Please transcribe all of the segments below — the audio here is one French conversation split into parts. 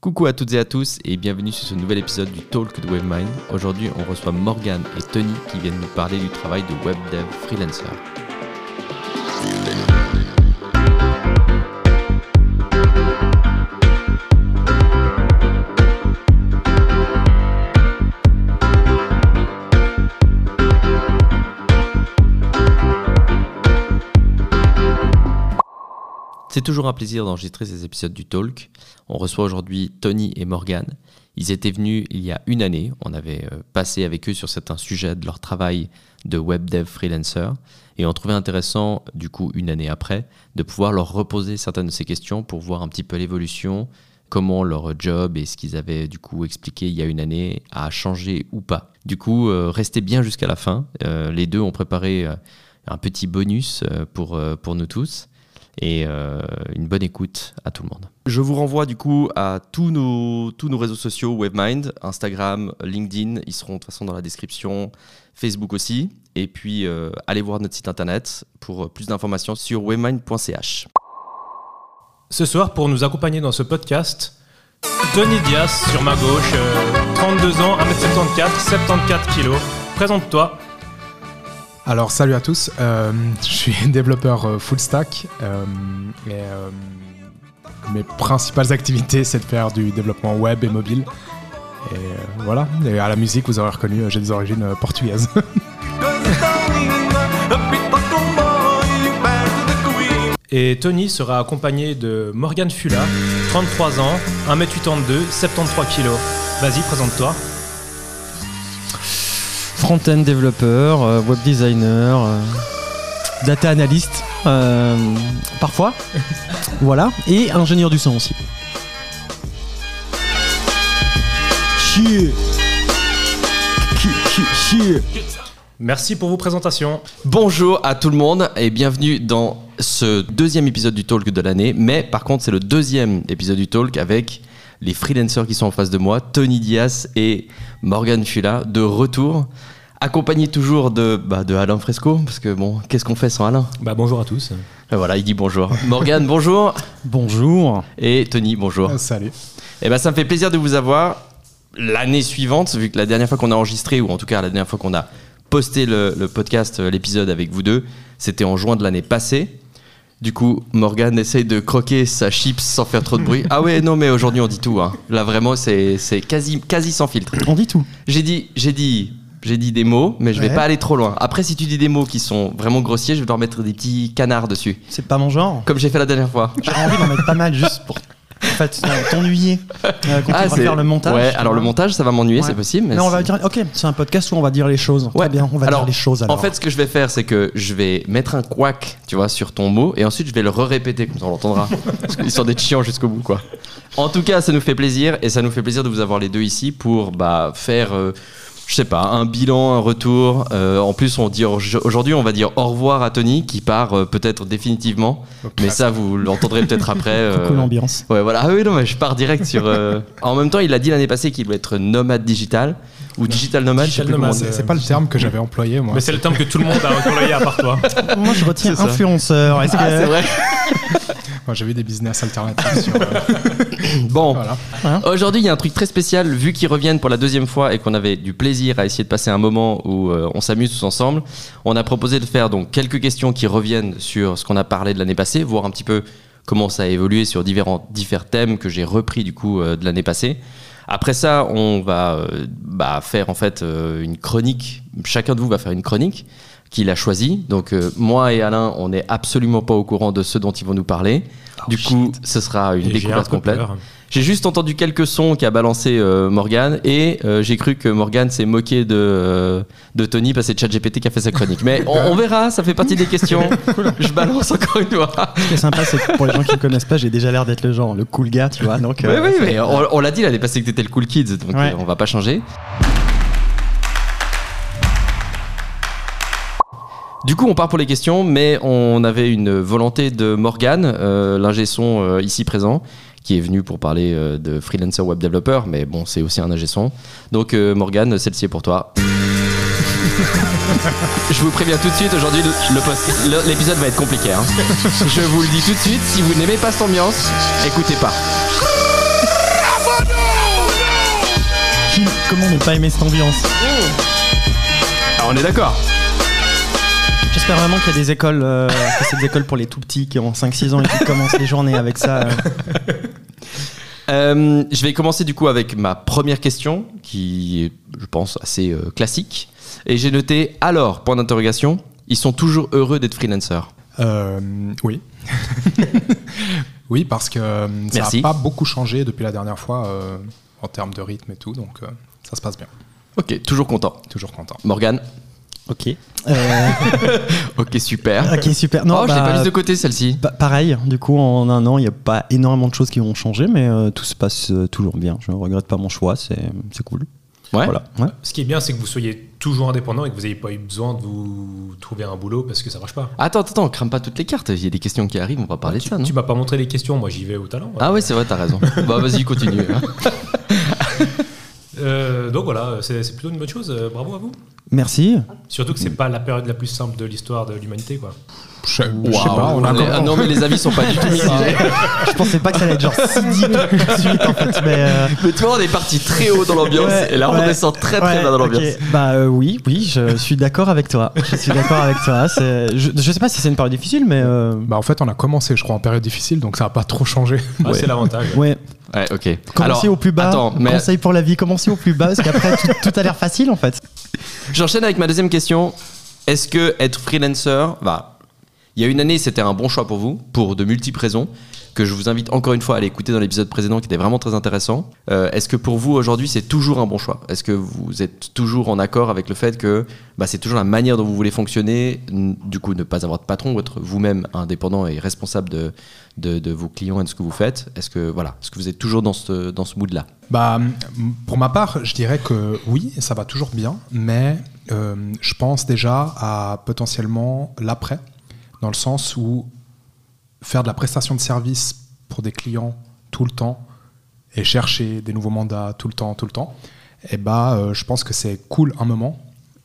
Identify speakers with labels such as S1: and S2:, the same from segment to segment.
S1: Coucou à toutes et à tous et bienvenue sur ce nouvel épisode du Talk de WebMind. Aujourd'hui, on reçoit Morgan et Tony qui viennent nous parler du travail de web dev freelancer. Toujours un plaisir d'enregistrer ces épisodes du Talk. On reçoit aujourd'hui Tony et Morgan. Ils étaient venus il y a une année. On avait euh, passé avec eux sur certains sujets de leur travail de web dev freelancer. Et on trouvait intéressant, du coup, une année après, de pouvoir leur reposer certaines de ces questions pour voir un petit peu l'évolution, comment leur job et ce qu'ils avaient du coup expliqué il y a une année a changé ou pas. Du coup, euh, restez bien jusqu'à la fin. Euh, les deux ont préparé un petit bonus pour, pour nous tous et euh, une bonne écoute à tout le monde. Je vous renvoie du coup à tous nos, tous nos réseaux sociaux WebMind, Instagram, LinkedIn, ils seront de toute façon dans la description, Facebook aussi. Et puis euh, allez voir notre site internet pour plus d'informations sur webmind.ch.
S2: Ce soir, pour nous accompagner dans ce podcast, Tony Diaz sur ma gauche, 32 euh, ans, 1m74, 74 kg. Présente-toi.
S3: Alors salut à tous, euh, je suis développeur euh, full stack euh, mes principales activités c'est de faire du développement web et mobile. Et voilà, à la musique vous aurez reconnu, j'ai des origines portugaises.
S2: Et Tony sera accompagné de Morgan Fula, 33 ans, 1m82, 73 kg. Vas-y, présente-toi
S4: front-end développeur, euh, web designer, euh, data analyst, euh, parfois. voilà. Et ingénieur du son aussi.
S2: Chier. Chier. Merci pour vos présentations.
S1: Bonjour à tout le monde et bienvenue dans ce deuxième épisode du Talk de l'année. Mais par contre, c'est le deuxième épisode du Talk avec les freelancers qui sont en face de moi, Tony Diaz et Morgan Fula, de retour. Accompagné toujours de, bah, de Alain Fresco, parce que bon, qu'est-ce qu'on fait sans Alain
S2: Bah bonjour à tous.
S1: Euh, voilà, il dit bonjour. Morgan, bonjour.
S4: Bonjour.
S1: Et Tony, bonjour.
S3: Euh, salut.
S1: Et eh ben ça me fait plaisir de vous avoir l'année suivante, vu que la dernière fois qu'on a enregistré, ou en tout cas la dernière fois qu'on a posté le, le podcast, euh, l'épisode avec vous deux, c'était en juin de l'année passée. Du coup, Morgan essaye de croquer sa chips sans faire trop de bruit. Ah ouais, non, mais aujourd'hui on dit tout. Hein. Là, vraiment, c'est quasi, quasi sans filtre.
S4: On dit tout.
S1: J'ai dit, j'ai dit j'ai dit des mots, mais je vais pas aller trop loin. Après, si tu dis des mots qui sont vraiment grossiers, je vais leur mettre des petits canards dessus.
S4: C'est pas mon genre.
S1: Comme j'ai fait la dernière fois.
S4: J'ai envie d'en mettre pas mal juste pour en fait, t'ennuyer euh, quand ah, tu vas faire le montage.
S1: Ouais, alors le montage, ça va m'ennuyer, c'est possible.
S4: Mais, on va dire, ok, c'est un podcast où on va dire les choses. Ouais. bien, on va dire les choses. Alors.
S1: En fait, ce que je vais faire, c'est que je vais mettre un quack, tu vois, sur ton mot, et ensuite je vais le re-répéter, comme ça on l'entendra. Parce qu'ils sont des chiants jusqu'au bout, quoi. En tout cas, ça nous fait plaisir, et ça nous fait plaisir de vous avoir les deux ici pour bah, faire. Euh, je sais pas, un bilan, un retour. Euh, en plus, on dit aujourd'hui, on va dire au revoir à Tony qui part euh, peut-être définitivement. Mais ça, vous l'entendrez peut-être après.
S4: Euh... L'ambiance.
S1: Ouais, voilà. Ah oui, non, mais je pars direct sur. Euh, en même temps, il a dit l'année passée qu'il voulait être nomade digital ou digital nomade.
S3: c'est pas le terme que j'avais employé moi.
S2: Mais c'est le terme que tout le monde a employé à part toi.
S4: moi, je retiens influenceur.
S1: Ah, c'est vrai.
S3: Moi, j'ai vu des business alternatifs. Sur, euh,
S1: bon, hein aujourd'hui, il y a un truc très spécial, vu qu'ils reviennent pour la deuxième fois et qu'on avait du plaisir à essayer de passer un moment où euh, on s'amuse tous ensemble. On a proposé de faire donc quelques questions qui reviennent sur ce qu'on a parlé de l'année passée, voir un petit peu comment ça a évolué sur différents, différents thèmes que j'ai repris du coup euh, de l'année passée. Après ça, on va bah, faire en fait une chronique. Chacun de vous va faire une chronique qu'il a choisi. Donc euh, moi et Alain, on n'est absolument pas au courant de ce dont ils vont nous parler. Oh, du coup, ce sera une découverte complète. J'ai juste entendu quelques sons qu'a balancé euh, Morgan et euh, j'ai cru que Morgan s'est moqué de, de Tony parce que c'est ChatGPT qui a fait sa chronique. Mais on, verra, ça fait partie des questions. Je balance encore une fois.
S4: Ce qui est sympa, c'est que pour les gens qui ne connaissent pas, j'ai déjà l'air d'être le genre, le cool gars, tu vois. Donc,
S1: oui, oui, mais on, l'a dit l'année passée que tu étais le cool kid, donc on va pas changer. Du coup, on part pour les questions, mais on avait une volonté de Morgan, euh, l'ingé son euh, ici présent, qui est venu pour parler euh, de freelancer web developer, mais bon, c'est aussi un ingé son. Donc, Morgan, celle-ci est pour toi. Je vous préviens tout de suite, aujourd'hui, l'épisode va être compliqué. Hein. Je vous le dis tout de suite, si vous n'aimez pas cette ambiance, écoutez pas.
S4: n'ai pas aimé cette ambiance?
S1: Ah, on est d'accord.
S4: J'espère vraiment qu'il y a des écoles, euh, que c'est des écoles pour les tout petits qui ont 5-6 ans et qui commencent les journées avec ça. euh.
S1: Euh, je vais commencer du coup avec ma première question, qui est, je pense, assez euh, classique. Et j'ai noté alors, point d'interrogation, ils sont toujours heureux d'être freelancers.
S3: Euh, oui. oui, parce que euh, ça
S1: Merci.
S3: n'a pas beaucoup changé depuis la dernière fois euh, en termes de rythme et tout, donc euh, ça se passe bien.
S1: Ok, toujours content.
S3: Toujours content.
S1: Morgane?
S4: Ok. Euh,
S1: Ok, super.
S4: ok, super. Non,
S1: oh, je l'ai
S4: bah,
S1: pas mise de côté celle-ci.
S4: bah, pareil, du coup, en un an, il n'y a pas énormément de choses qui vont changer, mais euh, tout se passe euh, toujours bien. Je ne regrette pas mon choix, c'est c'est cool.
S1: Ouais.
S4: Voilà. Ouais.
S2: Ce qui est bien, c'est que vous soyez toujours indépendant et que vous n'ayez pas eu besoin de vous trouver un boulot parce que ça marche pas.
S1: Attends, attends, on crame pas toutes les cartes. Il y a des questions qui arrivent, on va parler
S2: tu,
S1: de ça, non
S2: tu m'as pas montré les questions, moi j'y vais au talent.
S1: Ah ouais, c'est vrai, t'as raison. bah vas-y, continue. hein.
S2: Euh, donc voilà, c'est plutôt une bonne chose. euh, Bravo à vous.
S4: Merci.
S2: Surtout que c'est pas la période la plus simple de l'histoire de l'humanité, quoi.
S3: Je, je sais pas, on a
S1: Les-
S3: encore-
S1: ah non, mais les avis sont pas du tout mitigés.
S4: Je pensais pas que ça allait être genre si deep tout de suite, en fait. Mais, euh,
S1: Mais tu vois, on est parti très haut dans l'ambiance
S4: Ouais,
S1: et là, on
S4: ouais,
S1: descend très très
S4: ouais,
S1: bas dans l'ambiance.
S4: Bah euh, oui, oui, je suis d'accord avec toi. Je suis d'accord avec toi. Je, je sais pas si c'est une période difficile, mais euh,
S3: Bah, en fait, on a commencé, je crois, en période difficile, donc ça n'a pas trop changé.
S2: Ah, C'est l'avantage.
S4: ouais.
S1: Ouais, ok.
S4: Commencez
S1: Alors,
S4: au plus bas.
S1: Attends, mais
S4: Conseil pour la vie. Commencez au plus bas parce qu'après tout, tout a l'air facile en fait.
S1: j'enchaîne avec ma deuxième question. Est-ce que être freelancer, bah, il y a une année, c'était un bon choix pour vous, pour de multiples raisons, que je vous invite encore une fois à aller écouter dans l'épisode précédent qui était vraiment très intéressant. Euh, Est-ce que pour vous, aujourd'hui, c'est toujours un bon choix? Est-ce que vous êtes toujours en accord avec le fait que bah, c'est toujours la manière dont vous voulez fonctionner, du coup, ne pas avoir de patron, être vous-même indépendant et responsable de, vos clients et de ce que vous faites? Est-ce que, voilà, est-ce que vous êtes toujours dans ce, dans ce mood-là?
S3: Bah, pour ma part, je dirais que oui, ça va toujours bien, mais euh, je pense déjà à potentiellement l'après, dans le sens où faire de la prestation de service pour des clients tout le temps et chercher des nouveaux mandats tout le temps, tout le temps, et bah, euh, je pense que c'est cool un moment,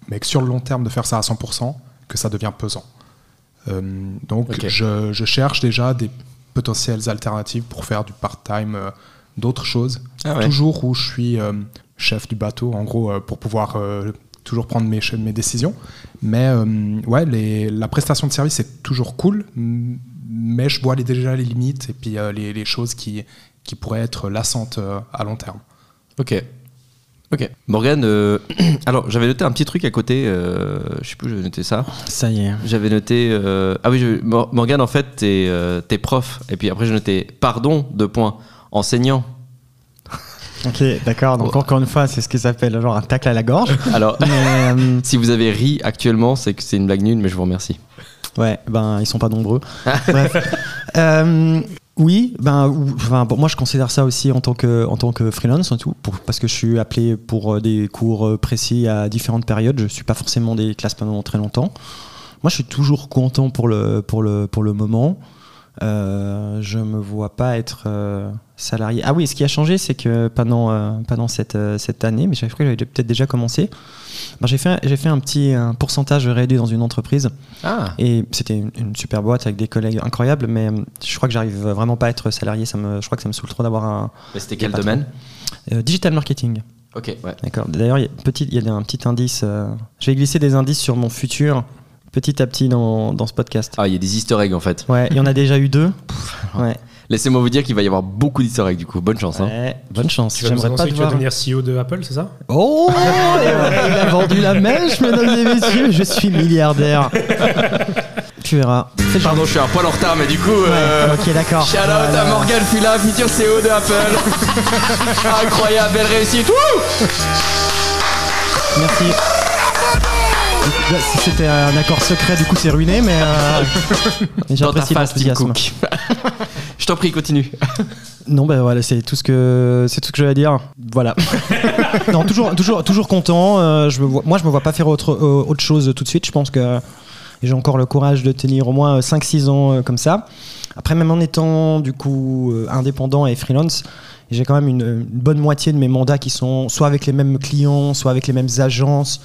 S3: mais que sur le long terme de faire ça à 100%, que ça devient pesant. Euh, donc, je, je cherche déjà des potentielles alternatives pour faire du part-time, euh, d'autres choses
S1: Ah ouais.
S3: toujours où je suis chef du bateau, en gros, pour pouvoir toujours prendre mes, mes décisions. Mais euh, ouais, les- la prestation de service est toujours cool, mais je vois les- déjà les limites et puis euh, les, les choses qui, qui pourraient être lassantes euh, à long terme.
S1: Ok. Ok. Morgane, euh, alors j'avais noté un petit truc à côté, euh, je sais plus où j'avais noté ça.
S4: Ça y est.
S1: J'avais noté. euh, ah oui, je- Morgane, en fait, t'es euh, t'es prof. Et puis après, j'ai noté pardon, deux points, enseignant.
S4: Ok, d'accord. Donc encore une fois, c'est ce qui s'appelle genre un tacle à la gorge.
S1: Alors,
S4: Mais euh,
S1: si vous avez ri actuellement, c'est que c'est une blague nulle, mais je vous remercie.
S4: ouais, ben ils sont pas nombreux. Bref. Euh, oui, ben, moi je considère ça aussi en tant que, en tant que freelance et tout, pour- parce que je suis appelé pour euh, des cours précis à différentes périodes. Je suis pas forcément des classes pendant très longtemps. Moi, je suis toujours content pour le, pour le, pour le moment. Euh, je me vois pas être euh, salarié. Ah oui, ce qui a changé, c'est que pendant, euh, pendant cette, euh, cette année, mais j'avais j'avais peut-être déjà commencé, ben, j'ai fait, j'ai fait un petit un pourcentage réduit dans une entreprise.
S1: Ah,
S4: Et c'était une, une super boîte avec des collègues incroyables, mais euh, je crois que j'arrive vraiment pas à être salarié. Ça me, je crois que ça me saoule trop d'avoir un
S1: mais c'était quel domaine?
S4: Euh, digital marketing.
S1: Ok, ouais.
S4: D'accord. D'ailleurs, il y a un petit indice. je vais glisser des indices sur mon futur petit à petit dans, dans ce podcast.
S1: Ah, il y a des easter eggs en fait.
S4: Ouais, il y en a déjà eu deux. Ouais.
S1: Laissez-moi vous dire qu'il va y avoir beaucoup d'easter eggs du coup. Bonne chance. Hein.
S4: Ouais, bonne chance.
S2: Tu vas nous
S4: J'aimerais pas te
S2: que tu vas devenir CEO de Apple, c'est ça?
S4: Oh, il a vendu la mèche, mesdames et messieurs. Je suis milliardaire. tu verras.
S1: Pardon, je suis un poil en retard, mais du coup. euh,
S4: ok, d'accord.
S1: Shout out à. Morgan Fula, futur CEO de Apple. Incroyable, belle réussite. Wouh
S4: Merci. Si c'était un accord secret, du coup, c'est ruiné, mais euh, j'apprécie l'enthousiasme.
S1: Je t'en prie, continue.
S4: Non, ben voilà, c'est tout ce que c'est tout ce que j'avais à dire. Voilà. non, toujours, toujours, toujours content. euh, je me vois, moi, je me vois pas faire autre, euh, autre chose tout de suite. Je pense que j'ai encore le courage de tenir au moins 5-6 ans euh, comme ça. Après, même en étant du coup indépendant et freelance, j'ai quand même une, une bonne moitié de mes mandats qui sont soit avec les mêmes clients, soit avec les mêmes agences.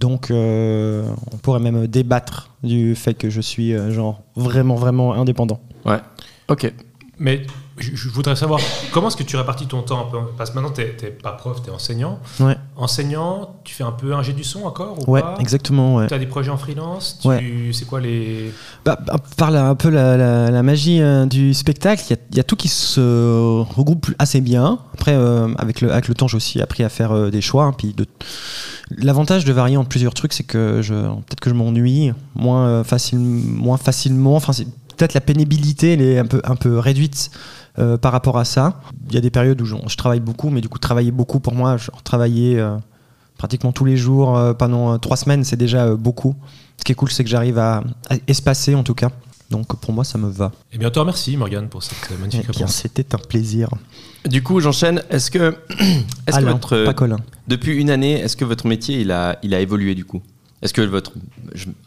S4: Donc, euh, on pourrait même débattre du fait que je suis euh, genre vraiment, vraiment indépendant.
S1: Ouais. Ok.
S2: Mais je, je voudrais savoir comment est-ce que tu répartis ton temps un peu? Parce que maintenant, tu n'es pas prof, tu es enseignant.
S4: Ouais.
S2: Enseignant, tu fais un peu un jet du son encore ou
S4: Ouais,
S2: pas?
S4: exactement. Ouais.
S2: Tu as des projets en freelance? Tu-
S4: Ouais.
S2: C'est quoi les?
S4: Bah, bah, par la- un peu la, la- la magie euh, du spectacle, il y a- il y, a tout qui se regroupe assez bien. Après, euh, avec, le, avec le temps, j'ai aussi appris à faire euh, des choix. hein, puis de- L'avantage de varier entre plusieurs trucs, c'est que peut-être que je m'ennuie moins, facile, moins facilement. Enfin, peut-être la pénibilité elle est un peu, un peu réduite euh, par rapport à ça. Il y a des périodes où je, je travaille beaucoup, mais du coup, travailler beaucoup pour moi, travailler euh, pratiquement tous les jours euh, pendant euh, trois semaines, c'est déjà euh, beaucoup. Ce qui est cool, c'est que j'arrive à, à espacer en tout cas. Donc pour moi, ça me va.
S2: Eh bien, te remercie, Morgane, pour cette
S4: Eh
S2: magnifique
S4: bien,
S2: réponse.
S4: c'était un plaisir.
S1: Du coup, j'enchaîne. Est-ce que, est-ce que
S4: Alain,
S1: votre,
S4: pas Colin.
S1: depuis une année, est-ce que votre métier il a, il a évolué du coup? Est-ce que votre,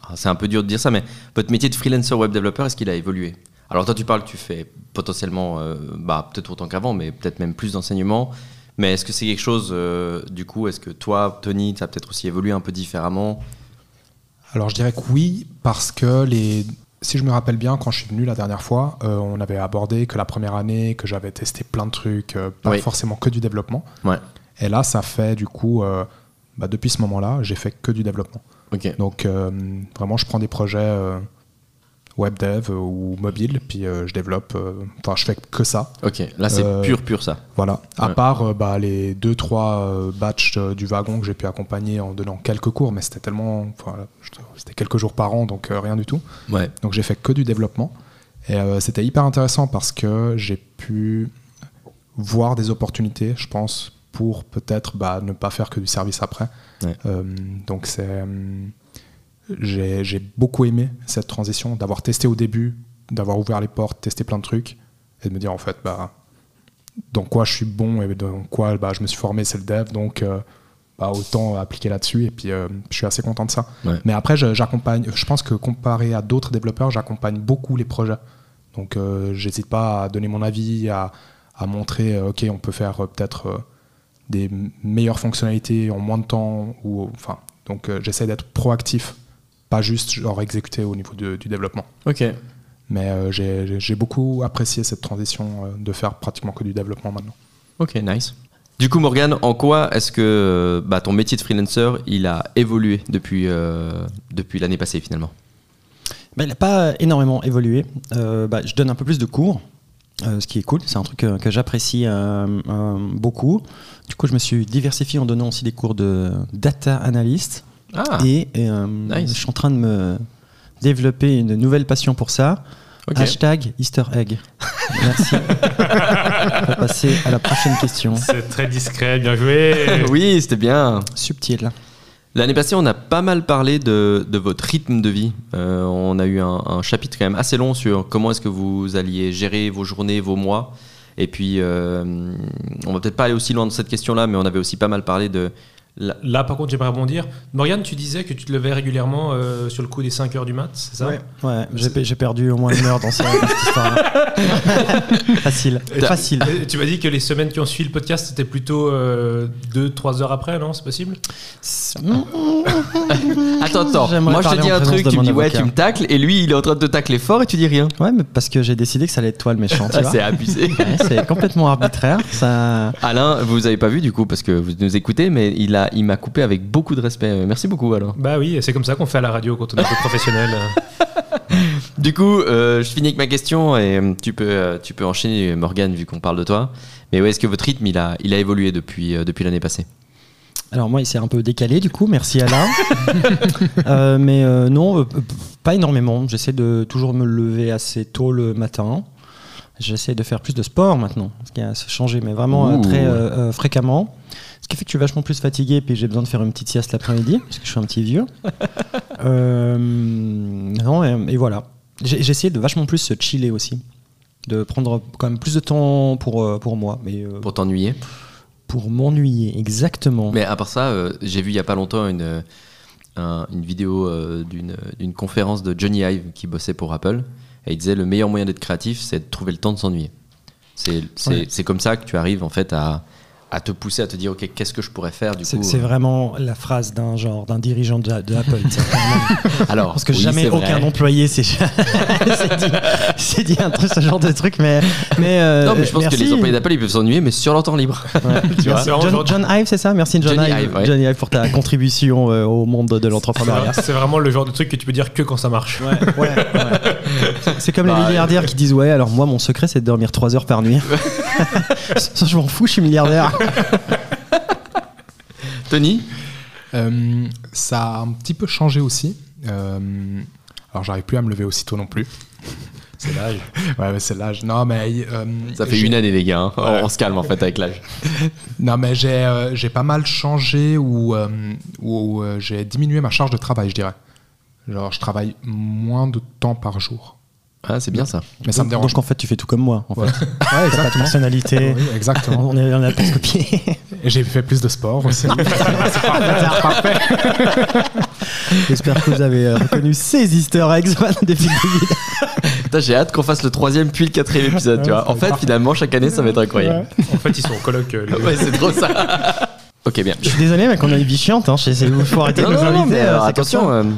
S1: ah, c'est un peu dur de dire ça, mais votre métier de freelancer web developer, est-ce qu'il a évolué? Alors toi, tu parles, que tu fais potentiellement, euh, bah, peut-être autant qu'avant, mais peut-être même plus d'enseignement. Mais est-ce que c'est quelque chose, euh, du coup, est-ce que toi, Tony, ça a peut-être aussi évolué un peu différemment?
S3: Alors je dirais que oui, parce que les... si je me rappelle bien, quand je suis venu la dernière fois, euh, on avait abordé que la première année, que j'avais testé plein de trucs, pas
S1: Oui.
S3: forcément que du développement.
S1: Ouais.
S3: Et là, ça fait du coup, bah, depuis ce moment-là, j'ai fait que du développement.
S1: Ok.
S3: Donc vraiment, je prends des projets web dev euh, ou mobile, puis euh, je développe. euh, Enfin, je fais que ça.
S1: Ok. Là, c'est
S3: Euh,
S1: pur, pur ça.
S3: Voilà. À
S1: Ouais.
S3: part bah, les deux trois euh, batchs du wagon que j'ai pu accompagner en donnant quelques cours, mais c'était tellement, c'était quelques jours par an, donc rien du tout.
S1: Ouais.
S3: Donc j'ai fait que du développement. Et c'était hyper intéressant parce que j'ai pu voir des opportunités, je pense, pour peut-être bah, ne pas faire que du service après.
S1: Ouais.
S3: Donc c'est, euh, j'ai beaucoup aimé cette transition, d'avoir testé au début, d'avoir ouvert les portes, testé plein de trucs, et de me dire en fait, bah, dans quoi je suis bon et dans quoi bah, je me suis formé, c'est le dev, donc euh, bah, autant appliquer là-dessus. Et puis euh, je suis assez content de ça.
S1: Ouais.
S3: Mais après, j'accompagne, je pense que comparé à d'autres développeurs, j'accompagne beaucoup les projets. Donc euh, j'hésite pas à donner mon avis, à, à montrer, ok, on peut faire peut-être des meilleures fonctionnalités en moins de temps. Ou, enfin, donc j'essaie d'être proactif, pas juste genre exécuter au niveau de- du développement.
S1: Ok.
S3: Mais euh, j'ai j'ai- beaucoup apprécié cette transition euh, de faire pratiquement que du développement maintenant.
S1: Ok, nice. Du coup, Morgan, en quoi est-ce que euh, bah, ton métier de freelancer, il a évolué depuis, euh, depuis l'année passée finalement?
S4: Bah, il n'a pas énormément évolué. Euh, bah, je donne un peu plus de cours, euh, ce qui est cool. C'est un truc que, que j'apprécie euh, euh, beaucoup. Du coup, je me suis diversifié en donnant aussi des cours de data analyst.
S1: Ah,
S4: Et euh,
S1: Nice.
S4: je suis en train de me développer une nouvelle passion pour ça. Hashtag Easter egg. Merci. On va passer à la prochaine question.
S2: C'est très discret, bien joué.
S1: oui, c'était bien.
S4: Subtil.
S1: L'année passée, on a pas mal parlé de, de votre rythme de vie. Euh, on a eu un, un chapitre quand même assez long sur comment est-ce que vous alliez gérer vos journées, vos mois. Et puis, euh, on va peut-être pas aller aussi loin dans cette question-là, mais on avait aussi pas mal parlé de...
S2: Là, par contre, j'aimerais rebondir. Morgane, tu disais que tu te levais régulièrement euh, sur le coup des 5 heures du mat, c'est ça?
S4: Ouais, ouais j'ai pe- j'ai perdu au moins une heure dans, ce- dans cette histoire-là. Facile. Facile.
S2: et Tu m'as dit que les semaines qui ont suivi le podcast, c'était plutôt 2-3 heures après, non? C'est possible?
S1: Attends, attends.
S4: J'aimerais
S1: Moi, je te
S4: parler
S1: dis
S4: en
S1: un
S4: présence
S1: truc,
S4: de
S1: tu me
S4: mon
S1: dis ouais,
S4: avocat.
S1: tu me tacles, et lui, il est en train de te tacler fort et tu dis rien.
S4: Ouais, mais parce que j'ai décidé que ça allait être toi le méchant. tu
S1: Ah,
S4: vois.
S1: c'est abusé.
S4: Ouais, c'est complètement arbitraire. Ça...
S1: Alain, vous avez pas vu du coup parce que vous nous écoutez, mais il a, il m'a coupé avec beaucoup de respect. Euh, Merci beaucoup Alain.
S2: Bah oui, c'est comme ça qu'on fait à la radio quand on est un peu professionnel.
S1: Du coup, euh, je finis avec ma question et euh, tu peux, euh, tu peux enchaîner Morgane vu qu'on parle de toi. Mais ouais, est-ce que votre rythme il a, il a évolué depuis, euh, depuis l'année passée?
S4: Alors moi, il s'est un peu décalé du coup. Merci Alain. Euh, mais euh, non, euh, pas énormément. J'essaie de toujours me lever assez tôt le matin. J'essaie de faire plus de sport maintenant, ce qui a changé, mais vraiment euh, très fréquemment. Ce qui fait que je suis vachement plus fatigué, puis j'ai besoin de faire une petite sieste l'après-midi, parce que je suis un petit vieux. Non, et, et voilà. Essayé de vachement plus se chiller aussi, de prendre quand même plus de temps pour, pour moi, mais
S1: pour t'ennuyer
S4: pour m'ennuyer, exactement.
S1: Mais à part ça, euh, j'ai vu il y a pas longtemps une, euh, un- une vidéo euh, d'une conférence de Johnny Ive qui bossait pour Apple et il disait le meilleur moyen d'être créatif, c'est de trouver le temps de s'ennuyer. C'est c'est-
S4: Ouais.
S1: c'est comme ça que tu arrives en fait à, à te pousser à te dire ok qu'est-ce que je pourrais faire du coup
S4: c'est
S1: euh,
S4: vraiment la phrase d'un genre d'un dirigeant de, de Apple.
S1: alors
S4: Parce que
S1: oui,
S4: jamais
S1: vrai.
S4: aucun employé s'est dit, dit un truc, ce genre de truc, mais. mais euh,
S1: non mais je pense
S4: merci.
S1: que les employés d'Apple ils peuvent s'ennuyer mais sur leur temps libre
S4: Ouais.
S1: tu vois
S2: C'est vraiment
S4: John, John Ive, c'est ça Merci John
S1: Johnny
S4: Ive,
S1: Ive, ouais.
S4: Johnny Ive pour ta contribution euh, au monde de l'entrepreneuriat.
S2: C'est vraiment le genre de truc que tu peux dire que quand ça marche.
S4: Ouais, ouais, ouais. C'est- C'est comme
S1: Bah,
S4: les milliardaires qui disent Ouais, alors moi, mon secret, c'est de dormir 3 heures par nuit. Ça, je m'en fous, je suis milliardaire.
S1: Tony
S3: Euh, ça a un petit peu changé aussi. Euh, alors, j'arrive plus à me lever aussitôt non plus.
S2: C'est l'âge.
S3: Ouais, mais c'est l'âge. Non, mais. euh,
S1: ça fait
S3: j'ai-
S1: une année les gars hein.
S3: Ouais.
S1: on se calme en fait avec l'âge
S3: Non, mais j'ai euh, j'ai pas mal changé ou ou, euh, j'ai diminué ma charge de travail, je dirais. Genre, je travaille moins de temps par jour.
S1: Ah c'est bien ça
S3: Mais ça me
S4: donc,
S3: dérange.
S4: donc, en fait, tu fais tout comme moi. En fait.
S3: Ouais. Ouais,
S4: T'as pas de
S3: exactement.
S4: personnalité.
S3: Oui, exactement.
S4: On, est, on a copié.
S3: Et j'ai fait plus de sport aussi. C'est parfait.
S4: J'espère que vous avez euh, reconnu ces easter eggs depuis le début.
S1: Putain, j'ai hâte qu'on fasse le troisième puis le quatrième épisode tu
S3: Ouais,
S1: vois
S3: ça
S1: en fait
S3: parfait.
S1: finalement chaque année ça va être incroyable
S2: En fait, ils sont en coloc. euh, les
S1: ouais c'est trop ça ok bien
S4: Je suis désolé, mec, on a une vie chiante. Hein. Je sais, il faut arrêter
S1: non,
S4: de nous
S1: non, non,
S4: inviter.
S1: mais
S4: euh,
S1: attention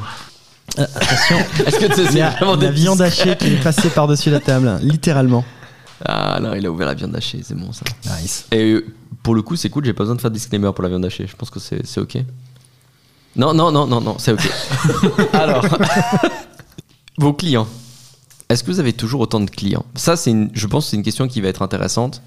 S4: attention.
S1: est-ce que c'est
S4: la viande hachée qui est passée par-dessus la table, littéralement.
S1: ah non il a ouvert la viande hachée c'est bon ça
S4: Nice.
S1: Et euh, pour le coup, c'est cool, j'ai pas besoin de faire de disclaimer pour la viande hachée. Je pense que c'est ok. Non, non, non, non, non, c'est ok. Alors, vos clients. Est-ce que vous avez toujours autant de clients? Ça, c'est une, je pense que c'est une question qui va être intéressante.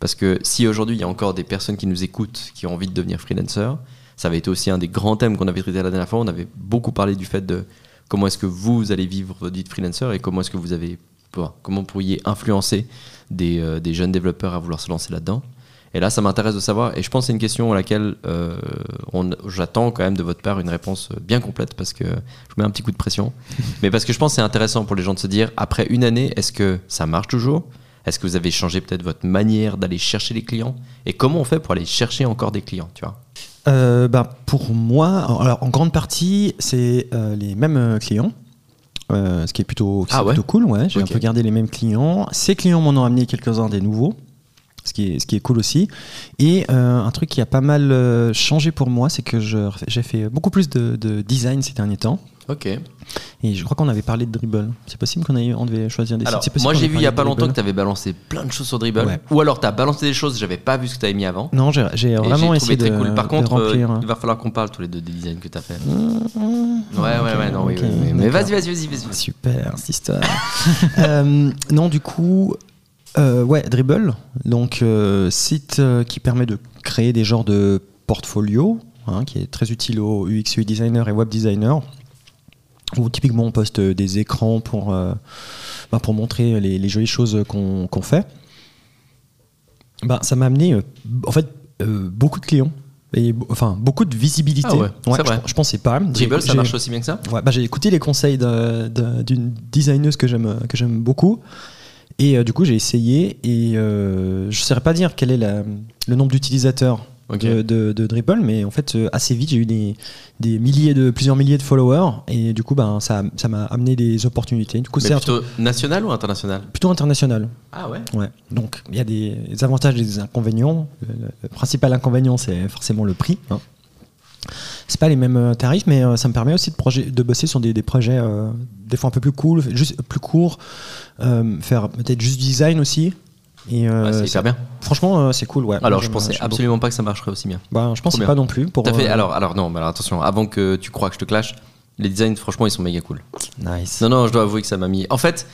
S1: Parce que si aujourd'hui, il y a encore des personnes qui nous écoutent, qui ont envie de devenir freelancer, ça avait été aussi un des grands thèmes qu'on avait traité la dernière fois. On avait beaucoup parlé du fait de comment est-ce que vous allez vivre votre vie de freelancer et comment est-ce que vous avez, comment pourriez influencer des, euh, des jeunes développeurs à vouloir se lancer là-dedans. Et là, ça m'intéresse de savoir, et je pense que c'est une question à laquelle euh, j'attends quand même de votre part une réponse bien complète, parce que je vous mets un petit coup de pression. Mais parce que je pense que c'est intéressant pour les gens de se dire, après une année, est-ce que ça marche toujours? Est-ce que vous avez changé peut-être votre manière d'aller chercher les clients? Et comment on fait pour aller chercher encore des clients, tu vois?
S4: Euh, bah, pour moi, alors en grande partie, c'est euh, les mêmes euh, clients. Euh, ce qui est plutôt,
S1: Ah ouais?
S4: plutôt cool, ouais. J'ai un peu gardé les mêmes clients. Ces clients m'en ont amené quelques-uns des nouveaux, ce qui est, ce qui est cool aussi. Et euh, un truc qui a pas mal euh, changé pour moi, c'est que je- j'ai fait beaucoup plus de, de design ces derniers temps.
S1: Ok.
S4: Et je crois qu'on avait parlé de Dribble. C'est possible qu'on ait- on devait choisir des
S1: Alors,
S4: sites?
S1: Moi j'ai vu il y a pas longtemps que tu avais balancé plein de choses sur Dribble,
S4: Ouais.
S1: ou alors tu as balancé des choses, j'avais pas vu ce que tu avais mis avant.
S4: Non, j'ai vraiment essayé
S1: trouvé
S4: de,
S1: très cool. Par
S4: de
S1: contre, euh,
S4: remplir.
S1: il va falloir qu'on parle tous les deux des designs que tu as fait.
S4: Ouais,
S1: Ouais, ouais, ouais, non, oui, oui, oui. Mais vas-y, vas-y, vas-y, vas-y.
S4: Super, cette histoire. Euh, non, du coup, euh, ouais, Dribble, donc euh, site euh, qui permet de créer des genres de portfolio, hein, qui est très utile aux UX, UI designers et web designers. Où typiquement on poste des écrans pour, bah, pour montrer les, les jolies choses qu'on fait. Bah, ça m'a amené en fait beaucoup de clients et enfin beaucoup de visibilité.
S1: Ah ouais,
S4: je,
S1: vrai.
S4: je pensais pas.
S1: Dribble, ça marche aussi bien que ça
S4: Ouais, bah, j'ai écouté les conseils d'une designeuse que j'aime que j'aime beaucoup et euh, du coup j'ai essayé et euh, je ne saurais pas dire quel est la- le nombre d'utilisateurs
S1: Ok.
S4: de, de, de Dribble mais en fait euh, assez vite j'ai eu des, des milliers de plusieurs milliers de followers et du coup ben ça ça m'a amené des opportunités. Du coup
S1: Mais
S4: c'est un
S1: plutôt national ou international?
S4: Plutôt international.
S1: Ah ouais?
S4: Ouais. Donc il y a des avantages et des inconvénients. Le, le principal inconvénient c'est forcément le prix hein. C'est pas les mêmes euh, tarifs, mais euh, ça me permet aussi de, projet- de bosser sur des, des projets euh, des fois un peu plus cool, juste plus courts, euh, faire peut-être juste design aussi. Et euh,
S1: Ouais, C'est
S4: ça-
S1: hyper bien.
S4: franchement, c'est cool. Ouais.
S1: Alors, je pensais absolument pas que ça marcherait aussi bien.
S4: Bah, je pensais pas non plus. Pour,
S1: fait, alors, alors, non, mais alors attention, avant que tu crois que je te clash, les designs, franchement, ils sont méga cool.
S4: Nice.
S1: Non, non, je dois avouer que ça m'a mis. En fait,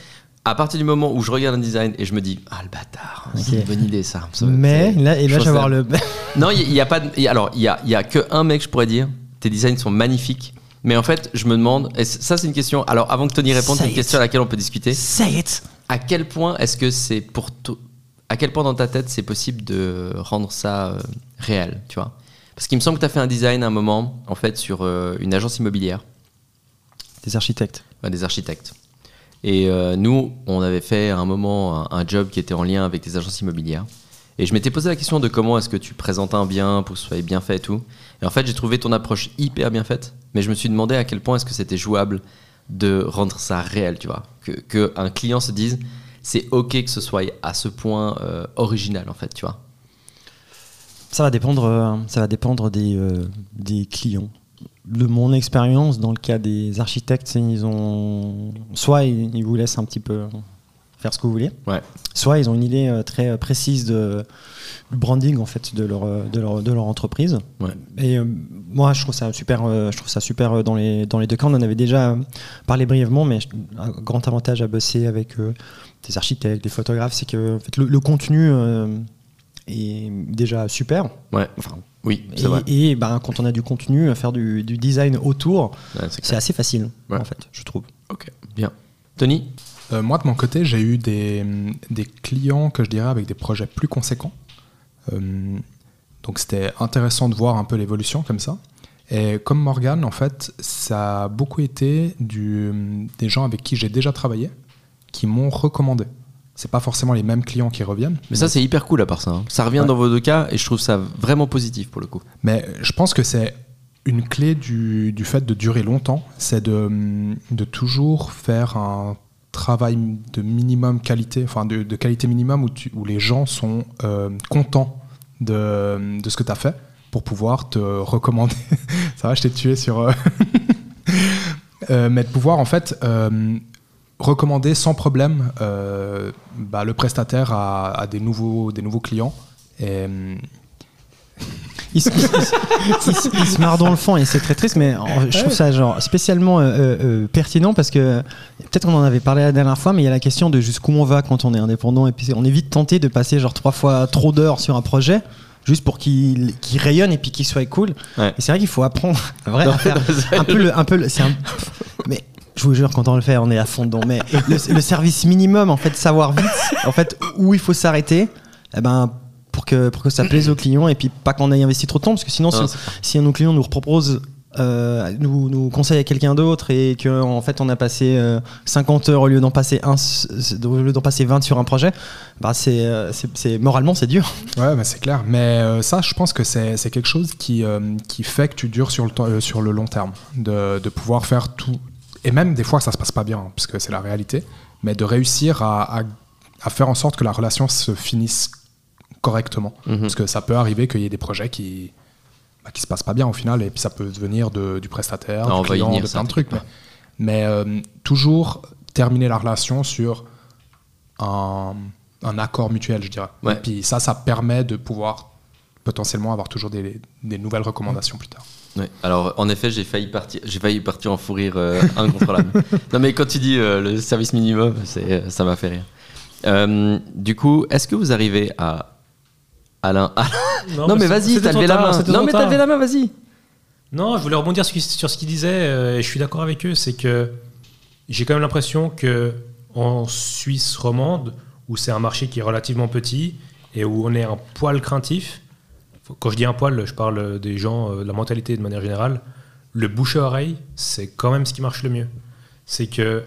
S1: à partir du moment où je regarde un design et je me dis, ah le bâtard, c'est
S4: Ok.
S1: une bonne idée ça. Ça-
S4: Mais
S1: c'est-
S4: là, et là,
S1: je
S4: vais avoir le.
S1: Non, il y, a pas. de- il y a- alors, il y a, il y a que un mec, je pourrais dire. Tes designs sont magnifiques. Mais en fait, je me demande. Et ça, c'est une question. Alors, avant que Tony réponde, c'est
S4: Say
S1: une
S4: it.
S1: question à laquelle on peut discuter.
S4: Say it.
S1: À quel point est-ce que c'est pour toi À quel point dans ta tête c'est possible de rendre ça euh, réel, tu vois? Parce qu'il me semble que tu as fait un design à un moment, en fait, sur euh, une agence immobilière,
S4: Des architectes.
S1: des architectes. Et euh, nous, on avait fait à un moment un, job qui était en lien avec des agences immobilières. Et je m'étais posé la question de comment est-ce que tu présentes un bien pour que ce soit bien fait et tout. Et en fait, j'ai trouvé ton approche hyper bien faite, mais je me suis demandé à quel point est-ce que c'était jouable de rendre ça réel, tu vois. Que, que client se dise, c'est ok que ce soit à ce point euh, original, en fait, tu vois.
S4: Ça va dépendre, euh, ça va dépendre des, des clients. De mon expérience, dans le cas des architectes, ils ont soit ils, ils vous laissent un petit peu faire ce que vous voulez,
S1: Ouais.
S4: soit ils ont une idée euh, très euh, précise de du branding en fait de leur euh, de leur, de leur entreprise.
S1: Ouais.
S4: Et euh, moi, je trouve ça super. je trouve ça super dans les dans les deux cas. On en avait déjà parlé brièvement, mais un grand avantage à bosser avec euh, des architectes, des photographes, c'est que en fait, le, le contenu euh, est déjà super.
S1: Ouais.
S4: Enfin,
S1: Oui, c'est
S4: et,
S1: vrai.
S4: et, ben, quand on a du contenu, à faire du, du design autour,
S1: Ouais, c'est
S4: assez facile,
S1: Ouais.
S4: en fait, je trouve.
S1: Ok, bien. Tony
S3: Euh, moi, de mon côté, j'ai eu des, des clients que je dirais avec des projets plus conséquents. Euh, donc, c'était intéressant de voir un peu l'évolution comme ça. Et comme Morgan, en fait, ça a beaucoup été du, des gens avec qui j'ai déjà travaillé qui m'ont recommandé. C'est pas forcément les mêmes clients qui reviennent.
S1: Mais ça, c'est hyper cool à part ça. hein. Ça revient
S3: Ouais.
S1: dans vos deux cas et je trouve ça vraiment positif pour le coup.
S3: Mais je pense que c'est une clé du, du fait de durer longtemps, c'est de, de toujours faire un travail de minimum qualité, enfin de, de qualité minimum où, tu- où les gens sont euh, contents de, de ce que tu as fait pour pouvoir te recommander. Ça va, je t'ai tué sur... euh, euh, mais de pouvoir en fait euh, recommander sans problème euh, bah, le prestataire à, à des, nouveaux, des nouveaux clients. Et, euh,
S4: Il se, il se- il se- il se marre dans le fond et c'est très triste, mais en- je trouve ça genre spécialement euh, pertinent parce que peut-être qu'on en avait parlé la dernière fois, mais il y a la question de jusqu'où on va quand on est indépendant et puis on est vite tenté de passer genre trois fois trop d'heures sur un projet juste pour qu'il rayonne et puis qu'il soit cool.
S1: Ouais.
S4: Et c'est vrai qu'il faut apprendre à, vrai,
S1: Non,
S4: à faire un peu le, un peu le- c'est un- mais je vous jure quand on le fait on est à fond dedans mais le, le service minimum en fait savoir vite en fait où il faut s'arrêter eh ben pour que pour que ça plaise aux clients et puis pas qu'on aille investir trop de temps parce que sinon
S1: Non,
S4: si, si un de nos clients nous propose euh, nous, nous conseille à quelqu'un d'autre et que en fait on a passé euh, 50 heures au lieu d'en passer un s- au lieu d'en passer 20 sur un projet bah c'est euh, c'est- c'est moralement c'est dur
S3: Ouais, bah, c'est clair. Mais euh, ça, je pense que c'est c'est quelque chose qui, euh, qui fait que tu dures sur le, temps- euh, sur le long terme. De, de pouvoir faire tout. Et même des fois, ça se passe pas bien, hein, parce que c'est la réalité. Mais de réussir à, à, à faire en sorte que la relation se finisse correctement.
S1: Mhm.
S3: Parce que ça peut arriver qu'il y ait des projets qui bah, qui se passent pas bien au final, et puis ça peut venir de, du prestataire,
S1: Non, on
S3: du client,
S1: venir,
S3: de plein de trucs. Mais, euh, toujours terminer la relation sur un, un accord mutuel, je dirais.
S1: Ouais.
S3: Et puis ça, ça permet de pouvoir potentiellement avoir toujours des, des nouvelles recommandations plus tard.
S1: Ouais. Alors, en effet, j'ai failli partir, j'ai failli partir en fou rire euh, incontrôlable. non, mais quand tu dis euh, le service minimum, c'est, euh, ça m'a fait rire. Euh, du coup, est-ce que vous arrivez à Alain, Alain- Non, mais vas-y, t'as levé la main. Non, mais t'as levé la main, vas-y.
S2: Non, je voulais rebondir sur, sur ce qu'ils disaient, euh, et je suis d'accord avec eux, c'est que j'ai quand même l'impression que en Suisse romande, où c'est un marché qui est relativement petit et où on est un poil craintif, quand je dis un poil, je parle des gens, euh, de la mentalité de manière générale, le bouche à oreille, c'est quand même ce qui marche le mieux. C'est que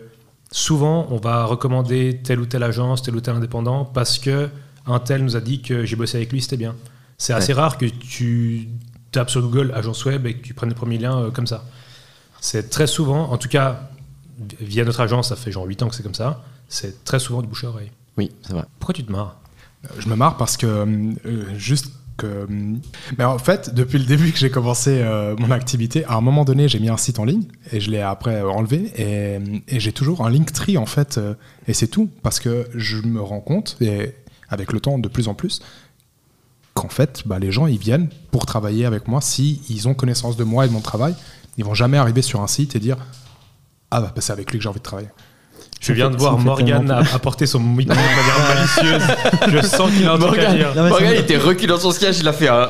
S2: souvent, on va recommander telle ou telle agence, tel ou tel indépendant, parce que un tel nous a dit que j'ai bossé avec lui, c'était bien. C'est assez rare que tu tapes sur Google agence web et que tu prennes le premier lien euh, comme ça. C'est très souvent, en tout cas, via notre agence, ça fait genre 8 ans que c'est comme ça, c'est très souvent du bouche à oreille.
S1: Oui, c'est vrai.
S2: Pourquoi tu te marres?
S3: Euh, Je me marre parce que euh, juste euh, Mais en fait, depuis le début que j'ai commencé euh, mon activité, à un moment donné, j'ai mis un site en ligne et je l'ai après enlevé et, j'ai toujours un Linktree en fait euh, et c'est tout parce que je me rends compte et avec le temps de plus en plus qu'en fait, bah, les gens ils viennent pour travailler avec moi si ont connaissance de moi et de mon travail. Ils vont jamais arriver sur un site et dire ah bah, c'est avec lui que j'ai envie de travailler.
S2: Je viens de voir Morgan apporter son micro de manière malicieuse. Je sens qu'il a un truc à
S1: Morgan,
S2: dire.
S1: Morgan, était reculé dans son siège, il a fait un.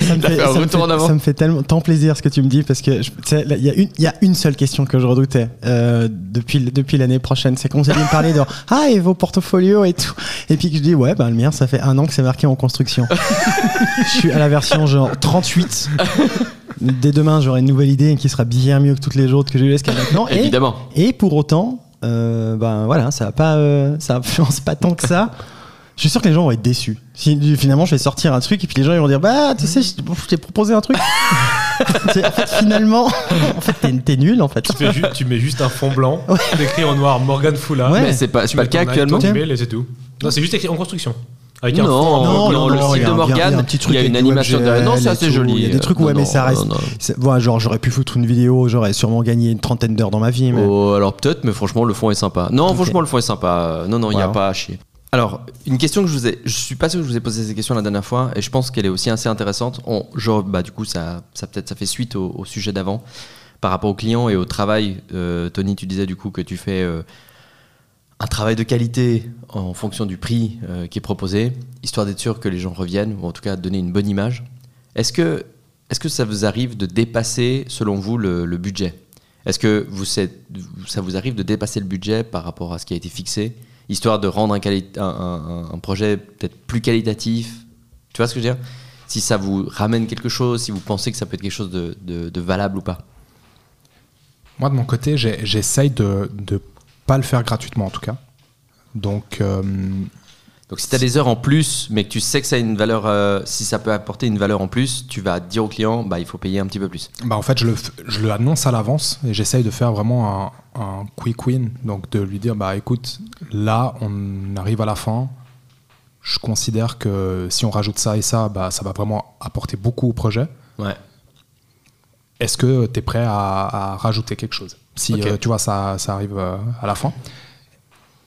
S1: Il a
S4: fait,
S1: retour en avant.
S4: ça me fait tellement tant plaisir ce que tu me dis parce que il y, a une- il y a une seule question que je redoutais euh, depuis, depuis l'année prochaine. C'est qu'on s'est me parler de Ah, et vos portfolios et tout. Et puis que je dis Ouais, ben, le mien, ça fait un an que c'est marqué en construction. je suis à la version genre 38. Dès demain, j'aurai une nouvelle idée qui sera bien mieux que toutes les autres que j'ai eu jusqu'à maintenant. Et,
S1: Évidemment.
S4: et pour autant, euh, ben voilà, ça va pas, euh, ça influence pas tant que ça. Je suis sûr que les gens vont être déçus. Si finalement je vais sortir un truc et puis les gens ils vont dire bah tu sais je je t'ai proposé un truc. En fait finalement en fait t'es, t'es nul en fait.
S2: Tu, fais ju- tu mets juste un fond blanc, écrit en noir Morgan Foula.
S4: Ouais.
S1: Mais c'est pas, c'est pas le cas actuellement.
S2: tu mets, et c'est tout. Non, c'est juste écrit en construction. Avec un
S1: non,
S2: fond-
S1: non,
S4: non,
S1: le
S4: non, a
S1: de
S4: un-
S1: Morgane,
S4: il y a un petit truc
S1: il y a une animation derrière. Non, c'est assez joli.
S4: Il y a des trucs,
S1: Euh,
S4: ouais,
S1: non,
S4: mais ça reste-
S1: non, non.
S4: C'est- voilà, genre j'aurais pu foutre une vidéo, j'aurais sûrement gagné une trentaine d'heures dans ma vie. Mais...
S1: Oh, alors peut-être, mais franchement, le fond est sympa. Non,
S4: Ok.
S1: franchement, le fond est sympa. Euh, Non, non, il n'y a pas à chier. Alors, une question que je vous ai. Je suis pas sûr que je vous ai posé cette question la dernière fois, et je pense qu'elle est aussi assez intéressante. On, genre, bah, du coup, ça, ça peut-être ça fait suite au, au sujet d'avant. Par rapport aux clients et au travail, euh, Tony, tu disais du coup que tu fais euh, un travail de qualité en fonction du prix euh, qui est proposé, histoire d'être sûr que les gens reviennent, ou en tout cas donner une bonne image. Est-ce que, est que ça vous arrive de dépasser, selon vous, le, budget? Est-ce que vous, ça vous arrive de dépasser le budget par rapport à ce qui a été fixé, histoire de rendre un, projet peut-être plus qualitatif? Tu vois ce que je veux dire? Si ça vous ramène quelque chose, si vous pensez que ça peut être quelque chose de, valable ou pas?
S3: Moi, de mon côté, j'essaye de pas le faire gratuitement, en tout cas. Donc, euh,
S1: Donc si tu as des heures en plus, mais que tu sais que ça a une valeur, euh, si ça peut apporter une valeur en plus, tu vas dire au client, bah, il faut payer un petit peu plus.
S3: bah, en fait, je le, je le annonce à l'avance et j'essaye de faire vraiment un, un quick win. Donc, de lui dire, bah, écoute, là, on arrive à la fin. Je considère que si on rajoute ça et ça, bah, ça va vraiment apporter beaucoup au projet.
S1: Ouais.
S3: Est-ce que tu es prêt à, à rajouter quelque chose? Si euh, tu vois, ça, ça arrive euh, à la fin.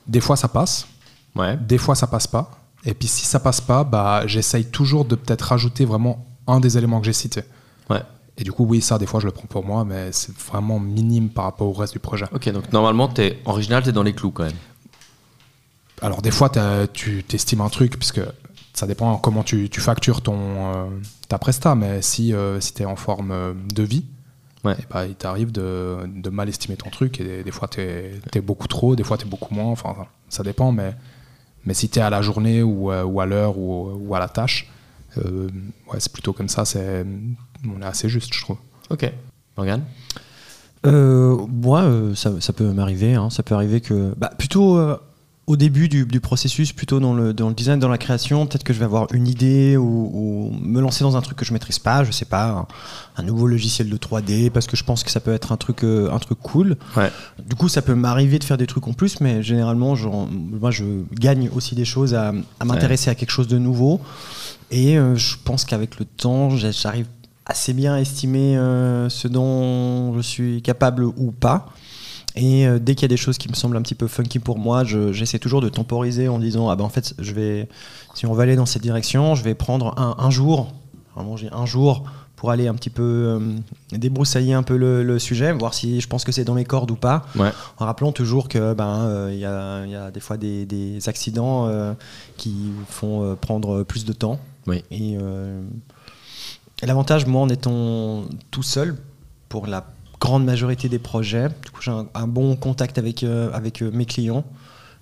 S3: Des fois, ça passe.
S1: Ouais.
S3: Des fois, ça passe pas. Et puis, si ça passe pas, bah, j'essaye toujours de peut-être rajouter vraiment un des éléments que j'ai cités.
S1: Ouais.
S3: Et du coup, oui, ça, des fois, je le prends pour moi, mais c'est vraiment minime par rapport au reste du projet.
S1: Ok, donc normalement, es, en original, tu es dans les clous quand même.
S3: Alors, des fois, tu t'estimes un truc, puisque ça dépend comment tu, tu factures ton, euh, ta presta, mais si, euh, si tu es en forme de vie,
S1: Ouais.
S3: eh bah, il t'arrive de, de mal estimer ton truc, et des, des fois, tu es, beaucoup trop, des fois, tu es beaucoup moins, enfin, ça dépend, mais, mais si tu es à la journée ou, euh, ou à l'heure ou, ou à la tâche, euh, ouais, c'est plutôt comme ça, c'est, on est assez juste, je trouve.
S1: Ok. Morgane?
S4: Euh, moi, euh, ça, ça peut m'arriver. hein. Ça peut arriver que, bah, plutôt euh, au début du, du processus, plutôt dans le, dans le design, dans la création, peut-être que je vais avoir une idée ou, ou me lancer dans un truc que je maîtrise pas. Je sais pas, un, un nouveau logiciel de 3D parce que je pense que ça peut être un truc, euh, un truc cool.
S1: Ouais.
S4: Du coup, ça peut m'arriver de faire des trucs en plus, mais généralement, moi, je gagne aussi des choses à, à m'intéresser à quelque chose de nouveau. Et euh, je pense qu'avec le temps, j'arrive assez bien à estimer euh, ce dont je suis capable ou pas. Et euh, dès qu'il y a des choses qui me semblent un petit peu funky pour moi, je- j'essaie toujours de temporiser en disant ah ben en fait je vais si on va aller dans cette direction, je vais prendre un, un jour, vraiment j'ai un jour pour aller un petit peu euh, débroussailler un peu le, le sujet, voir si je pense que c'est dans mes cordes ou pas.
S1: Ouais.
S4: En rappelant toujours que ben euh, il y, a, il y a des fois des, des accidents euh, qui font prendre plus de temps.
S1: Oui.
S4: Et, et l'avantage, moi, en étant tout seul, pour la grande majorité des projets, du coup, j'ai un, bon contact avec, euh, avec euh, mes clients.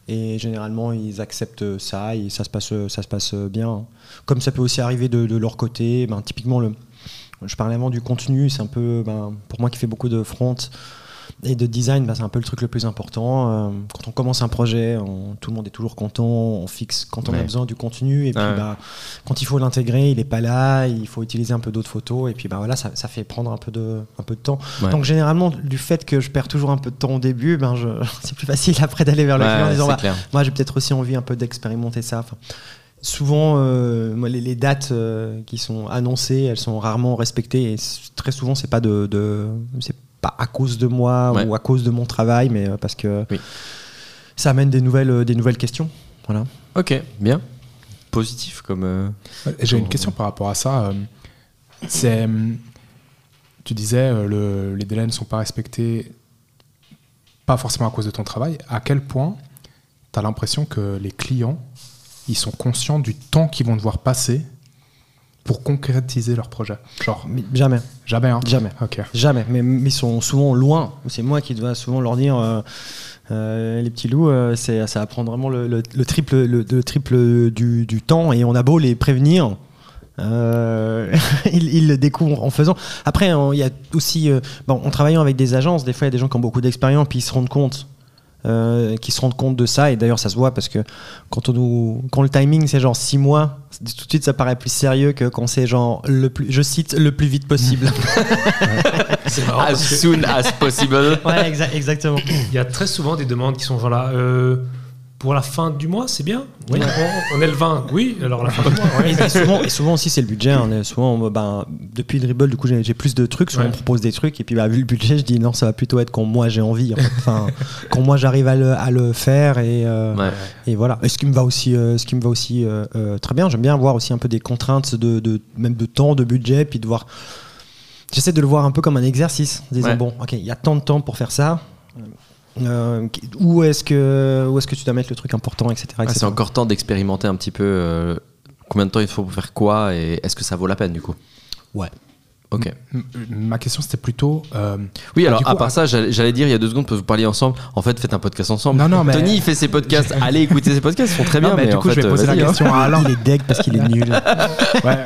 S4: Et généralement, ils acceptent ça et ça se passe, ça se passe bien. Comme ça peut aussi arriver de, leur côté, ben, typiquement, le, je parlais avant du contenu, c'est un peu, ben, pour moi qui fais beaucoup de front et de design, ben, c'est un peu le truc le plus important. Euh, quand on commence un projet, on- tout le monde est toujours content, on fixe quand on a besoin du contenu, et puis
S1: Ouais.
S4: ben, quand il faut l'intégrer, il n'est pas là, il faut utiliser un peu d'autres photos, et puis ben, voilà, ça, ça fait prendre un peu de, un peu de temps.
S1: Ouais.
S4: Donc généralement, du fait que je perds toujours un peu de temps au début, ben, c'est plus facile après d'aller vers le client en disant bah, moi j'ai peut-être aussi envie un peu d'expérimenter ça. Enfin, souvent, euh, les, les dates euh, qui sont annoncées, elles sont rarement respectées. Et très souvent, c'est pas de, pas à cause de moi
S1: Ouais.
S4: ou à cause de mon travail, mais euh, parce que
S1: Oui.
S4: ça amène des nouvelles, euh, des nouvelles questions. Voilà.
S1: Ok, bien. Positif comme. euh,
S3: Et J'ai une question par rapport à ça. C'est, tu disais, le- les délais ne sont pas respectés, pas forcément à cause de ton travail. À quel point tu as l'impression que les clients, ils sont conscients du temps qu'ils vont devoir passer pour concrétiser leur projet Genre,
S4: Mais jamais,
S3: jamais, hein
S4: jamais.
S3: Ok.
S4: Jamais, mais, mais ils sont souvent loin. C'est moi qui dois souvent leur dire euh, euh, les petits loups, euh, c'est, ça va prendre vraiment le, le- le triple, le, le triple du, du temps et on a beau les prévenir. ils, ils le découvrent en faisant. Après, il y a aussi, bon, en travaillant avec des agences, des fois il y a des gens qui ont beaucoup d'expérience, puis ils se rendent compte, euh, qui se rendent compte de ça. Et d'ailleurs, ça se voit parce que quand on nous, quand le timing c'est genre 6 mois, tout de suite ça paraît plus sérieux que quand c'est genre le plus, je cite, le plus vite possible.
S2: C'est marrant
S1: As
S2: que
S1: soon as possible.
S4: Ouais, exa- exactement.
S2: il y a très souvent des demandes qui sont genre là. euh, pour la fin du mois, c'est bien. Oui, on, on est le 20. Oui, alors la fin du mois. ouais.
S4: Et, souvent, et souvent aussi, c'est le budget. On est souvent, on- ben, depuis le dribble, du coup, j'ai j'ai plus de trucs. Souvent,
S2: Ouais.
S4: on me propose des trucs. Et puis, bah, vu le budget, je dis non, ça va plutôt être quand moi j'ai envie. en fait. Enfin, quand moi j'arrive à le, à le faire. Et, euh,
S1: Ouais.
S4: et voilà. Et ce qui me va aussi, euh, ce qui me va aussi euh, euh, très bien. J'aime bien avoir aussi un peu des contraintes de, de- même de temps, de budget. Puis de voir. J'essaie de le voir un peu comme un exercice. En disant,
S1: Ouais.
S4: bon, ok, il y a tant de temps pour faire ça. Euh, où est-ce que où est-ce que tu dois mettre le truc important, etc.
S1: Ah,
S4: etc.
S1: c'est encore temps d'expérimenter un petit peu euh, combien de temps il faut pour faire quoi et est-ce que ça vaut la peine du coup?
S4: Ouais.
S1: Ok.
S3: M- Ma question c'était plutôt. euh,
S1: Oui, alors
S3: coup,
S1: à part
S3: à-
S1: ça, j'allais dire il y a deux secondes, que vous parliez ensemble. En fait, faites un podcast ensemble.
S3: Non, non, mais-
S1: Tony, il fait ses podcasts. Allez écouter ses podcasts, ils sont très
S3: non,
S1: bien.
S3: mais
S1: mais
S3: du
S1: en
S3: coup, je vais poser la
S1: vas-y, hein.
S3: question à Alain.
S4: Il est deg parce qu'il est nul.
S3: Ouais.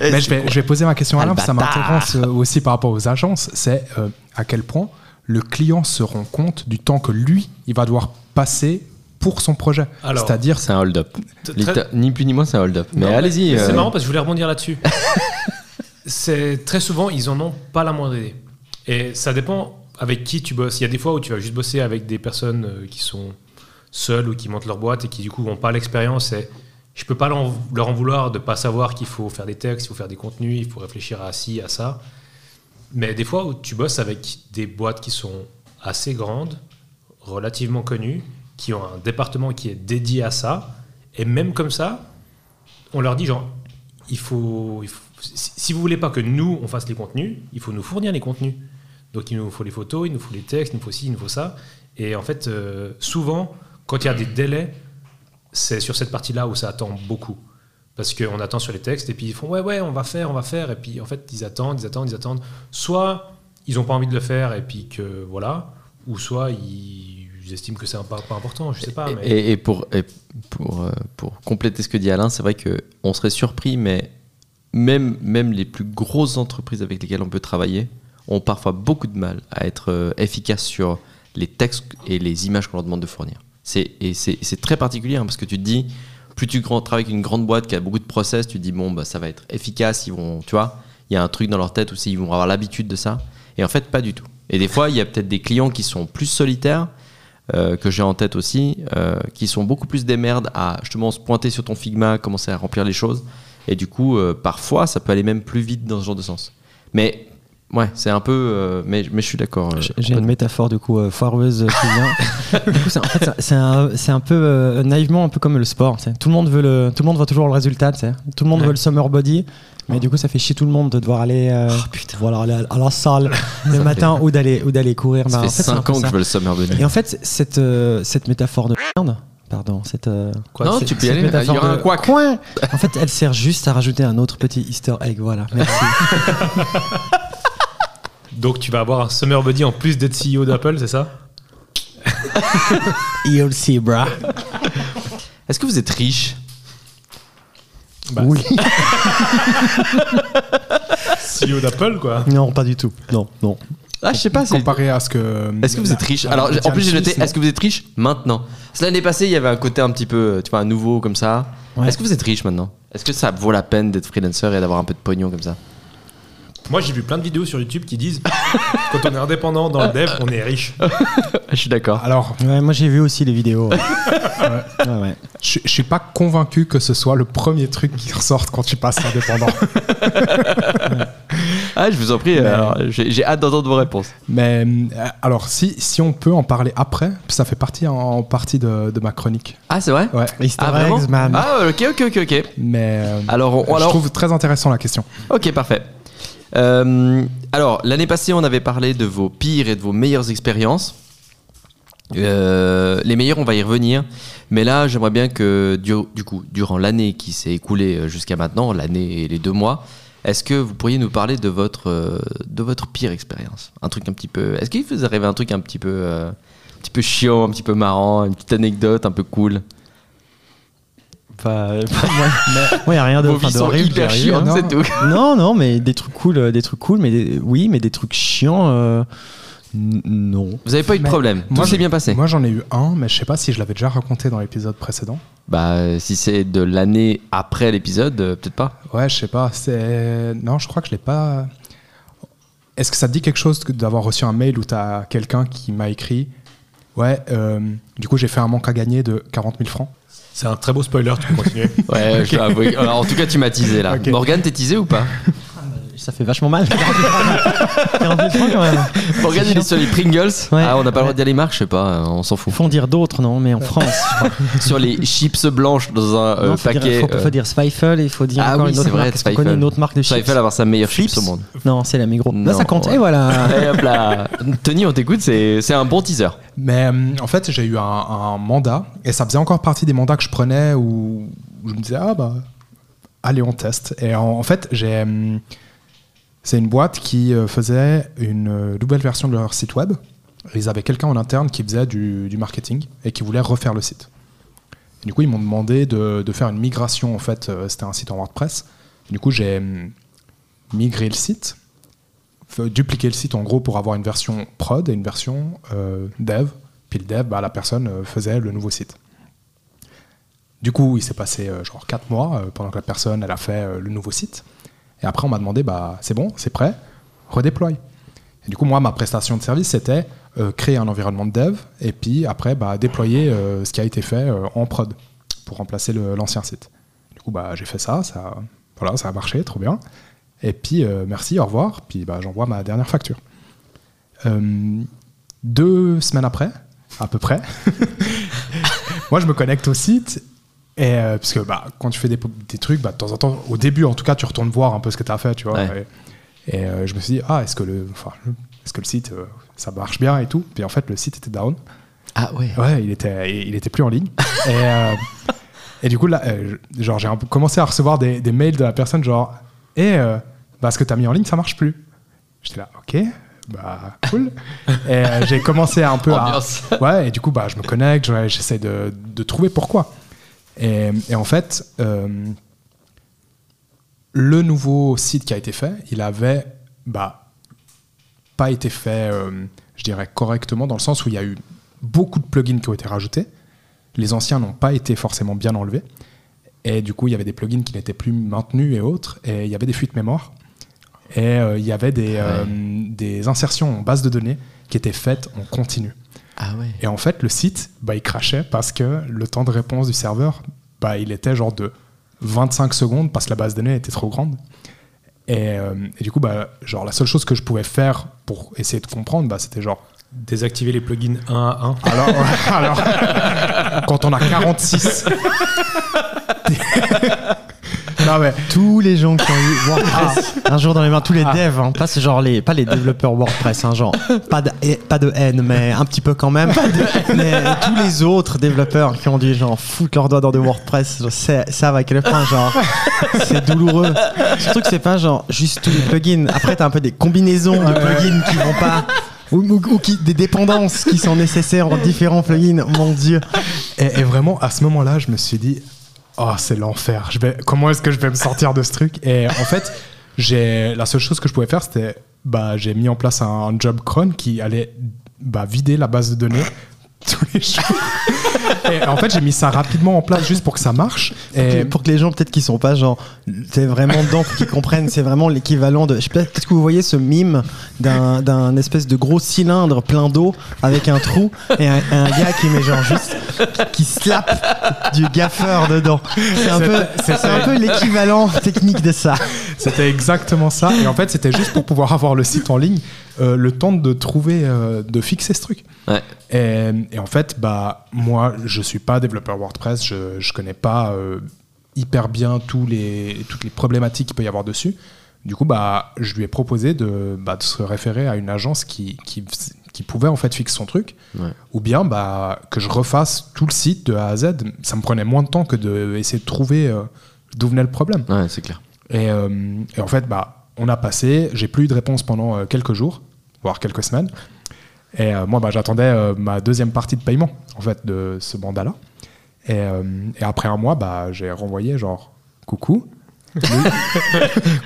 S3: Mais je, vais, je vais poser ma question à Alain, parce que ça m'intéresse aussi par rapport aux agences. C'est euh, à quel point le client se rend compte du temps que lui, il va devoir passer pour son projet. C'est-à-dire,
S1: C'est un hold-up. Ni plus ni moins, c'est un hold-up. Mais allez-y.
S2: C'est
S1: euh,
S2: marrant parce que je voulais rebondir là-dessus. c'est très souvent, ils en ont pas la moindre idée. Et ça dépend avec qui tu bosses. Il y a des fois où tu vas juste bosser avec des personnes euh, qui sont seules ou qui montent leur boîte et qui du coup n'ont pas l'expérience. Et je peux pas leur en- leur en vouloir de pas savoir qu'il faut faire des textes, il faut faire des contenus, il faut réfléchir à ci, à ça. Mais des fois tu bosses avec des boîtes qui sont assez grandes, relativement connues, qui ont un département qui est dédié à ça, et même comme ça, on leur dit genre, il faut, si vous voulez pas que nous on fasse les contenus, il faut nous fournir les contenus. Donc il nous faut les photos, il nous faut les textes, il nous faut ci, il nous faut ça. Et en fait, euh, souvent, quand il y a des délais, c'est sur cette partie-là où ça attend beaucoup. Parce qu'on attend sur les textes et puis ils font ouais, ouais, on va faire, on va faire. Et puis en fait, ils attendent, ils attendent, ils attendent. Soit ils n'ont pas envie de le faire et puis que voilà, ou soit ils, ils estiment que c'est pas, pas important, je sais pas. Mais...
S1: Et, et pour, et pour, euh, pour compléter ce que dit Alain, c'est vrai qu'on serait surpris, mais même, même les plus grosses entreprises avec lesquelles on peut travailler ont parfois beaucoup de mal à être euh, efficaces sur les textes et les images qu'on leur demande de fournir. C'est- Et c'est c'est très particulier hein, parce que tu te dis, plus tu travailles avec une grande boîte qui a beaucoup de process, tu te dis, bon, bah, ça va être efficace, ils vont, tu vois, il y a un truc dans leur tête aussi, ils vont avoir l'habitude de ça. Et en fait, pas du tout. Et des fois, il y a peut-être des clients qui sont plus solitaires, euh, que j'ai en tête aussi, euh, qui sont beaucoup plus des merdes à justement se pointer sur ton Figma, commencer à remplir les choses. Et du coup, euh, parfois, ça peut aller même plus vite dans ce genre de sens. Mais ouais, c'est un peu. euh, mais, mais je suis d'accord. euh,
S4: J'ai- une métaphore du coup euh, foireuse qui vient. du coup, c'est- en fait, un, un peu euh, naïvement un peu comme le sport. Tout le monde veut le, tout le monde voit toujours le résultat. Tout le monde
S2: Ouais.
S4: veut le summer body, mais du coup, ça fait chier tout le monde de devoir aller, euh, voilà, aller à, à la salle le matin ou d'aller ou d'aller courir.
S1: Ça
S4: Bah,
S1: fait
S4: en fait, c'est un
S1: 5
S4: peu
S1: ans que je veux le Summer Bunny.
S4: Et en fait, cette euh, cette métaphore de merde. Pardon, cette, euh,
S2: Quoi,
S1: non, tu peux y aller. Il y aura un couac.
S4: coin. En fait, elle sert juste à rajouter un autre petit Easter egg. Voilà. Merci.
S2: Donc tu vas avoir un Summer Buddy en plus d'être CEO d'Apple, c'est ça
S4: You'll see, brah.
S1: Est-ce que vous êtes riche
S2: Bah,
S4: oui.
S2: CEO d'Apple, quoi.
S4: Non, pas du tout. Non, non.
S1: Ah, je sais pas. c'est-
S3: comparé à ce que.
S1: Est-ce que vous êtes riche Alors, en plus, j'ai noté est-ce que vous êtes riche maintenant Parce que L'année passée, il y avait un côté un petit peu, tu vois, un nouveau comme ça.
S4: Ouais.
S1: Est-ce que vous êtes riche maintenant Est-ce que ça vaut la peine d'être freelancer et d'avoir un peu de pognon comme ça
S2: Moi, j'ai vu plein de vidéos sur YouTube qui disent quand on est indépendant dans le dev, on est riche.
S1: Je suis d'accord.
S3: Alors,
S4: Ouais, moi j'ai vu aussi les vidéos. ouais. Ouais, ouais.
S3: je, je suis pas convaincu que ce soit le premier truc qui ressorte quand tu passes indépendant.
S1: Ah, je vous en prie, alors, j'ai j'ai hâte d'entendre vos réponses.
S3: Mais euh, alors, si, si on peut en parler après, ça fait partie en, en partie de, de ma chronique.
S1: Ah, c'est vrai
S3: Ouais.
S4: Easter
S1: Ah, vraiment
S4: eggs, man.
S1: Ah, ok, ok, ok, ok.
S3: Mais euh,
S1: Alors, on-
S3: je
S1: alors
S3: trouve très intéressant la question.
S1: ok, parfait. Euh, alors, l'année passée, on avait parlé de vos pires et de vos meilleures expériences. Euh, les meilleures, on va y revenir. Mais là, j'aimerais bien que, du, coup, durant l'année qui s'est écoulée euh, jusqu'à maintenant, l'année et les deux mois, est-ce que vous pourriez nous parler de votre, de votre pire expérience? Un truc un petit peu. Est-ce qu'il vous arrive un truc un petit peu, un petit peu chiant, un petit peu marrant, une petite anecdote un peu cool?
S4: Pas- pas- moi, moi, y a rien de,
S1: Vos
S4: enfin,
S1: vies
S4: de
S1: sont
S4: horrible,
S1: hyper chiantes,
S3: non.
S1: c'est tout.
S4: Non, non, mais des trucs cool, euh, des trucs cool, mais des- oui, mais des trucs chiants. euh, non.
S1: Vous n'avez pas eu de
S3: Mais
S1: problème Tout
S3: moi,
S1: s'est bien passé
S3: Moi, j'en ai eu un, mais je sais pas si je l'avais déjà raconté dans l'épisode précédent.
S1: Bah, si c'est de l'année après l'épisode, euh, peut-être pas.
S3: Ouais, je sais pas. C'est non, je crois que je l'ai pas. Est-ce que ça te dit quelque chose d'avoir reçu un mail où tu as quelqu'un qui m'a écrit Ouais, euh, du coup, j'ai fait un manque à gagner de 40 000 francs?
S2: C'est un très beau spoiler, tu peux continuer.
S1: Ouais, je dois avouer. Alors, en tout cas, tu m'as teasé là.
S3: Ok.
S1: Morgane, t'es teasé ou pas?
S4: Ça fait vachement mal. 40 000 francs quand même.
S1: Morgane, il est sur les Pringles.
S4: Ouais.
S1: Ah, on n'a pas le droit de dire les marques, je sais pas, euh, on s'en fout.
S4: Faut en dire d'autres, non Mais en France,
S1: sur les chips blanches dans un euh,
S4: non, faut
S1: paquet.
S4: faut,
S1: euh,
S4: faut dire Zweifel et il faut dire
S1: Ah
S4: encore
S1: oui,
S4: une autre
S1: c'est vrai,
S4: marque. Qu'on connaît une autre marque de chips
S1: Zweifel avoir sa meilleure chips
S4: Chips
S1: au monde.
S4: Non, c'est la Migros. Là,
S1: Non,
S4: ça compte.
S1: ouais.
S4: Et voilà.
S1: Et hop là. Tony, on t'écoute, c'est un bon teaser.
S3: Mais euh, en fait, j'ai eu un, un mandat et ça faisait encore partie des mandats que je prenais où, où je me disais, ah bah, allez, on teste. Et en, en fait, j'ai. C'est une boîte qui euh, faisait une euh, nouvelle version de leur site web. Ils avaient quelqu'un en interne qui faisait du, marketing et qui voulait refaire le site. Et du coup, ils m'ont demandé de, faire une migration. En fait, euh, c'était un site en WordPress. Du coup, j'ai hum, migré le site, dupliqué le site en gros pour avoir une version prod et une version dev. Puis le dev, bah, la personne faisait le nouveau site. Du coup, il s'est passé genre 4 mois pendant que la personne elle a fait le nouveau site. Et après, on m'a demandé, bah, c'est bon, c'est prêt, redéploie. Et du coup, moi, ma prestation de service, c'était euh, créer un environnement de dev et puis après, bah, déployer euh, ce qui a été fait euh, en prod pour remplacer l'ancien site. Du coup, bah, j'ai fait ça, ça, voilà, ça a marché, trop bien. Et puis, merci, au revoir. Puis, bah, j'envoie ma dernière facture. Deux semaines après, à peu près, moi, je me connecte au site. Et euh, parce que bah, quand tu fais des, des trucs, bah, de temps en temps, au début en tout cas, tu retournes voir un peu ce que tu as fait, tu vois.
S1: Ouais.
S3: Et, et, euh, je me suis dit, ah, est-ce que le, enfin, le- est-ce que le site, euh, ça marche bien et tout? Puis en fait, le site était down.
S1: Ah ouais.
S3: Ouais, il était, il était plus en ligne. et, euh, et du coup, là, genre, j'ai commencé à recevoir des, des mails de la personne, genre, et euh, bah, ce que tu as mis en ligne, ça marche plus. J'étais là, ok, bah, cool. et euh, j'ai commencé un peu à. Ouais, et du coup, bah, je me connecte, je- j'essaie de, de trouver pourquoi. Et, et en fait, euh, le nouveau site qui a été fait, il avait bah, pas été fait, euh, je dirais, correctement, dans le sens où il y a eu beaucoup de plugins qui ont été rajoutés. Les anciens n'ont pas été forcément bien enlevés. Et du coup, il y avait des plugins qui n'étaient plus maintenus et autres. Et il y avait des fuites mémoire. Et euh, il y avait des, euh, des insertions en base de données qui étaient faites en continu.
S1: Ah ouais.
S3: Et en fait, le site, bah, il crachait parce que le temps de réponse du serveur, bah, il était genre de 25 secondes parce que la base de données était trop grande. Et, euh, et du coup, bah, genre, la seule chose que je pouvais faire pour essayer de comprendre, bah, c'était genre.
S2: Désactiver les plugins un à un.
S3: Alors, ouais, alors quand on a 46. non, mais
S4: Tous les gens qui ont eu WordPress un jour dans les mains, tous les devs, hein, pas genre les, pas les développeurs WordPress, hein, genre pas de, pas de haine, mais un petit peu quand même. Mais tous les autres développeurs qui ont dû genre foutre leurs doigts dans de WordPress, c'est- savent à quel point genre c'est douloureux. Surtout que c'est pas genre juste tous les plugins. Après t'as un peu des combinaisons de plugins qui vont pas. Ou, ou- ou qui, des dépendances qui sont nécessaires en différents plugins, mon dieu.
S3: Et, et vraiment, à ce moment-là, je me suis dit, oh, c'est l'enfer. Comment est-ce que je vais me sortir de ce truc? Et en fait, j'ai, la seule chose que je pouvais faire, c'était, bah, j'ai mis en place un, job cron qui allait bah, vider la base de données tous les jours. et en fait, j'ai mis ça rapidement en place juste pour que ça marche.
S4: Et
S3: Et
S4: pour que les gens peut-être qui sont pas genre c'est vraiment dedans pour qu'ils comprennent c'est vraiment l'équivalent de je sais pas peut-être que vous voyez ce mime d'un d'un espèce de gros cylindre plein d'eau avec un trou et un, un gars qui met genre juste qui slap du gaffeur dedans c'est un peu
S3: C'était-
S4: c'est un peu l'équivalent technique de ça
S3: C'était exactement ça. Et en fait, c'était juste pour pouvoir avoir le site en ligne, euh, le temps de trouver, euh, de fixer ce truc.
S1: Ouais.
S3: Et, et en fait, bah, moi, je suis pas développeur WordPress, je, je connais pas euh, hyper bien tous les, toutes les problématiques qu'il peut y avoir dessus. Du coup, bah, je lui ai proposé de, bah, de se référer à une agence qui, qui, qui pouvait en fait fixer son truc,
S1: Ouais.
S3: ou bien bah, que je refasse tout le site de A à Z. Ça me prenait moins de temps que d'essayer de trouver euh, d'où venait le problème.
S1: Ouais, c'est clair.
S3: Et, et en fait, bah, on a passé, j'ai plus eu de réponse pendant euh, quelques jours, voire quelques semaines. Et euh, moi, bah, j'attendais euh, ma deuxième partie de paiement, en fait, de ce mandat-là. Et, après un mois, bah, j'ai renvoyé genre, coucou.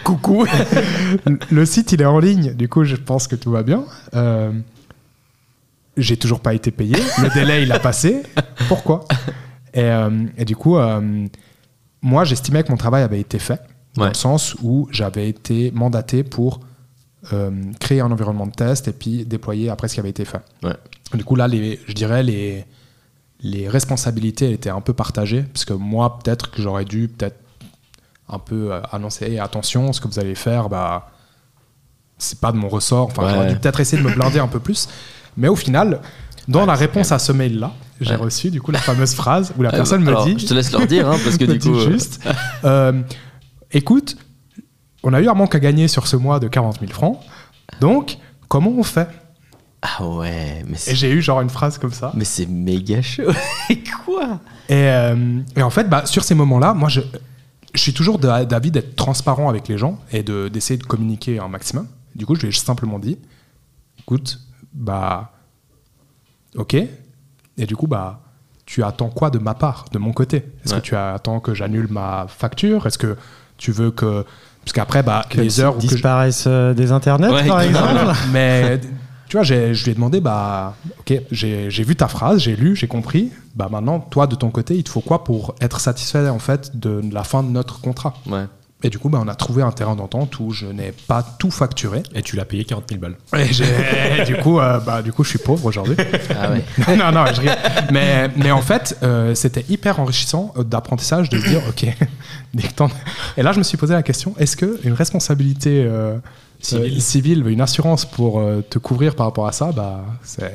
S3: Coucou. Le site, il est en ligne, du coup, je pense que tout va bien. J'ai toujours pas été payé. Le délai, il a passé. Pourquoi? Et, du coup, moi, j'estimais que mon travail avait été fait, dans
S1: Ouais.
S3: le sens où j'avais été mandaté pour euh, créer un environnement de test et puis déployer après ce qui avait été fait.
S1: Ouais.
S3: Du coup, là, les, je dirais les, les responsabilités étaient un peu partagées, parce que moi, peut-être que j'aurais dû peut-être un peu euh, annoncer Hey, attention, ce que vous allez faire, bah, c'est pas de mon ressort. Enfin,
S1: Ouais.
S3: j'aurais dû peut-être essayer de me blinder un peu plus. Mais au final, dans
S1: Ouais,
S3: la réponse à ce mail-là, j'ai
S1: Ouais.
S3: reçu du coup la fameuse phrase où la
S1: Euh,
S3: personne me
S1: alors,
S3: dit
S1: Je te laisse leur dire, hein, parce que du coup.
S3: juste, euh, écoute, on a eu un manque à gagner sur ce mois de 40 000 francs, donc comment on fait?
S1: Ah ouais, mais
S3: Et j'ai eu genre une phrase comme ça.
S1: Mais c'est méga chaud. Quoi?
S3: Et, euh, et en fait, bah, sur ces moments-là, moi, je, je suis toujours d'a- d'avis d'être transparent avec les gens et de- d'essayer de, communiquer un maximum. Du coup, je lui ai simplement dit, écoute, bah, ok. Et du coup, bah, tu attends quoi de ma part, de mon côté? Est-ce
S1: Ouais.
S3: que tu attends que j'annule ma facture? Est-ce que tu veux que... Parce qu'après, bah,
S4: Que
S3: les heures où que je-
S4: disparaissent euh, des internets,
S1: Ouais,
S4: par exemple.
S3: mais tu vois, je lui ai demandé, bah, ok, j'ai j'ai vu ta phrase, j'ai lu, j'ai compris. Bah maintenant, toi, de ton côté, il te faut quoi pour être satisfait en fait de la fin de notre contrat?
S1: Ouais.
S3: Et du coup, bah, on a trouvé un terrain d'entente où je n'ai pas tout facturé.
S2: Et tu l'as payé 40 000 balles.
S3: Et du coup, euh, bah, du coup, je suis pauvre aujourd'hui.
S1: Ah ouais.
S3: non, non, je rigole. Mais, mais en fait, euh, c'était hyper enrichissant d'apprentissage de se dire, ok, dès que t'en- Et là, je me suis posé la question est-ce que une responsabilité euh,
S2: Civile.
S3: euh, civile, une assurance pour euh, te couvrir par rapport à ça, bah, c'est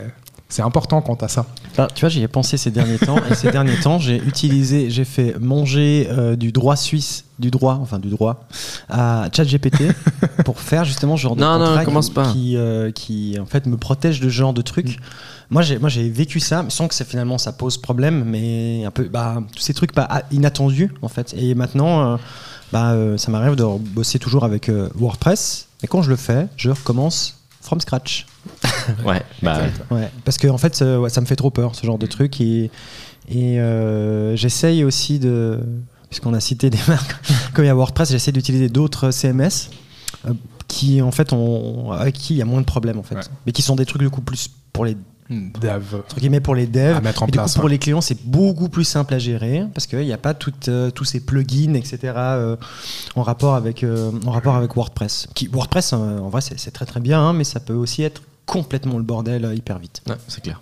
S3: c'est important quant à ça.
S4: Bah, tu vois, j'y ai pensé ces derniers temps. Et ces derniers temps, j'ai utilisé, j'ai fait manger euh, du droit suisse, du droit, enfin du droit, à ChatGPT pour faire justement ce genre de
S1: Non,
S4: contrat qui,
S1: pas.
S4: qui, euh, qui, en fait me protège de ce genre de trucs. Moi, j'ai, moi, j'ai vécu ça, sans que ça, finalement ça pose problème, mais un peu, bah, tous ces trucs pas ah, inattendus en fait. Et maintenant, euh, bah, euh, ça m'arrive de bosser toujours avec euh, WordPress, mais quand je le fais, je recommence from scratch.
S1: Ouais. Bah,
S4: Ouais, parce que en fait, ça, ouais, ça me fait trop peur, ce genre de truc. Et, et euh, j'essaye aussi de. Puisqu'on a cité des marques, comme il y a WordPress, j'essaie d'utiliser d'autres CMS euh, qui, en fait, ont, avec qui il y a moins de problèmes, en fait.
S3: Ouais.
S4: Mais qui sont des trucs, du coup, plus pour les.
S3: Dev.
S4: Entre guillemets, pour les devs.
S3: À mettre en
S4: Et du
S3: place,
S4: coup, pour les clients, c'est beaucoup plus simple à gérer parce qu'il n'y a pas toutes, euh, tous ces plugins, etc. euh, en, rapport avec, euh, en rapport avec WordPress. Qui, WordPress, euh, en vrai, c'est très très bien, hein, mais ça peut aussi être complètement le bordel euh, hyper vite.
S1: ouais, c'est clair.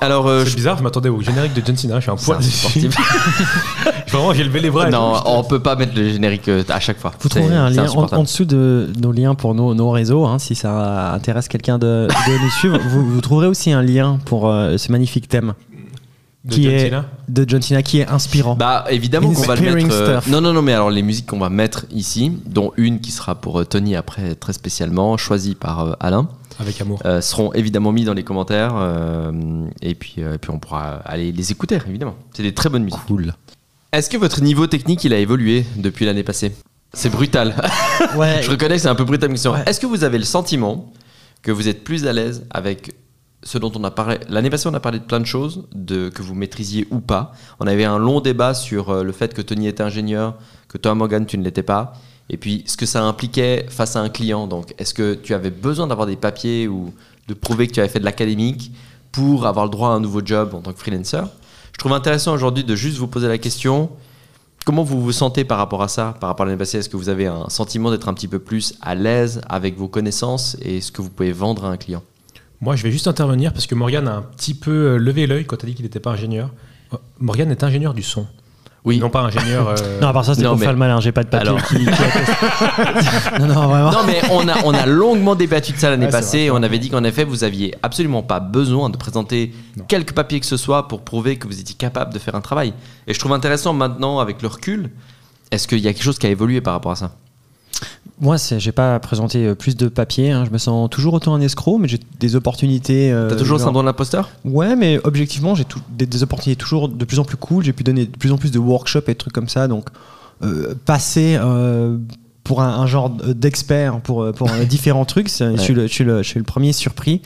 S1: Alors, euh,
S2: C'est bizarre, je m'attendais au générique de John Cena, je suis un poil
S1: insupportable.
S2: Vraiment, j'ai levé les bras.
S1: non, on peut pas mettre le générique euh, à chaque fois.
S4: Vous trouverez un lien en, dessous de nos liens pour nos, nos réseaux, hein, si ça intéresse quelqu'un de, de nous suivre. Vous, vous trouverez aussi un lien pour euh, ce magnifique thème
S2: De
S4: qui
S2: John
S4: est
S2: Cena.
S4: de John Cena qui est inspirant.
S1: Bah évidemment qu'on va le mettre. euh, non non non mais alors les musiques qu'on va mettre ici, dont une qui sera pour euh, Tony après très spécialement choisie par euh, Alain,
S2: Avec amour.
S1: euh, seront évidemment mis dans les commentaires euh, et puis euh, et puis on pourra aller les écouter évidemment. C'est des très bonnes musiques.
S4: cool.
S1: Est-ce que votre niveau technique il a évolué depuis l'année passée? C'est brutal.
S4: Ouais,
S1: Je reconnais que c'est un peu brutal.
S4: Ouais.
S1: Est-ce que vous avez le sentiment que vous êtes plus à l'aise avec ce dont on a parlé? L'année passée, on a parlé de plein de choses, de, que vous maîtrisiez ou pas. On avait un long débat sur euh, le fait que Tony était ingénieur, que toi, Morgan, tu ne l'étais pas. Et puis, ce que ça impliquait face à un client. Donc, est-ce que tu avais besoin d'avoir des papiers ou de prouver que tu avais fait de l'académique pour avoir le droit à un nouveau job en tant que freelancer? Je trouve intéressant aujourd'hui de juste vous poser la question Comment vous vous sentez par rapport à ça, par rapport à l'année passée? Est-ce que vous avez un sentiment d'être un petit peu plus à l'aise avec vos connaissances et ce que vous pouvez vendre à un client?
S2: Moi, je vais juste intervenir parce que Morgan a un petit peu euh, levé l'œil quand tu as dit qu'il n'était pas ingénieur. Euh, Morgan est ingénieur du son.
S1: Oui.
S2: Non pas ingénieur. euh,
S4: Non, à part ça, c'est pour
S1: mais-
S4: faire le malin. J'ai pas de papier
S1: Alors.
S4: qui, qui atteste. non, non, vraiment.
S1: Non, mais on a, on a longuement débattu de ça l'année
S3: Ouais,
S1: passée
S3: vrai,
S1: et on avait dit qu'en effet, vous aviez absolument pas besoin de présenter
S3: Non.
S1: quelques papiers que ce soit pour prouver que vous étiez capable de faire un travail. Et je trouve intéressant maintenant, avec le recul, est-ce qu'il y a quelque chose qui a évolué par rapport à ça?
S4: Moi, j'ai pas présenté euh, plus de papier. hein. Je me sens toujours autant un escroc, mais j'ai des opportunités. euh,
S1: T'as toujours le syndrome de l'imposteur?
S4: Ouais, mais objectivement, j'ai des, des opportunités toujours de plus en plus cool. J'ai pu donner de plus en plus de workshops et de trucs comme ça. Donc, euh, passer euh, pour un, un genre d'expert pour, pour différents trucs, je, suis le, je, suis le, je suis le premier surpris.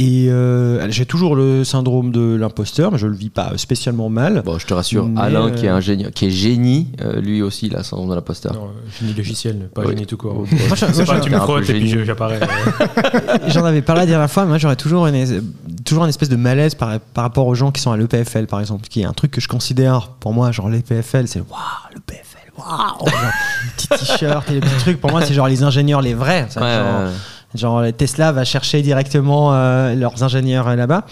S4: Et euh, j'ai toujours le syndrome de l'imposteur, mais je le vis pas spécialement mal.
S1: Bon, je te rassure, Alain,
S4: euh,
S1: qui est, ingénieur, qui est génie, euh, lui aussi, il a le syndrome de l'imposteur.
S2: non, génie logiciel, pas
S1: Oui.
S2: génie tout court.
S1: Moi,
S4: Moi, moi,
S2: pas, tu me
S1: un peu
S2: frottes et puis
S1: génie.
S2: j'apparais.
S4: J'en avais parlé la dernière fois, mais moi j'aurais toujours une, toujours une espèce de malaise par, par rapport aux gens qui sont à l'EPFL par exemple, qui est un truc que je considère pour moi, genre l'EPFL, c'est waouh, l'EPFL, waouh, petits t-shirts et les petits trucs. Pour moi, c'est genre les ingénieurs, les vrais. ça,
S1: Ouais,
S4: genre,
S1: ouais, ouais.
S4: Genre les Tesla va chercher directement euh, leurs ingénieurs euh, là-bas.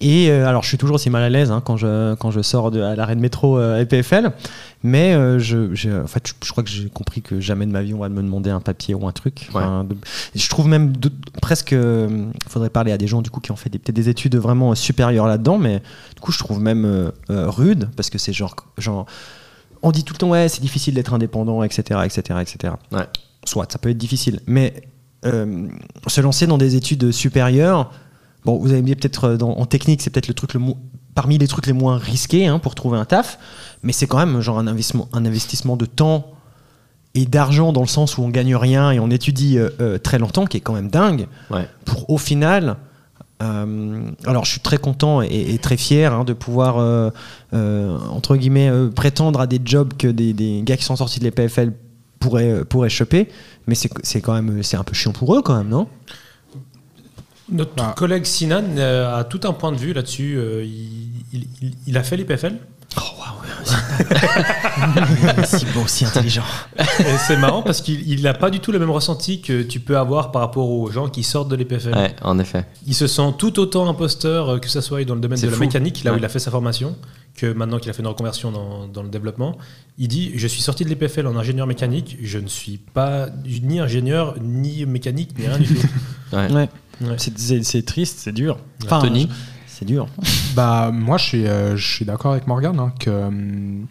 S4: Et euh, alors je suis toujours aussi mal à l'aise hein, quand, je, quand je sors de, à l'arrêt de métro euh, EPFL. Mais euh, je, je- en fait, je, je crois que j'ai compris que jamais de ma vie on va me demander un papier ou un truc. Enfin, de- je trouve même de- presque... Il faudrait parler à des gens du coup qui ont fait des- peut-être des études vraiment euh, supérieures là-dedans. Mais du coup je trouve même euh, euh, rude parce que c'est genre... genre on dit tout le temps ouais c'est difficile d'être indépendant etc etc etc
S1: Ouais.
S4: soit ça peut être difficile mais euh, se lancer dans des études supérieures. Bon vous avez mis peut-être euh, en technique c'est peut-être le truc le parmi les trucs les moins risqués hein, pour trouver un taf. Mais c'est quand même genre un investissement un investissement de temps et d'argent dans le sens où on gagne rien et on étudie euh, euh, très longtemps qui est quand même dingue.
S1: Ouais.
S4: pour au final euh, alors je suis très content et, et très fier hein, de pouvoir entre guillemets prétendre à des jobs que des, des gars qui sont sortis de l'EPFL pourraient, euh, pourraient choper mais c'est c'est quand même c'est un peu chiant pour eux quand même non?
S2: Notre
S3: Ah.
S2: collègue Sinan euh, a tout un point de vue là-dessus. euh, il, il- il- il a fait l'IPFL.
S4: oh waouh si beau si intelligent
S2: Et c'est marrant parce qu'il n'a pas du tout le même ressenti que tu peux avoir par rapport aux gens qui sortent de.
S1: Ouais, en effet.
S2: Il se sent tout autant imposteur que ce soit dans le domaine de la mécanique, là où il a fait sa formation, que maintenant qu'il a fait une reconversion dans, dans le développement. Il dit Je suis sorti de l'IPFL en ingénieur mécanique, je ne suis pas ni ingénieur, ni mécanique, ni rien du tout.
S1: Ouais.
S4: ouais.
S2: Ouais.
S4: C'est- c'est c'est triste c'est dur
S1: Tony
S4: c'est dur
S3: Bah, moi, je suis, euh, je suis d'accord avec Morgan hein, que hum,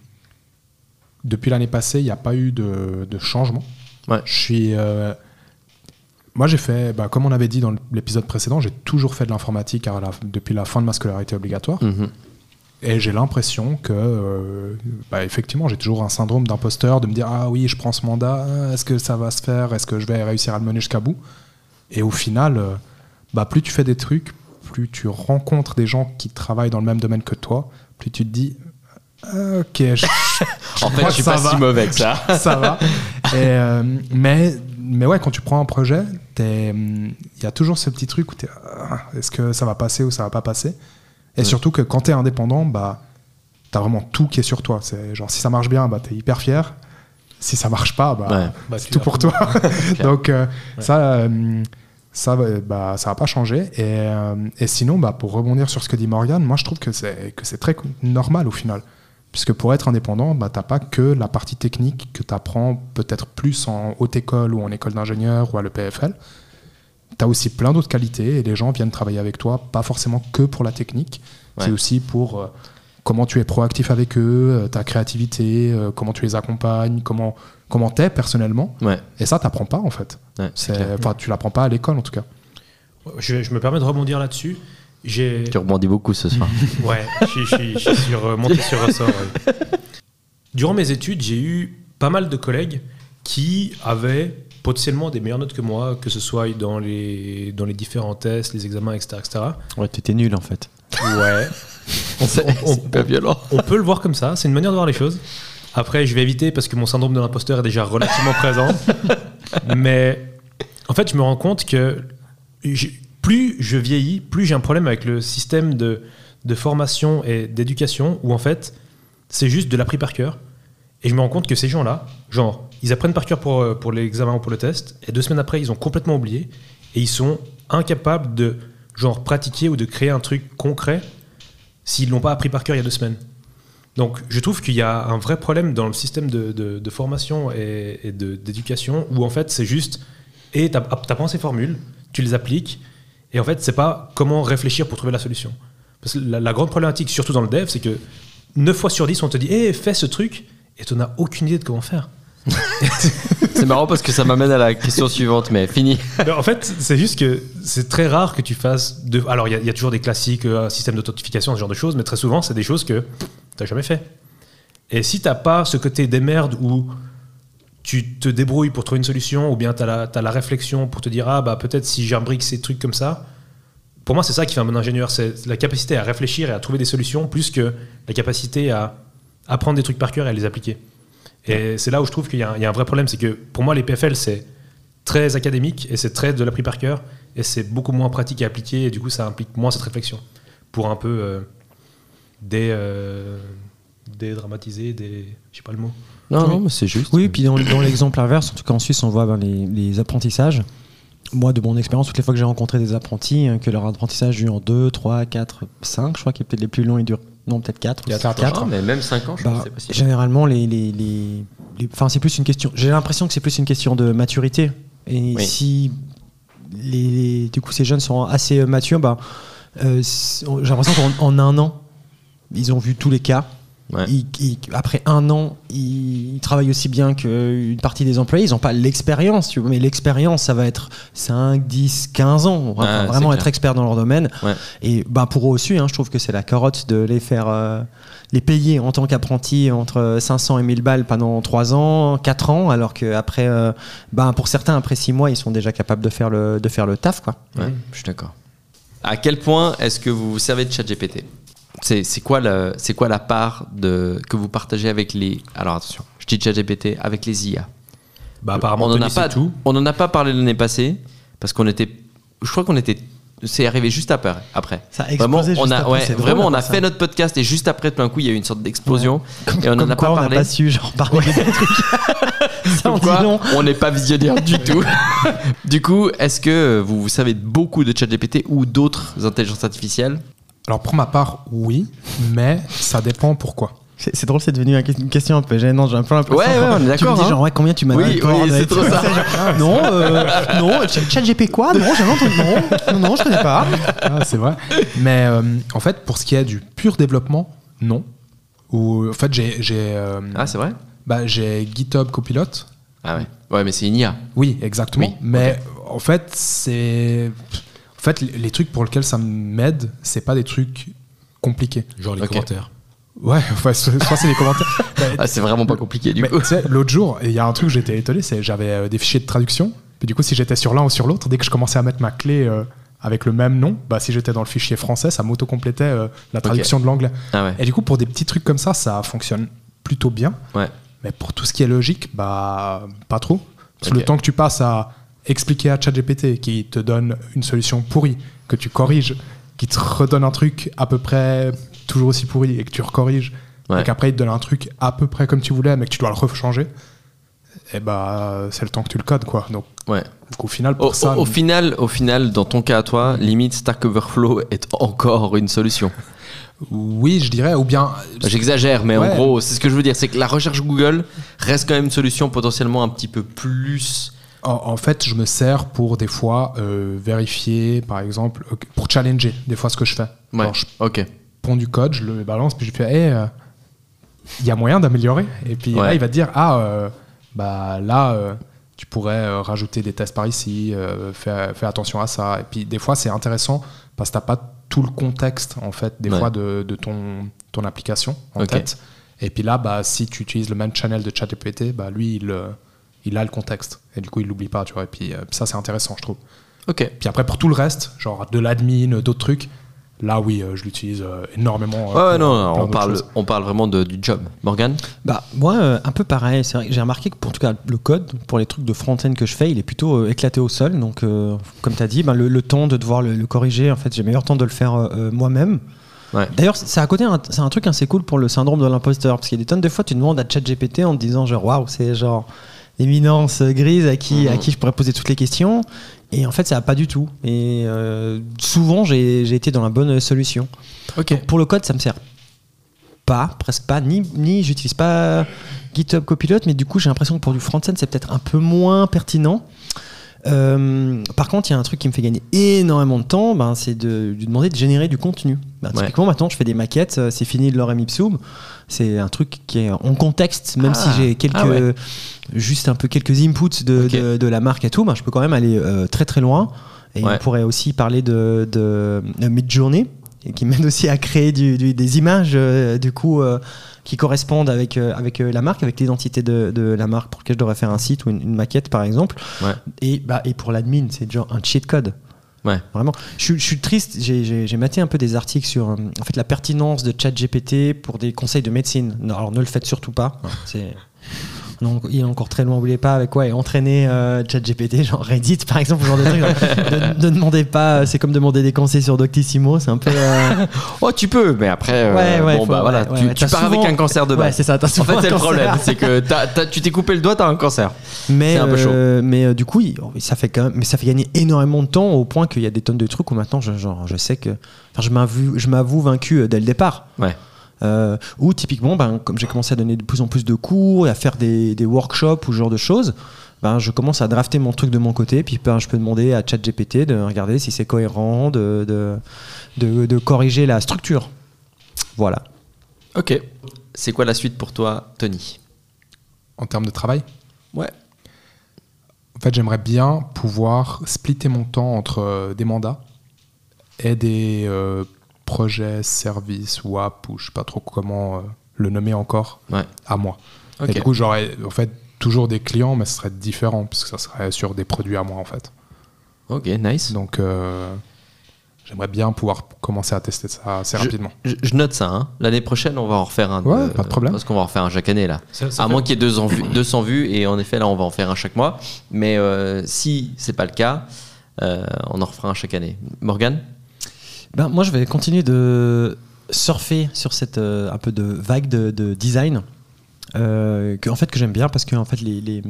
S3: depuis l'année passée, il n'y a pas eu de, de changement.
S1: Ouais.
S3: Je suis. euh, moi, j'ai fait, bah, comme on avait dit dans l'épisode précédent, j'ai toujours fait de l'informatique à la- depuis la fin de ma scolarité obligatoire.
S1: Mhm.
S3: Et j'ai l'impression que, euh, bah, effectivement, j'ai toujours un syndrome d'imposteur de me dire Ah oui, je prends ce mandat, est-ce que ça va se faire Est-ce que je vais réussir à le mener jusqu'à bout? Et au final, euh, bah, plus tu fais des trucs, plus tu rencontres des gens qui travaillent dans le même domaine que toi, plus tu te dis Ah, Ok, je-
S1: En fait, je suis pas
S3: va.
S1: si mauvais que ça.
S3: ça va. Et, euh, mais, mais ouais, quand tu prends un projet, hum, il y a toujours ce petit truc où tu est-ce que ça va passer ou ça va pas passer? Et
S1: Ouais.
S3: surtout que quand tu es indépendant, bah, tu as vraiment tout qui est sur toi. C'est genre, si ça marche bien, bah, tu es hyper fier. Si ça marche pas, bah,
S1: Ouais.
S2: Bah,
S3: c'est tout pour toi. Donc, euh, ça, euh, ça, va- bah, ça va pas changer. Et, euh, et sinon, bah, pour rebondir sur ce que dit Morgan, moi, je trouve que c'est, que c'est très normal au final. Puisque pour être indépendant, bah, tu n'as pas que la partie technique que tu apprends peut-être plus en haute école ou en école d'ingénieur ou à l'EPFL. Tu as aussi plein d'autres qualités et les gens viennent travailler avec toi, pas forcément que pour la technique,
S1: Ouais.
S3: c'est aussi pour euh, comment tu es proactif avec eux, euh, ta créativité, euh, comment tu les accompagnes, comment comment t'es personnellement.
S1: Ouais.
S3: Et ça, t'apprends pas en fait.
S1: Ouais.
S3: Enfin, tu l'apprends pas à l'école en tout cas.
S2: Je, je me permets de rebondir là-dessus. J'ai
S1: Tu rebondis beaucoup ce soir.
S2: Ouais, je suis, je suis- je suis sur, euh, monté sur ressort. ouais. Durant mes études, j'ai eu pas mal de collègues qui avaient potentiellement des meilleures notes que moi, que ce soit dans les, dans les différents tests, les examens, etc. etc.
S4: ouais t'étais nul en fait
S2: Ouais.
S1: C'est pas violent.
S2: On peut le voir comme ça, c'est une manière de voir les choses. Après, je vais éviter parce que mon syndrome de l'imposteur est déjà relativement présent. Mais en fait, je me rends compte que plus je vieillis, plus j'ai un problème avec le système de, de formation et d'éducation où en fait, c'est juste de l'appris par cœur. Et je me rends compte que ces gens-là, genre, ils apprennent par cœur pour, euh, pour l'examen ou pour le test, et deux semaines après, ils ont complètement oublié, et ils sont incapables de, genre, pratiquer ou de créer un truc concret s'ils l'ont pas appris par cœur il y a deux semaines. Donc, je trouve qu'il y a un vrai problème dans le système de, de- formation et, et d'éducation où en fait c'est juste et tu apprends ces formules, tu les appliques et en fait c'est pas comment réfléchir pour trouver la solution. Parce que la, grande problématique, surtout dans le dev, c'est que 9 fois sur 10 on te dit hé fais ce truc et tu n'as aucune idée de comment faire.
S1: C'est marrant parce que ça m'amène à la question suivante, mais fini.
S2: En fait, c'est juste que c'est très rare que tu fasses. Alors, il y a- toujours des classiques, euh, un système d'authentification, ce genre de choses, mais très souvent, c'est des choses que tu n'as jamais fait. Et si tu n'as pas ce côté des merdes où tu te débrouilles pour trouver une solution, ou bien tu as, t'as la réflexion pour te dire, ah, bah peut-être si j'imbrique ces trucs comme ça. Pour moi, c'est ça qui fait un bon ingénieur, c'est la capacité à réfléchir et à trouver des solutions, plus que la capacité à apprendre des trucs par cœur et à les appliquer. Et c'est là où je trouve qu'il y, a un- il y a un vrai problème, c'est que pour moi, les PFL, c'est très académique et c'est très de l'appris par cœur et c'est beaucoup moins pratique à appliquer et du coup ça implique moins cette réflexion pour un peu euh, des, euh, dédramatiser, des. Je sais pas le mot.
S1: Non,
S4: Oui.
S1: non, mais c'est juste.
S4: Oui, puis dans, dans l'exemple inverse, en tout cas en Suisse, on voit ben, les, les apprentissages. Moi, de mon expérience, toutes les fois que j'ai rencontré des apprentis, hein, que leur apprentissage dure en 2, 3, 4, 5, je crois qu'il a peut-être les plus longs, ils durent. Non, peut-être 4.
S2: Il y a quatre,
S1: Ah, mais même 5 ans, je
S4: Bah,
S1: pense que c'est possible.
S4: généralement, les, les, les- les- enfin, c'est plus une question. J'ai l'impression que c'est plus une question de maturité. Et
S1: Oui.
S4: si les, du coup ces jeunes sont assez euh, matures, bah, euh, j'ai l'impression qu'en en un an, ils ont vu tous les cas.
S1: Ouais.
S4: Ils- ils- après un an, ils, ils travaillent aussi bien qu'une partie des employés. Ils n'ont pas l'expérience, tu vois, mais l'expérience, ça va être 5, 10, 15 ans. Va
S1: Ouais,
S4: vraiment être expert dans leur domaine.
S1: Ouais.
S4: Et bah, pour eux aussi, hein, je trouve que c'est la carotte de les faire euh, les payer en tant qu'apprentis entre 500 et 1000 balles pendant 3 ans, 4 ans, alors qu'après, euh, bah, pour certains, après 6 mois, ils sont déjà capables de faire le, de faire le taf. Quoi.
S1: Ouais, je suis d'accord. À quel point est-ce que vous vous servez de ChatGPT? C'est, quoi le, c'est quoi la part de, que vous partagez avec les. Alors attention, je dis ChatGPT avec les IA.
S2: Bah, apparemment,
S1: on n'en a pas
S2: tout.
S1: On n'en a pas parlé l'année passée parce qu'on était. Je crois qu'on était. C'est arrivé juste après. après.
S4: Ça a
S1: Vraiment,
S4: explosé
S1: on a, ouais, vraiment, on a fait
S4: ça.
S1: notre podcast et juste après, tout d'un coup, il y a eu une sorte d'explosion et on n'en a
S4: quoi,
S1: pas
S4: on n'a
S1: parlé.
S4: pas su genre, parler des trucs. Ça en
S1: Comme
S4: dit
S1: quoi, on n'est pas visionnaire du tout. du coup, est-ce que vous, vous savez beaucoup de ChatGPT ou d'autres intelligences artificielles?
S3: Alors pour ma part, oui, mais ça dépend pourquoi.
S4: C'est drôle, c'est devenu une question un peu gênante. J'ai un peu l'impression.
S1: Ouais, ouais, on est
S4: Tu me
S1: d'accord,
S4: dis
S1: hein.
S4: genre, ouais, combien tu m'as
S1: Oui, oui, c'est trop ça.
S4: non, euh, non, chat GP quoi? Non, j'ai entendu. Non, non, non, je connais pas.
S3: Ah, c'est vrai. Mais euh, en fait, pour ce qui est du pur développement, non. Ou en fait, j'ai j'ai euh,
S1: Ah, c'est vrai?
S3: bah, j'ai GitHub Copilot.
S1: Ah ouais. Ouais, mais c'est une IA.
S3: Oui, exactement.
S1: Oui,
S3: mais en fait, c'est en fait les trucs pour lesquels ça m'aide, c'est pas des trucs compliqués.
S2: Genre les commentaires.
S3: Ouais, enfin, soit c'est les commentaires.
S1: Ah, c'est vraiment pas compliqué du
S3: Mais
S1: coup.
S3: tu sais, l'autre jour, il y a un truc, j'étais étonné, c'est j'avais euh, des fichiers de traduction. Puis du coup, si j'étais sur l'un ou sur l'autre, dès que je commençais à mettre ma clé euh, avec le même nom, bah, si j'étais dans le fichier français, ça m'auto-complétait euh, la traduction de l'anglais.
S1: Ah ouais.
S3: Et du coup, pour des petits trucs comme ça, ça fonctionne plutôt bien.
S1: Ouais.
S3: Mais pour tout ce qui est logique, bah, pas trop. Parce que le temps que tu passes à expliquer à ChatGPT qui te donne une solution pourrie, que tu corriges, qui te redonne un truc à peu près toujours aussi pourri et que tu recorriges,
S1: Ouais.
S3: et qu'après il te donne un truc à peu près comme tu voulais, mais que tu dois le rechanger, et bah, c'est le temps que tu le codes, quoi. Donc,
S1: Ouais.
S3: au final, pour
S1: Au,
S3: ça.
S1: au- au final, au final, dans ton cas à toi, limite Stack Overflow est encore une solution.
S3: Oui, je dirais, ou bien.
S1: J'exagère, mais en gros, c'est ce que je veux dire, c'est que la recherche Google reste quand même une solution potentiellement un petit peu plus.
S3: En, en fait, je me sers pour des fois euh, vérifier, par exemple, euh, pour challenger des fois ce que je fais.
S1: Ouais.
S3: Je
S1: Ok.
S3: ponds du code, je le balance, puis je fais, hey, euh, il y a moyen d'améliorer? Et puis là, il va te dire, ah, euh, bah là, euh, tu pourrais euh, rajouter des tests par ici, euh, fais, fais attention à ça. Et puis des fois, c'est intéressant parce que t'as pas tout le contexte, en fait, des
S1: Ouais.
S3: fois, de, de ton, ton application en tête. Et puis là, bah, si tu utilises le même channel de ChatGPT, bah, lui, il, euh, il a le contexte. Et du coup, il l'oublie pas, tu vois. Et puis euh, ça, c'est intéressant, je trouve.
S1: Ok.
S3: Puis après, pour tout le reste, genre de l'admin, d'autres trucs, là, oui, euh, je l'utilise euh, énormément. euh,
S1: Ouais, non, non, on parle,
S3: choses.
S1: on parle vraiment de- du job. Morgan
S4: Bah, moi, euh, un peu pareil. C'est vrai j'ai remarqué que, pour en tout cas, le code, pour les trucs de front-end que je fais, il est plutôt euh, éclaté au sol. Donc, euh, comme tu as dit, ben, le, le temps de devoir le, le corriger, en fait, j'ai meilleur temps de le faire moi-même.
S1: Ouais.
S4: D'ailleurs, c'est à côté, un- c'est un truc assez cool pour le syndrome de l'imposteur. Parce qu'il y a des tonnes de fois, tu demandes à ChatGPT en te disant, genre, waouh, c'est genre l'éminence grise à qui, à
S1: Mhm.
S4: qui je pourrais poser toutes les questions. Et en fait, ça va pas du tout. Et euh, souvent, j'ai été dans la bonne solution. Pour le code, ça me sert pas, presque pas, ni, ni j'utilise pas GitHub Copilot, mais du coup, j'ai l'impression que pour du front-end, c'est peut-être un peu moins pertinent. Euh, par contre, il y a un truc qui me fait gagner énormément de temps, ben, c'est de lui demander de générer du contenu. Ben,
S1: Ouais.
S4: Typiquement, maintenant, je fais des maquettes, euh, c'est fini de l'orem ipsum. C'est un truc qui est en contexte, même
S1: Ah.
S4: si j'ai quelques,
S1: Ah ouais.
S4: juste un peu quelques inputs de,
S1: Ok.
S4: de, de la marque et tout, ben, je peux quand même aller euh, très très loin. Et
S1: Ouais.
S4: on pourrait aussi parler de, de, de Midjourney, et qui m'aide aussi à créer du- du- des images euh, du coup euh, qui correspondent avec, euh, avec la marque, avec l'identité de, de la marque pour laquelle je devrais faire un site ou une, une maquette par exemple.
S1: Ouais.
S4: Et, bah, et pour l'admin, c'est genre un cheat code.
S1: Ouais.
S4: Vraiment. Je, suis- je suis triste, j'ai- maté un peu des articles sur euh, en fait, la pertinence de ChatGPT pour des conseils de médecine. Non, alors ne le faites surtout pas. C'est- Non, il est encore très loin, vous voulez pas avec quoi Et entraîner euh, ChatGPT, genre Reddit par exemple, genre de truc. ne, demandez pas, euh, c'est comme demander des conseils sur Doctissimo, c'est un peu. euh,
S1: Oh, tu peux, mais après, euh,
S4: Ouais, ouais,
S1: bon,
S4: faut-
S1: bah voilà,
S4: ouais,
S1: tu,
S4: ouais,
S1: pars
S4: souvent-
S1: avec un cancer de
S4: Ouais,
S1: base.
S4: c'est ça, t'as
S1: en fait, c'est le problème, c'est que tu t'es coupé le doigt, t'as un cancer.
S4: Mais,
S1: C'est un peu chaud.
S4: mais du coup, il- ça fait quand même, mais ça fait gagner énormément de temps au point qu'il y a des tonnes de trucs où maintenant, je, genre, je sais que, enfin, je m'avoue, vaincu dès le départ.
S1: Ouais.
S4: Euh, ou typiquement, ben, comme j'ai commencé à donner de plus en plus de cours et à faire des, des workshops ou ce genre de choses, ben, je commence à drafter mon truc de mon côté, puis ben, je peux demander à ChatGPT de regarder si c'est cohérent, de, de, de, de corriger la structure. Voilà.
S1: Ok. C'est quoi la suite pour toi, Tony?
S3: En termes de travail?
S1: Ouais.
S3: En fait, j'aimerais bien pouvoir splitter mon temps entre euh, des mandats et des euh, projets, services ou apps, ou je sais pas trop comment euh, le nommer encore,
S1: Ouais.
S3: à moi.
S1: Ok.
S3: Et du coup, j'aurais en fait toujours des clients, mais ce serait différent, parce que ça serait sur des produits à moi en fait.
S1: Ok, nice.
S3: Donc, euh, j'aimerais bien pouvoir commencer à tester ça assez
S1: Je-
S3: rapidement.
S1: Je, je note ça. hein. L'année prochaine, on va en refaire un.
S3: Ouais, pas de problème.
S1: Parce qu'on va en refaire un chaque année là.
S2: Ça- ça
S1: à moins qu'il y ait 200 vues, 200 vues, et en effet, là, on va en faire un chaque mois. Mais euh, si c'est pas le cas, euh, on en refera un chaque année. Morgan
S4: Ben, moi, je vais continuer de surfer sur cette euh, un peu de vague de, de design euh, que, en fait, que j'aime bien parce que en fait, les, les,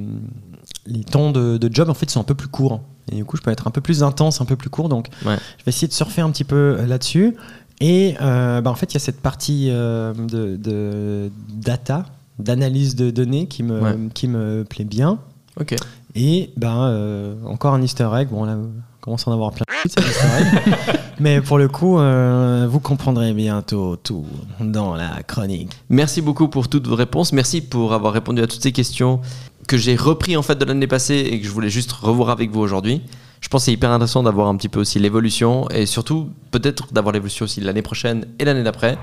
S4: les temps de, de job en fait, sont un peu plus courts. Et du coup, je peux être un peu plus intense, un peu plus court. Donc,
S1: Ouais.
S4: je vais essayer de surfer un petit peu euh, là-dessus. Et euh, ben, en fait, il y a cette partie euh, de, de data, d'analyse de données qui me,
S1: Ouais.
S4: qui me plaît bien.
S1: Ok.
S4: Et ben encore un Easter egg. Bon là, commence à en avoir plein. Mais pour le coup, euh, vous comprendrez bientôt tout dans la chronique.
S1: Merci beaucoup pour toutes vos réponses. Merci pour avoir répondu à toutes ces questions que j'ai repris en fait de l'année passée et que je voulais juste revoir avec vous aujourd'hui. Je pense que c'est hyper intéressant d'avoir un petit peu aussi l'évolution et surtout peut-être d'avoir l'évolution aussi l'année prochaine et l'année d'après.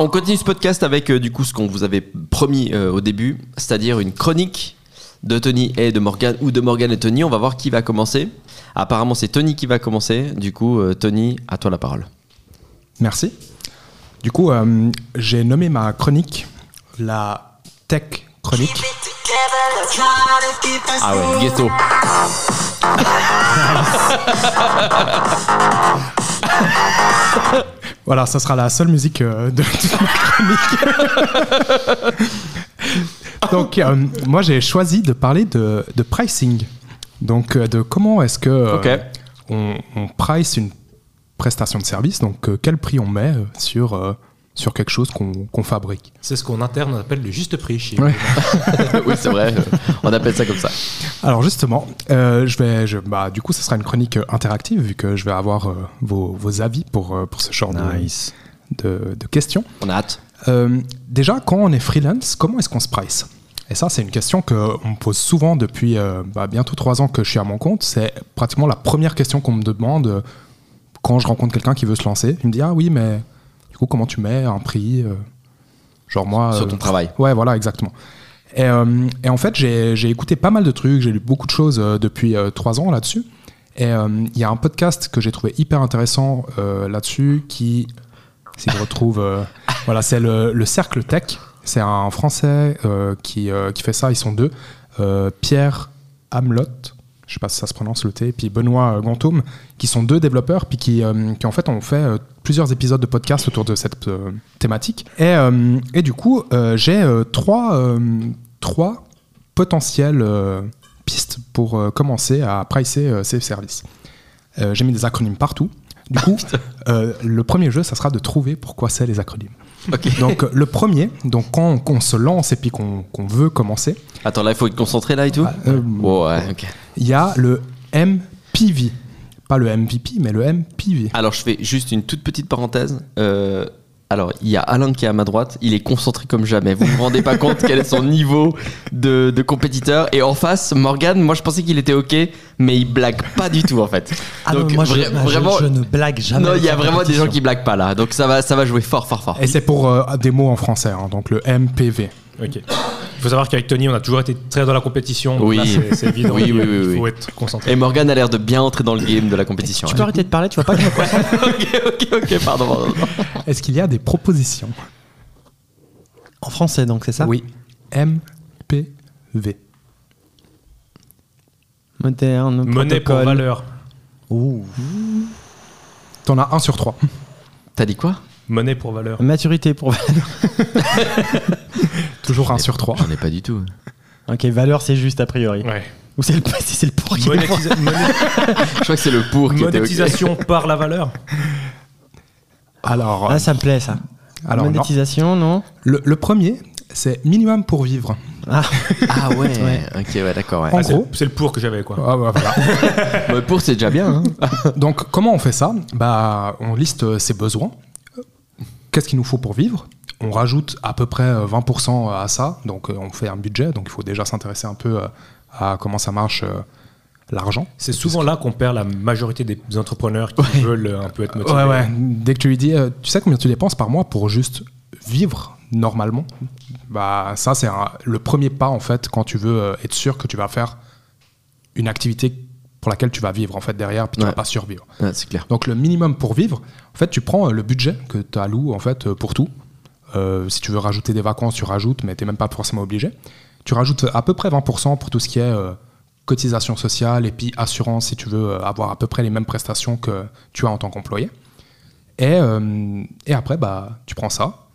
S1: On continue ce podcast avec euh, du coup ce qu'on vous avait promis euh, au début, c'est-à-dire une chronique de Tony et de Morgan ou de Morgan et Tony. On va voir qui va commencer. Apparemment c'est Tony qui va commencer. Du coup euh, Tony, à toi la parole.
S3: Merci. Du coup, euh, j'ai nommé ma chronique la Tech Chronique.
S1: Ah ouais, ghetto.
S3: Voilà, ça sera la seule musique euh, de toute ma chronique. Donc, euh, moi, j'ai choisi de parler de, de pricing. Donc, euh, de comment est-ce que euh, on, on price une prestation de service. Donc, euh, quel prix on met sur, euh, sur quelque chose qu'on qu'on fabrique.
S2: C'est ce qu'on interne appelle le juste prix chez
S3: Ouais.
S1: oui, c'est vrai. On appelle ça comme ça.
S3: Alors justement, euh, je vais, je, bah, du coup, ce sera une chronique interactive vu que je vais avoir euh, vos, vos avis pour, euh, pour ce genre de- de, de questions.
S1: On a hâte.
S3: Euh, déjà, quand on est freelance, comment est-ce qu'on se price? Et ça, c'est une question qu'on me pose souvent depuis euh, bah, bientôt trois ans que je suis à mon compte. C'est pratiquement la première question qu'on me demande euh, quand je rencontre quelqu'un qui veut se lancer. Il me dit Ah oui, mais du coup, comment tu mets un prix Genre moi.
S1: Sur ton travail.
S3: Ouais, voilà, exactement. Et, euh, et en fait, j'ai écouté pas mal de trucs, j'ai lu beaucoup de choses euh, depuis euh, trois ans là-dessus. Et il y a un podcast que j'ai trouvé hyper intéressant là-dessus qui, si je retrouve, euh, voilà, c'est le, le Cercle Tech. C'est un Français euh, qui, euh, qui fait ça, ils sont deux. Pierre Hamelot, je sais pas si ça se prononce le T, et puis Benoît Gantoum, qui sont deux développeurs, puis qui, euh, qui en fait ont fait euh, plusieurs épisodes de podcast autour de cette euh, thématique. Et, et du coup, j'ai trois, trois potentielles pistes pour commencer à pricer ces services. J'ai mis des acronymes partout. Du coup, euh, le premier jeu, ça sera de trouver pourquoi c'est les acronymes. Donc, euh, le premier, donc quand on se lance et puis qu'on veut commencer,
S1: Attends, là, il faut être concentré là et tout.
S3: euh,
S1: Oh, ouais, ok.
S3: il y a le MPV. Pas le MVP, mais le MPV.
S1: Alors, je fais juste une toute petite parenthèse. Euh, alors, il y a Alain qui est à ma droite. Il est concentré comme jamais. Vous vous rendez pas compte quel est son niveau de, de compétiteur. Et en face, Morgan, moi, je pensais qu'il était ok, mais il blague pas du tout en fait.
S4: Ah non,
S1: Donc,
S4: moi, je,
S1: vra-
S4: je-
S1: vraiment.
S4: je ne blague jamais.
S1: non, il y a vraiment des gens qui blaguent pas là. Donc, ça va, ça va jouer fort, fort, fort.
S3: Et c'est pour euh, des mots en français, hein, donc le MPV.
S2: Ok. Il faut savoir qu'avec Tony, on a toujours été très dans la compétition.
S1: Oui.
S2: c'est- évident.
S1: Oui, oui,
S2: il faut
S1: oui.
S2: être concentré.
S1: Et Morgan a l'air de bien entrer dans le game de la compétition.
S4: Tu peux arrêter de parler, tu vois pas que je me concentre
S1: ok, ok, ok, pardon. pardon.
S3: Est-ce qu'il y a des propositions
S4: En français, donc, c'est ça?
S3: Oui. MPV.
S4: Moderne.
S2: Monnaie pour
S4: protocole.
S2: valeur.
S4: Ouh.
S3: T'en as un sur trois.
S1: T'as dit quoi?
S2: Monnaie pour valeur.
S4: Maturité pour valeur.
S3: Toujours un sur trois.
S1: J'en ai pas du tout.
S4: ok, valeur, c'est juste a priori.
S2: Ouais.
S4: Ou c'est le, c'est le pour qui est fort.
S2: Monétisa- moné-
S1: Je crois que c'est le pour qui était ok.
S2: monétisation par la valeur.
S3: Alors,
S4: Ah, ça me plaît, ça.
S3: alors non.
S4: Monétisation, non,
S3: Le, le premier, c'est minimum pour vivre.
S4: Ah,
S1: Ah ouais,
S4: Ouais.
S1: ok, ouais, d'accord. Ouais.
S3: En
S2: Ah, c'est-
S3: gros.
S2: c'est le pour que j'avais quoi.
S3: Ah, bah, voilà.
S1: Bah, pour, c'est déjà bien. hein.
S3: Donc, comment on fait ça? Bah, On liste euh, ses besoins. Qu'est-ce qu'il nous faut pour vivre? On rajoute à peu près euh, 20% à ça. Donc, euh, on fait un budget. Donc, il faut déjà s'intéresser un peu euh, à comment ça marche euh, l'argent.
S2: C'est souvent là qu'on perd la majorité des entrepreneurs qui veulent euh, un peu être motivés.
S3: Ouais, ouais. Dès que tu lui dis, euh, tu sais combien tu dépenses par mois pour juste vivre normalement? Bah, ça, c'est le premier pas, en fait, quand tu veux euh, être sûr que tu vas faire une activité pour laquelle tu vas vivre, en fait, derrière, puis tu
S1: Ouais.
S3: vas pas survivre.
S1: Ouais, c'est clair.
S3: Donc le minimum pour vivre, en fait, tu prends euh, le budget que tu alloues en fait euh, pour tout. Euh, si tu veux rajouter des vacances, tu rajoutes, mais tu n'es même pas forcément obligé. Tu rajoutes à peu près 20% pour tout ce qui est euh, cotisation sociale et puis assurance si tu veux avoir à peu près les mêmes prestations que tu as en tant qu'employé. Et, euh, et après, bah, tu prends ça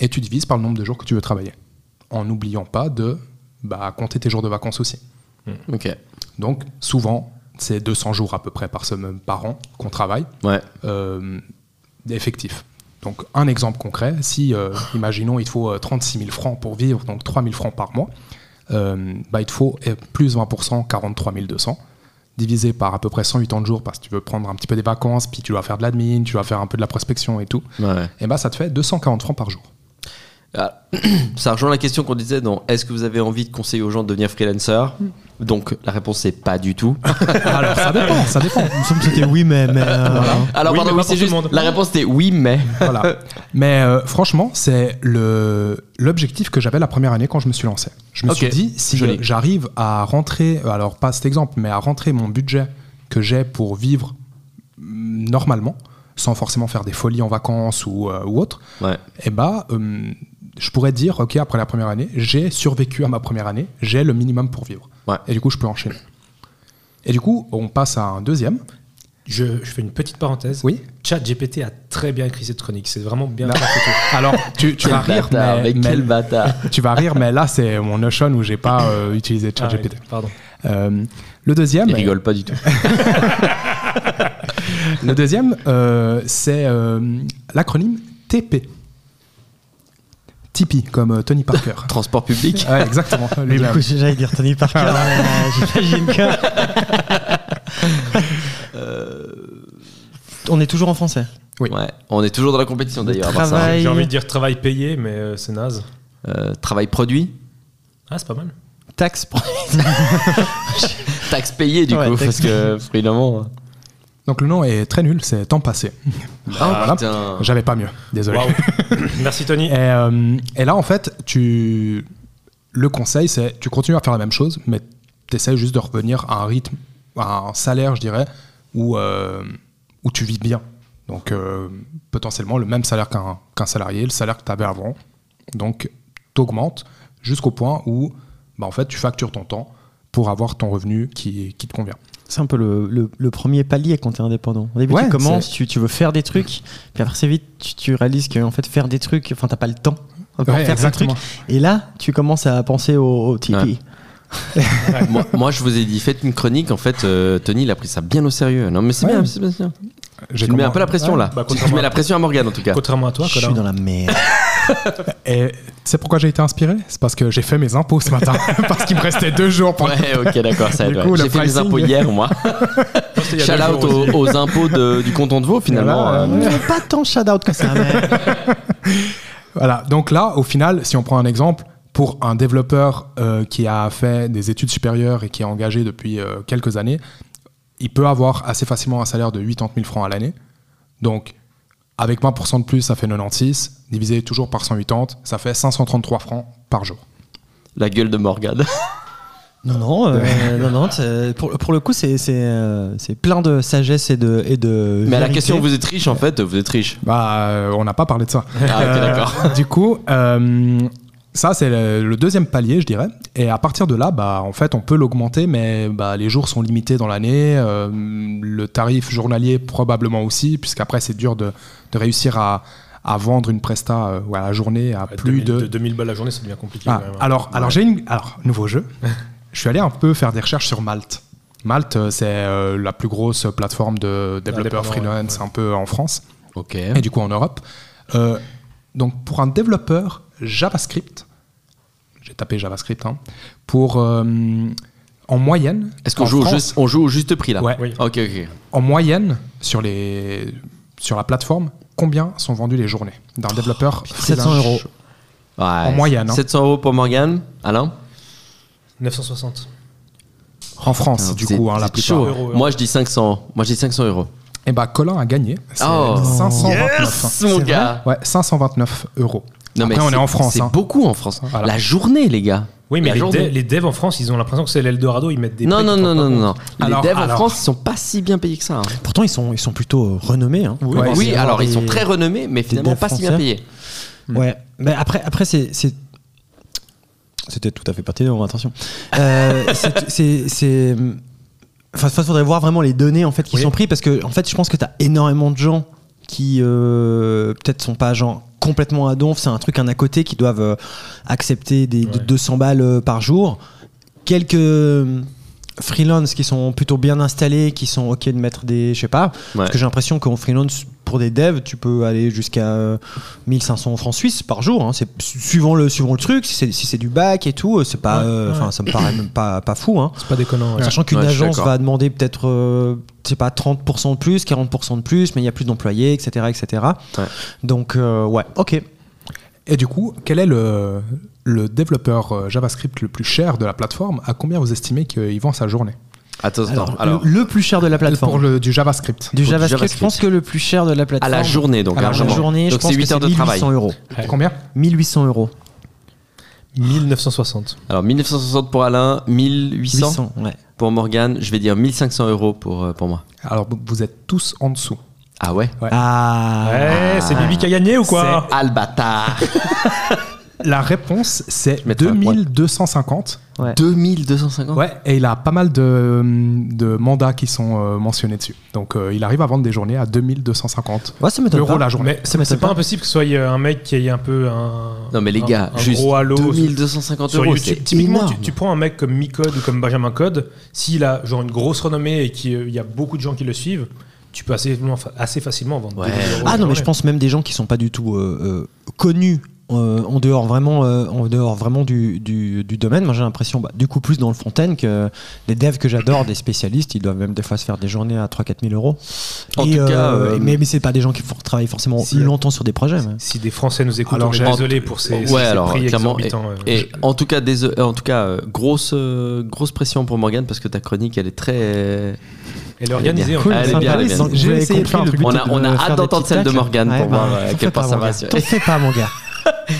S3: et tu divises par le nombre de jours que tu veux travailler. En n'oubliant pas de bah, compter tes jours de vacances aussi.
S1: Ok.
S3: Donc souvent, c'est 200 jours à peu près par, semaine, par an qu'on travaille
S1: Ouais.
S3: euh, effectif. Donc un exemple concret, si euh, imaginons il faut euh, 36 000 francs pour vivre, donc 3 000 francs par mois, euh, bah, il te faut euh, plus 20%, 43 200, divisé par à peu près 108 ans de jours parce que tu veux prendre un petit peu des vacances, puis tu dois faire de l'admin, tu dois faire un peu de la prospection et tout,
S1: ouais.
S3: et bah ça te fait 240 francs par jour.
S1: Ah, ça rejoint la question qu'on disait dans Est-ce que vous avez envie de conseiller aux gens de devenir freelancer? Donc la réponse c'est pas du tout.
S3: Alors ça dépend, ça dépend.
S4: il me semble que c'était oui, mais. mais euh,
S1: Alors
S2: Oui,
S1: pardon,
S2: mais
S1: oui, juste. La réponse était oui, mais.
S3: Voilà. Mais euh, franchement, c'est le l'objectif que j'avais la première année quand je me suis lancé. Je me suis dit, si
S1: Joli.
S3: j'arrive à rentrer, alors pas cet exemple, mais à rentrer mon budget que j'ai pour vivre mm, normalement, sans forcément faire des folies en vacances ou, euh, ou autre,
S1: Ouais.
S3: eh ben, euh, je pourrais dire, ok, après la première année, j'ai survécu à ma première année, j'ai le minimum pour vivre.
S1: Ouais.
S3: Et du coup, je peux enchaîner. Et du coup, on passe à un deuxième.
S2: Je, je fais une petite parenthèse.
S3: Oui.
S2: Chat GPT a très bien écrit cette chronique. C'est vraiment bien.
S3: Alors, tu, tu vas rire,
S1: bâtard,
S3: mais,
S1: mais
S3: mais-
S1: quel bâtard.
S3: tu vas rire, mais là, c'est mon Notion où j'ai pas euh, utilisé
S2: Ah,
S3: ChatGPT.
S2: ouais, pardon.
S3: Euh, le deuxième,
S1: Il rigole pas du tout.
S3: le deuxième, euh, c'est euh, l'acronyme TP. Tipeee, comme euh, Tony Parker.
S1: Transport public.
S3: ouais, exactement.
S4: Du coup, j'allais dire Tony Parker, euh, j'imagine que. Euh, On est toujours en français.
S3: Oui.
S1: Ouais. On est toujours dans la compétition d'ailleurs. à part ça.
S4: travail.
S2: J'ai envie de dire travail payé, mais euh, c'est naze.
S1: Euh, travail produit.
S2: Ah, c'est pas mal.
S4: Taxe. pour-
S1: Taxe payée du
S4: Ouais,
S1: coup.
S4: taxe
S1: Parce que évidemment.
S3: Donc le nom est très nul, c'est temps passé.
S1: Ah
S3: Voilà. J'avais pas mieux, désolé.
S2: Merci Tony.
S3: Et, euh, et là, en fait, tu... le conseil, c'est tu continues à faire la même chose, mais tu essaies juste de revenir à un rythme, à un salaire, je dirais, où, euh, où tu vis bien. Donc, euh, potentiellement, le même salaire qu'un qu'un salarié, le salaire que tu avais avant. Donc, tu augmentes jusqu'au point où, bah, en fait, tu factures ton temps pour avoir ton revenu qui, qui te convient.
S4: C'est un peu le, le- le premier palier quand tu es indépendant. Au début,
S3: Ouais,
S4: tu commences, tu, tu veux faire des trucs, puis après, c'est vite, tu, tu réalises que en fait, faire des trucs, enfin, t'as pas le temps pour
S3: Ouais,
S4: faire ces trucs.
S3: exactement.
S4: Et là, tu commences à penser au, au Tipeee.
S1: moi, moi, je vous ai dit, faites une chronique. En fait, euh, Tony, il a pris ça bien au sérieux. Non, mais c'est
S3: Ouais.
S1: bien, c'est bien. me mets un peu la pression
S3: Ouais.
S1: là.
S2: Bah,
S1: tu mets la pression à Morgane en tout cas.
S2: Contrairement à toi,
S4: Je suis dans la merde.
S3: Et tu sais pourquoi j'ai été inspiré? C'est parce que j'ai fait mes impôts ce matin. parce qu'il me restait deux jours pour
S1: Ouais, ok, d'accord, ça aide, ouais. J'ai fait mes impôts hier, moi. Shout out aux, aux impôts de- du canton de Vaud, finalement.
S3: Voilà,
S1: euh,
S3: ouais.
S4: pas tant shout-out que ça, mais.
S3: Voilà, donc là, au final, si on prend un exemple, pour un développeur euh, qui a fait des études supérieures et qui est engagé depuis euh, quelques années, il peut avoir assez facilement un salaire de 80 000 francs à l'année. Donc, avec 20% de plus, ça fait 96, divisé toujours par 180, ça fait 533 francs par jour.
S1: La gueule de Morgane.
S4: Non, non, euh, non, non pour, pour le coup, c'est euh, c'est plein de sagesse et de. Et de
S1: Mais à la question, vous êtes riche en fait, vous êtes riche.
S3: Bah, euh, on n'a pas parlé de ça.
S1: Ah, ok,
S3: Euh,
S1: d'accord.
S3: du coup, euh, Ça, c'est le, le deuxième palier, je dirais. Et à partir de là, bah, en fait, on peut l'augmenter, mais bah, les jours sont limités dans l'année. euh, le tarif journalier, probablement aussi, puisqu'après, c'est dur de, de réussir à, à vendre une presta euh, à la journée à plus
S2: 2000,
S3: de.
S2: 2000 balles la journée, ça devient compliqué.
S3: Ah,
S2: quand même. hein.
S3: alors, alors j'ai une. Alors, nouveau jeu. je suis allé un peu faire des recherches sur Malte. Malte, euh, c'est euh, la plus grosse plateforme de développeurs freelance
S2: ouais.
S3: un peu en France
S1: Ok.
S3: et du coup en Europe. Euh, donc pour un développeur JavaScript, j'ai tapé JavaScript, hein, pour euh, en moyenne.
S1: Est-ce qu'on joue, au juste- on joue au juste prix là?
S3: Ouais.
S2: Oui.
S1: Ok, ok.
S3: En moyenne sur les sur la plateforme, combien sont vendues les journées d'un développeur
S4: 700
S3: freelance
S4: euros.
S1: Ouais,
S3: En moyenne, hein.
S1: 700 euros pour Morgan. Alain?
S2: 960.
S3: en France du
S1: Vous êtes-
S3: coup, hein, la plupart.
S1: chaud.
S2: Euros.
S1: Moi je dis 500. Moi je dis 500 euros.
S3: Et bah Colin a gagné.
S1: Oh.
S3: 529.
S1: Yes, mon gars.
S3: Ouais, 529 euros.
S1: Non,
S3: Après,
S1: mais
S3: on est
S1: c'est-
S3: en France.
S1: C'est
S3: hein.
S1: beaucoup en France.
S3: Voilà.
S1: La journée, les gars.
S2: Oui, mais les,
S1: journée.
S2: dev- les devs en France, ils ont l'impression que c'est l'Eldorado, ils mettent des.
S1: Non, non, non, non, non. Les
S3: Alors-
S1: devs en France, ils sont pas si bien payés que ça. hein.
S4: Pourtant, ils sont, ils sont plutôt euh, renommés. Hein.
S2: Oui,
S3: Ouais,
S1: Oui, alors ils sont très renommés, mais finalement pas si bien payés.
S4: Ouais. Mais après, après c'est. C'était tout à fait pertinent, attention. Euh, c'est- Enfin, il faudrait voir vraiment les données en fait qui
S2: Oui.
S4: sont prises parce que en fait, je pense que tu as énormément de gens qui euh, peut-être sont pas genre complètement à donf, c'est un truc un à côté qui doivent euh, accepter des,
S2: Ouais.
S4: 200 balles euh, par jour. Quelques freelance qui sont plutôt bien installés, qui sont ok de mettre des, je sais pas,
S1: Ouais.
S4: parce que j'ai l'impression qu'en freelance pour des devs, tu peux aller jusqu'à euh, 1500 francs suisses par jour. hein. C'est suivant le suivant le truc. Si c'est si du bac et tout, c'est pas,
S2: Ouais,
S4: euh,
S2: ouais.
S4: ça me paraît même pas pas fou. Hein.
S2: C'est pas déconnant. ouais.
S4: Sachant qu'une agence va demander peut-être, euh, je sais pas, 30% de plus, 40% de plus, mais il y a plus d'employés, etc., etc.
S1: Ouais.
S4: Donc euh, ouais, ok.
S3: Et du coup, quel est le, le développeur euh, JavaScript le plus cher de la plateforme À combien vous estimez qu'il vend sa journée
S1: Attends, attends.
S4: Alors,
S1: Alors,
S4: le, le plus cher de la plateforme.
S3: Pour le, du JavaScript.
S4: du JavaScript, je pense que le plus cher de la
S1: à
S4: plateforme.
S1: la journée, donc
S3: À la
S4: à journée, je pense
S1: c'est
S4: que
S1: 8 heures
S4: c'est
S1: de travail.
S4: 1800 euros.
S2: Ouais.
S3: Combien
S4: 1800 euros.
S2: 1960.
S1: Alors 1960 pour Alain, 1800
S4: 800, ouais.
S1: pour Morgan. Je vais dire 1500 euros pour, euh, pour moi.
S3: Alors, vous- êtes tous en dessous.
S1: Ah ouais
S3: Ouais.
S4: Ah.
S2: Ouais, c'est Bibi qui a gagné ou quoi
S1: Albatar
S3: La réponse, c'est
S1: Je mettrai un point.
S3: 2250.
S4: Ouais.
S1: 2250
S3: Ouais, et il a pas mal de, de mandats qui sont euh, mentionnés dessus. Donc, euh, il arrive à vendre des journées à 2250
S4: Ouais, ça m'étonne
S3: euros
S4: pas.
S3: la journée.
S2: C'est pas
S4: pas.
S2: impossible que ce soit euh, un mec qui ait un peu un.
S1: Non mais les
S2: un-
S1: gars,
S2: un
S1: juste
S2: gros halo
S1: 2250
S2: sur
S1: euros,
S2: YouTube. Typiquement, tu, prends un mec comme Micode ou comme Benjamin Code, s'il a genre une grosse renommée et qu'il y a beaucoup de gens qui le suivent, tu peux assez, assez facilement vendre.
S1: Ouais.
S2: 2000 euros
S4: Ah non, mais je pense même des gens qui sont pas du tout euh, euh, connus. Euh, en dehors vraiment, euh, en dehors vraiment du, du, du domaine, moi j'ai l'impression, bah, du coup plus dans le fontaine que les devs que j'adore, des spécialistes, ils doivent même des fois se faire des journées à 3-4 000 euros.
S1: En
S4: Et,
S1: tout cas,
S4: euh, mais, mais c'est pas des gens qui font travailler forcément
S2: Si,
S4: longtemps sur des projets. mais-
S2: Si des Français nous écoutent,
S3: Alors,
S2: on est
S3: j'ai-
S2: désolé pour ces,
S1: Ouais,
S2: ces
S1: alors,
S2: prix
S1: clairement,
S2: exorbitants. euh.
S1: Et en tout cas, désolé- en tout cas, grosse, grosse pression pour Morgan parce que ta chronique, elle est très. Cool,
S2: en
S1: elle est bien, elle est bien.
S4: Donc,
S3: J'ai essayé de faire
S4: le but
S1: On a, on a hâte
S4: des
S1: d'entendre celle de
S4: tacs.
S1: Morgan
S4: Ouais,
S1: pour
S4: bah,
S1: voir quelle
S4: fais pas,
S1: part ça va.
S4: T'en fais pas, mon gars.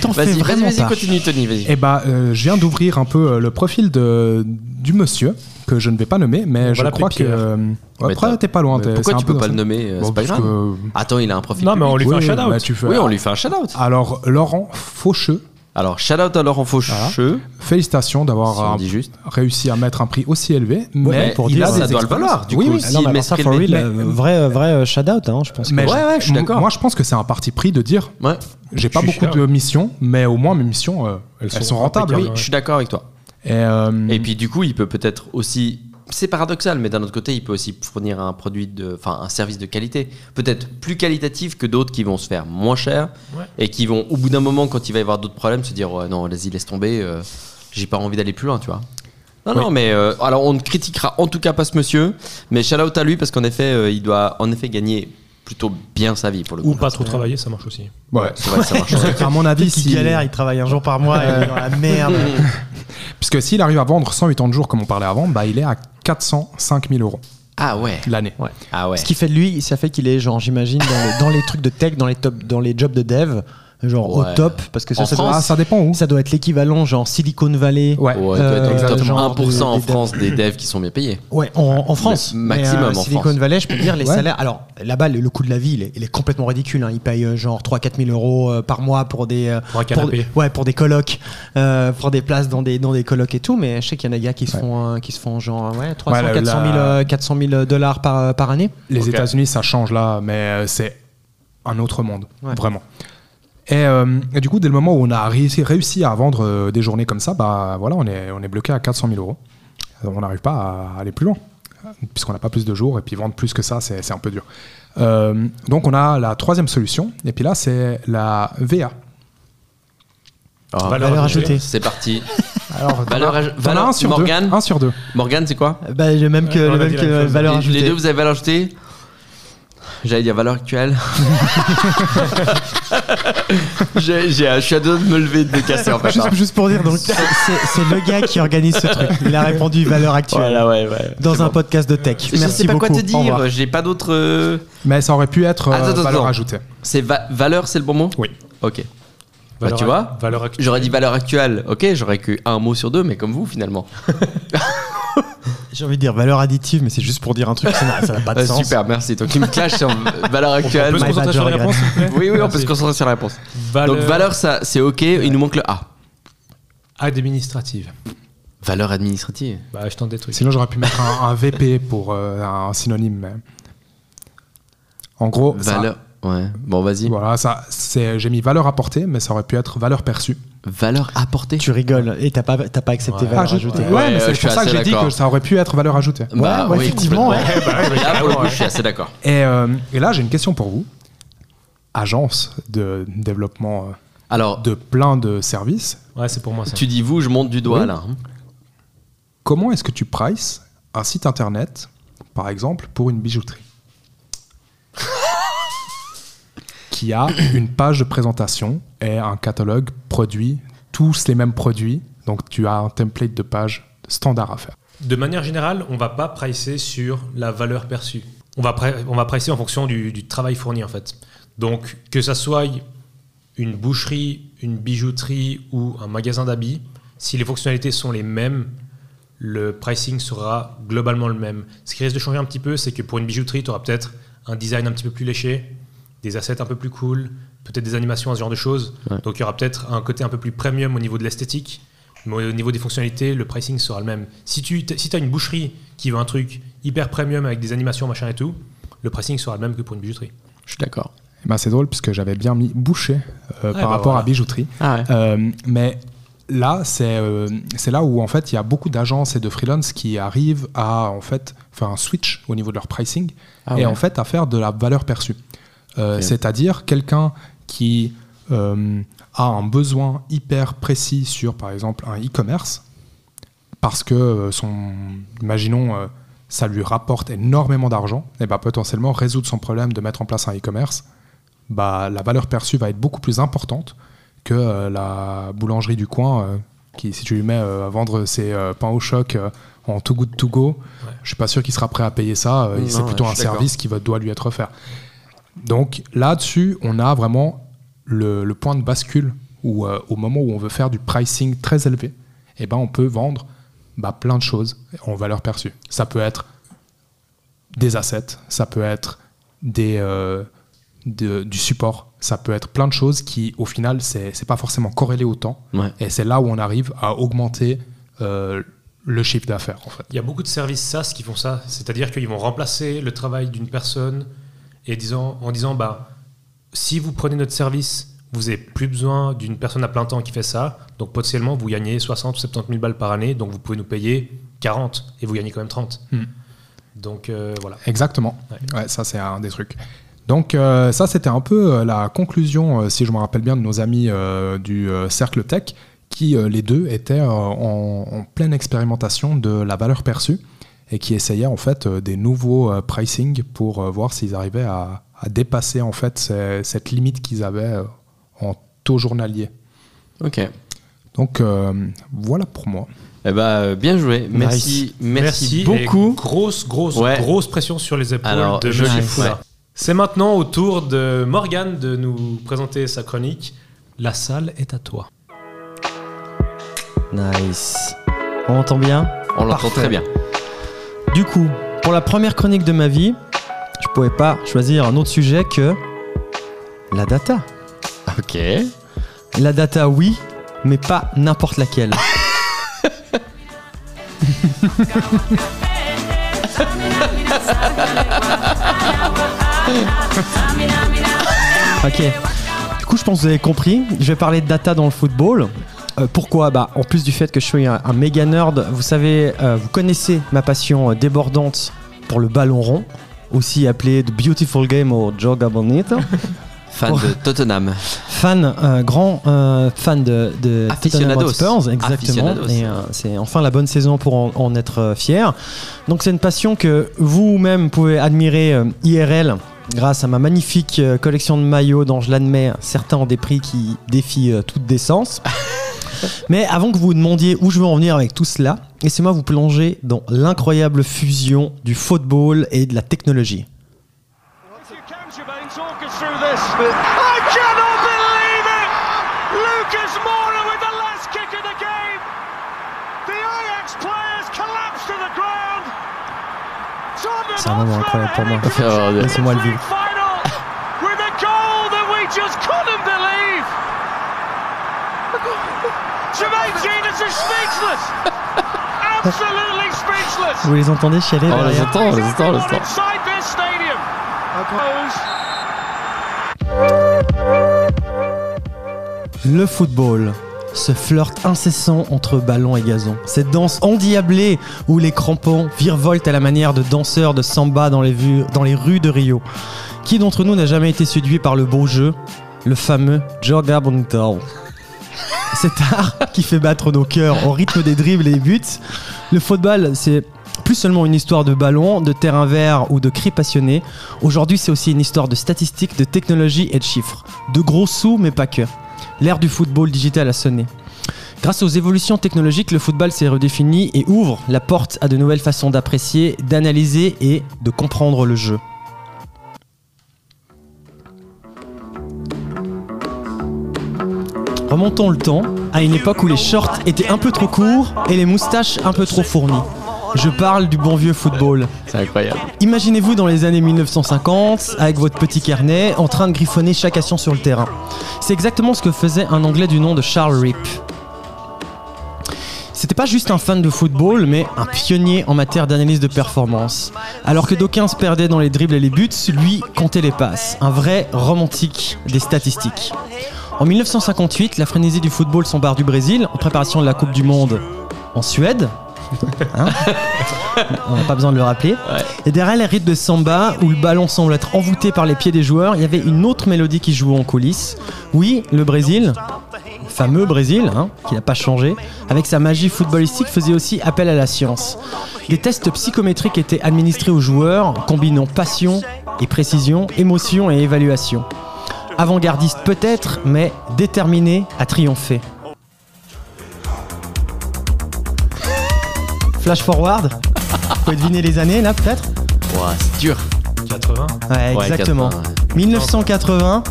S4: T'en fais
S1: Vas-y, vas-y,
S4: vraiment
S1: vas-y,
S4: pas.
S1: continue, Tony, vas-y.
S3: Eh bah, euh, je viens d'ouvrir un peu euh, le profil de, du monsieur, que je ne vais pas nommer, mais je crois que.
S2: Pierre.
S3: euh,
S1: Mais
S3: ouais, après,
S1: t'as-
S3: t'es pas loin. T'es-
S1: Pourquoi
S3: c'est un
S1: tu
S3: peu
S1: peux pas le nommer euh,
S3: Bon,
S1: C'est pas
S3: parce
S1: grave.
S3: que-
S1: Attends, il a un profil.
S2: Non, mais on lui fait un
S3: Oui,
S2: shout-out.
S3: bah, tu fais-
S1: Oui, on lui fait un shout-out.
S3: Alors, Laurent Faucheux,
S1: Alors, shout-out à Laurent Faucheux.
S3: félicitations d'avoir euh,
S1: juste.
S3: réussi à mettre un prix aussi élevé,
S4: mais
S3: mais
S4: pour
S3: il
S4: dire,
S3: a
S1: ça doit le valoir, du
S3: oui,
S1: coup,
S3: oui.
S1: si
S4: non, mais ça, for real, euh, vrai, vrai euh, shout-out, hein, je pense. que-
S3: Mais
S1: Ouais, ouais, je suis
S3: moi-
S1: d'accord.
S3: Moi, je pense que c'est un parti pris de dire
S1: Ouais,
S3: j'ai pas beaucoup
S2: cher.
S3: de missions, mais au moins mes missions, euh, elles,
S2: Elles
S3: sont,
S2: sont
S3: rentables.
S1: oui, je suis d'accord avec toi.
S3: Et, euh,
S1: Et puis du coup, il peut peut-être aussi. C'est paradoxal, mais d'un autre côté, il peut aussi fournir un produit de, enfin un service de qualité, peut-être plus qualitatif que d'autres qui vont se faire moins cher
S2: Ouais.
S1: et qui vont, au bout d'un moment, quand il va y avoir d'autres problèmes, se dire non, vas-y, laisse tomber, euh, j'ai pas envie d'aller plus loin, tu vois. Non,
S3: Oui.
S1: non, mais euh, alors on ne critiquera en tout cas pas ce monsieur, mais shout out à lui parce qu'en effet, euh, il doit en effet gagner plutôt bien sa vie pour le coup.
S2: Ou pas trop travailler, ça marche aussi.
S3: ouais.
S1: C'est vrai que ça marche.
S3: à mon avis,
S4: Qui
S3: si-
S4: galère, il travaille un jour par mois et il est dans la merde.
S3: puisque s'il arrive à vendre 180 jours comme on parlait avant, bah, il est à 405 000 euros
S1: ah ouais.
S3: l'année.
S1: Ah ouais.
S4: Ce qui fait de lui, ça fait qu'il est genre, j'imagine, dans, les- dans les trucs de tech, dans les top, dans les jobs de dev, genre
S1: Ouais.
S4: au top, parce que ça, ça,
S1: France
S4: doit,
S3: Ah, ça dépend où.
S4: ça doit être l'équivalent genre Silicon Valley.
S3: Ouais.
S1: Ouais,
S4: Euh,
S1: top
S4: genre
S1: 1% en France des devs qui sont bien payés.
S4: Ouais, en, en France.
S1: Le maximum
S4: Mais, euh,
S1: en
S4: Silicon
S1: France.
S4: Valley, je peux te dire, les
S3: Ouais.
S4: salaires. Alors là-bas, le, le coût de la vie, il est, il est complètement ridicule. hein. Ils payent euh, genre 3-4 000 euros euh, par mois pour des. euh,
S2: Pour un canapé.
S4: ouais, pour des colocs, euh, pour des places dans des, dans des colocs et tout. Mais je sais qu'il y en a des gars qui se
S3: Ouais.
S4: font, qui se font genre ouais, 300,
S3: Ouais, la-
S4: 400 000,
S3: la-
S4: euh, 400 000 dollars par, par année.
S3: Les. États-Unis, ça change là, mais c'est un autre monde,
S4: Ouais.
S3: vraiment. Et, euh, et du coup, dès le moment où on a réussi, réussi à vendre euh, des journées comme ça, bah voilà, on est, on est bloqué à 400 000 euros. Euh, On n'arrive pas à aller plus loin, puisqu'on n'a pas plus de jours, et puis vendre plus que ça, c'est un peu dur. Euh, donc on a la troisième solution, et puis là, c'est la VA.
S1: Ah,
S2: Valeur
S4: Valeur
S2: ajoutée.
S1: C'est parti.
S3: Alors,
S1: Valeur
S3: as
S1: valeur-
S3: un sur
S1: Morgane
S3: deux. Un sur deux.
S1: Morgane, c'est quoi
S4: Bah, le même que,
S2: Ouais,
S4: le
S2: a
S4: même valeur ajoutée.
S1: les deux, vous avez valeur ajoutée J'allais dire valeur actuelle. J'ai- j'ai- je suis à deux de me lever et de me casser en fait.
S4: Juste,
S1: hein.
S4: juste pour dire, donc c'est c'est le gars qui organise ce truc. Il a répondu valeur actuelle
S1: Voilà, ouais, ouais.
S4: dans
S1: C'est
S4: un
S1: bon.
S4: podcast de tech.
S1: Je
S4: Merci
S1: sais pas
S4: beaucoup.
S1: quoi te dire, j'ai pas d'autres. euh,
S3: Mais ça aurait pu être euh,
S1: Attends,
S3: valeur
S1: attends.
S3: ajoutée.
S1: C'est va- valeur, c'est le bon mot?
S3: Oui.
S1: Ok. Bah, tu vois,
S2: valeur actuelle.
S1: j'aurais dit valeur actuelle. Ok, j'aurais que un mot sur deux, mais comme vous finalement.
S4: J'ai envie de dire valeur additive, mais c'est juste pour dire un truc, ça n'a ça n'a pas de sens.
S1: super, merci. Toi qui me clashes sur valeur
S2: On
S1: actuelle.
S2: peut se concentrer sur la réponse, s'il vous plaît
S1: Oui, oui, on peut se concentrer sur la réponse.
S2: Valeur,
S1: Donc valeur, ça, c'est ok. Il nous manque le A.
S2: administrative.
S1: Valeur administrative.
S2: Bah, je tente des trucs.
S3: Sinon, j'aurais pu mettre un, un VP pour euh, un synonyme. mais- En gros, ça-
S1: Valeur. Ouais. Bon, vas-y.
S3: voilà, ça, c'est, j'ai mis valeur apportée, mais ça aurait pu être valeur perçue.
S1: Valeur apportée.
S4: Tu rigoles et t'as pas, t'as pas accepté
S2: Ouais.
S4: valeur ajoutée.
S3: ouais,
S1: Ouais,
S3: mais c'est pour ça que j'ai dit que ça aurait pu être valeur ajoutée.
S1: Bah,
S4: ouais,
S1: oui,
S4: effectivement,
S1: complètement.
S2: ouais.
S1: Là, pour le coup, je suis assez d'accord.
S3: Et, euh, et là, j'ai une question pour vous. Agence de développement euh,
S1: Alors,
S3: de plein de services,
S2: Ouais, c'est pour moi ça.
S1: tu dis vous, je monte du doigt
S3: Oui.
S1: là. hein.
S3: comment est-ce que tu prices un site internet, par exemple, pour une bijouterie? Qui a une page de présentation et un catalogue produit, tous les mêmes produits, donc tu as un template de page standard à faire.
S2: De manière générale, on va pas pricer sur la valeur perçue. On va, on va pricer en fonction du, du travail fourni en fait. Donc que ça soit une boucherie, une bijouterie ou un magasin d'habits, si les fonctionnalités sont les mêmes, le pricing sera globalement le même. Ce qui risque de changer un petit peu, c'est que pour une bijouterie, tu auras peut-être un design un petit peu plus léché, des assets un peu plus cool, peut-être des animations, ce genre de choses.
S1: Ouais.
S2: Donc il y aura peut-être un côté un peu plus premium au niveau de l'esthétique. Mais au niveau des fonctionnalités, le pricing sera le même. Si tu si as une boucherie qui veut un truc hyper premium avec des animations, machin et tout, le pricing sera le même que pour une bijouterie.
S1: Je suis d'accord.
S3: Eh ben, c'est drôle puisque j'avais bien mis boucher euh, par
S2: bah
S3: rapport
S2: voilà.
S3: à bijouterie.
S1: Ah ouais.
S3: Euh, mais là, c'est euh, c'est là où en fait il y a beaucoup d'agences et de freelance qui arrivent à en fait faire un switch au niveau de leur pricing
S1: Ah
S3: et
S1: ouais.
S3: en fait à faire de la valeur perçue. Euh. C'est-à-dire quelqu'un qui euh, a un besoin hyper précis sur par exemple un e-commerce parce que euh, son, imaginons, ça lui rapporte énormément d'argent, et bah potentiellement résoudre son problème de mettre en place un e-commerce, bah la valeur perçue va être beaucoup plus importante que la boulangerie du coin qui, si tu lui mets à vendre ses pains au choc en too good to go, je suis pas sûr qu'il sera prêt à payer ça. c'est
S1: ouais,
S3: plutôt un service qui va, doit lui être offert. Donc là-dessus, on a vraiment le, le point de bascule où euh, au moment où on veut faire du pricing très élevé, eh ben, on peut vendre bah, plein de choses en valeur perçue. Ça peut être des assets, ça peut être des, euh, de- du support, ça peut être plein de choses qui, au final, c'est c'est pas forcément corrélé au temps.
S1: Ouais.
S3: Et c'est là où on arrive à augmenter euh, le chiffre d'affaires, en fait.
S2: Il y a beaucoup de services SaaS qui font ça, c'est-à-dire qu'ils vont remplacer le travail d'une personne et disant, en disant bah, si vous prenez notre service, vous n'avez plus besoin d'une personne à plein temps qui fait ça, donc potentiellement vous gagnez 60 ou 70 000 balles par année, donc vous pouvez nous payer 40 et vous gagnez quand même 30.
S3: Hmm.
S2: Donc euh, voilà.
S3: Exactement.
S2: Ouais.
S3: Ouais, ça, c'est un des trucs. Donc, euh, ça, c'était un peu euh, la conclusion, si je me rappelle bien, de nos amis euh, du Cercle Tech, qui, les deux, étaient en, en pleine expérimentation de la valeur perçue et qui essayaient, en fait, euh, des nouveaux euh, pricing pour euh, voir s'ils arrivaient à, à dépasser, en fait, ces- cette limite qu'ils avaient en taux journalier.
S1: Ok.
S3: Donc, euh, voilà pour moi.
S1: Eh ben, euh, bien joué. Merci, merci, beaucoup.
S2: grosse, grosse,
S1: Ouais.
S2: grosse pression sur les épaules
S1: Alors,
S2: de Monsieur
S1: ouais.
S2: C'est maintenant au tour de Morgane de nous présenter sa chronique. La salle est à toi.
S4: Nice. On entend bien?
S1: On l'entend très bien.
S4: Du coup, pour la première chronique de ma vie, je pouvais pas choisir un autre sujet que la data.
S1: Ok.
S4: La data, oui, mais pas n'importe laquelle. ok. Du coup, je pense que vous avez compris. Je vais parler de data dans le football. Euh, pourquoi bah, En plus du fait que je suis un, un méga nerd, vous savez, euh, vous connaissez ma passion débordante pour le ballon rond, aussi appelé The Beautiful Game ou Joga Bonito.
S1: Fan de Tottenham.
S4: fan, euh, grand euh, fan de, de Tottenham. Hotspurs, exactement. Et euh, c'est enfin la bonne saison pour en, en être fier. Donc c'est une passion que vous-même pouvez admirer IRL grâce à ma magnifique euh, collection de maillots dont je l'admets, certains ont des prix qui défient euh, toute décence. Mais avant que vous vous demandiez où je veux en venir avec tout cela, laissez-moi vous plonger dans l'incroyable fusion du football et de la technologie. C'est un moment incroyable pour moi. laissez-moi le vivre.
S5: Final with a goal that we just couldn't believe. Jermaine Genius is speechless. Absolutely speechless.
S4: Vous les entendez chialer
S1: Oh, on les entend, on les entend, on les entend.
S5: Inside this stadium.
S4: Le football, ce flirt incessant entre ballon et gazon. Cette danse endiablée où les crampons virevoltent à la manière de danseurs de samba dans les, rues de Rio. Qui d'entre nous n'a jamais été séduit par le beau jeu, le fameux Joga Bonito Cet art qui fait battre nos cœurs au rythme des dribbles et des buts. Le football, c'est plus seulement une histoire de ballon, de terrain vert ou de cris passionnés. Aujourd'hui, c'est aussi une histoire de statistiques, de technologie et de chiffres. De gros sous, mais pas que. L'ère du football digital a sonné. Grâce aux évolutions technologiques, le football s'est redéfini et ouvre la porte à de nouvelles façons d'apprécier, d'analyser et de comprendre le jeu. Remontons le temps à une époque où les shorts étaient un peu trop courts et les moustaches un peu trop fournies. Je parle du bon vieux football.
S1: C'est incroyable.
S4: Imaginez-vous dans les années 1950, avec votre petit carnet, en train de griffonner chaque action sur le terrain. C'est exactement ce que faisait un Anglais du nom de Charles Rip. C'était pas juste un fan de football, mais un pionnier en matière d'analyse de performance. Alors que d'aucuns se perdaient dans les dribbles et les buts, lui comptait les passes. Un vrai romantique des statistiques. En 1958, la frénésie du football s'embarque du Brésil en préparation de la Coupe du Monde en Suède. Hein On n'a pas besoin de le rappeler. Et derrière les rythmes de samba, où le ballon semble être envoûté par les pieds des joueurs, il y avait une autre mélodie qui jouait en coulisses. Oui, le Brésil, le fameux Brésil, hein, qui n'a pas changé, avec sa magie footballistique, faisait aussi appel à la science. Des tests psychométriques étaient administrés aux joueurs, combinant passion et précision, émotion et évaluation. Avant-gardiste peut-être, mais déterminé à triompher. Flash forward, vous pouvez deviner les années là peut-être
S1: Ouah, c'est dur.
S2: 80.
S4: Ouais,
S1: Ouais,
S4: exactement.
S1: 80,
S4: 1980,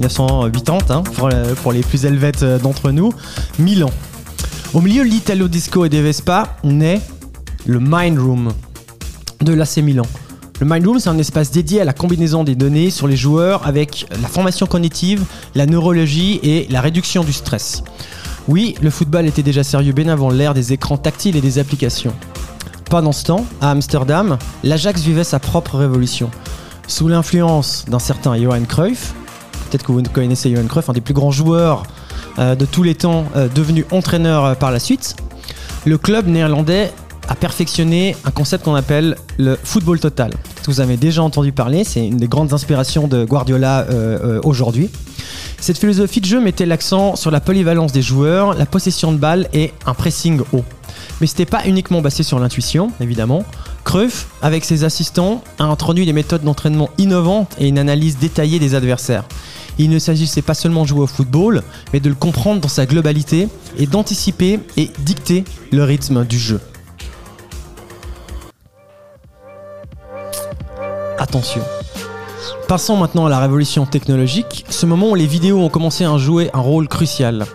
S4: 1980 hein, pour, le- pour les plus helvètes euh, d'entre nous, Milan. Au milieu de l'Italo Disco et des Vespa naît le Mind Room de l'AC Milan. Le Mind Room, c'est un espace dédié à la combinaison des données sur les joueurs avec la formation cognitive, la neurologie et la réduction du stress. Oui, le football était déjà sérieux bien avant l'ère des écrans tactiles et des applications. Pendant ce temps, à Amsterdam, l'Ajax vivait sa propre révolution. Sous l'influence d'un certain Johan Cruyff, peut-être que vous connaissez Johan Cruyff, un des plus grands joueurs euh, de tous les temps, euh, devenu entraîneur euh, par la suite, le club néerlandais a perfectionné un concept qu'on appelle le football total. Vous avez déjà entendu parler, c'est une des grandes inspirations de Guardiola euh, euh, aujourd'hui. Cette philosophie de jeu mettait l'accent sur la polyvalence des joueurs, la possession de balle et un pressing haut. Mais c'était pas uniquement basé sur l'intuition, évidemment. Cruyff, avec ses assistants, a introduit des méthodes d'entraînement innovantes et une analyse détaillée des adversaires. Il ne s'agissait pas seulement de jouer au football, mais de le comprendre dans sa globalité et d'anticiper et dicter le rythme du jeu. Attention. Passons maintenant à la révolution technologique, ce moment où les vidéos ont commencé à jouer un rôle crucial.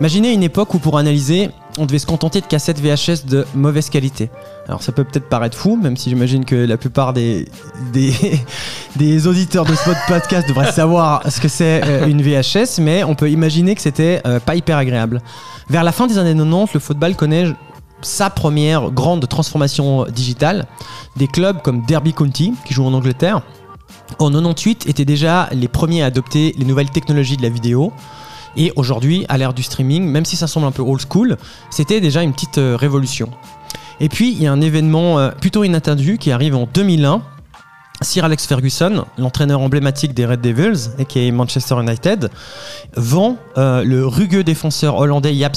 S4: Imaginez une époque où pour analyser, on devait se contenter de cassettes VHS de mauvaise qualité. Alors ça peut peut-être paraître fou, même si j'imagine que la plupart des, des, auditeurs de ce podcast devraient savoir ce que c'est euh, une VHS, mais on peut imaginer que c'était euh, pas hyper agréable. Vers la fin des années 90, le football connaît sa première grande transformation digitale. Des clubs comme Derby County, qui jouent en Angleterre, en 98 étaient déjà les premiers à adopter les nouvelles technologies de la vidéo. Et aujourd'hui, à l'ère du streaming, même si ça semble un peu old school, c'était déjà une petite euh, révolution. Et puis, il y a un événement euh, plutôt inattendu qui arrive en 2001. Sir Alex Ferguson, l'entraîneur emblématique des Red Devils, et qui est Manchester United, vend euh, le rugueux défenseur hollandais Jaap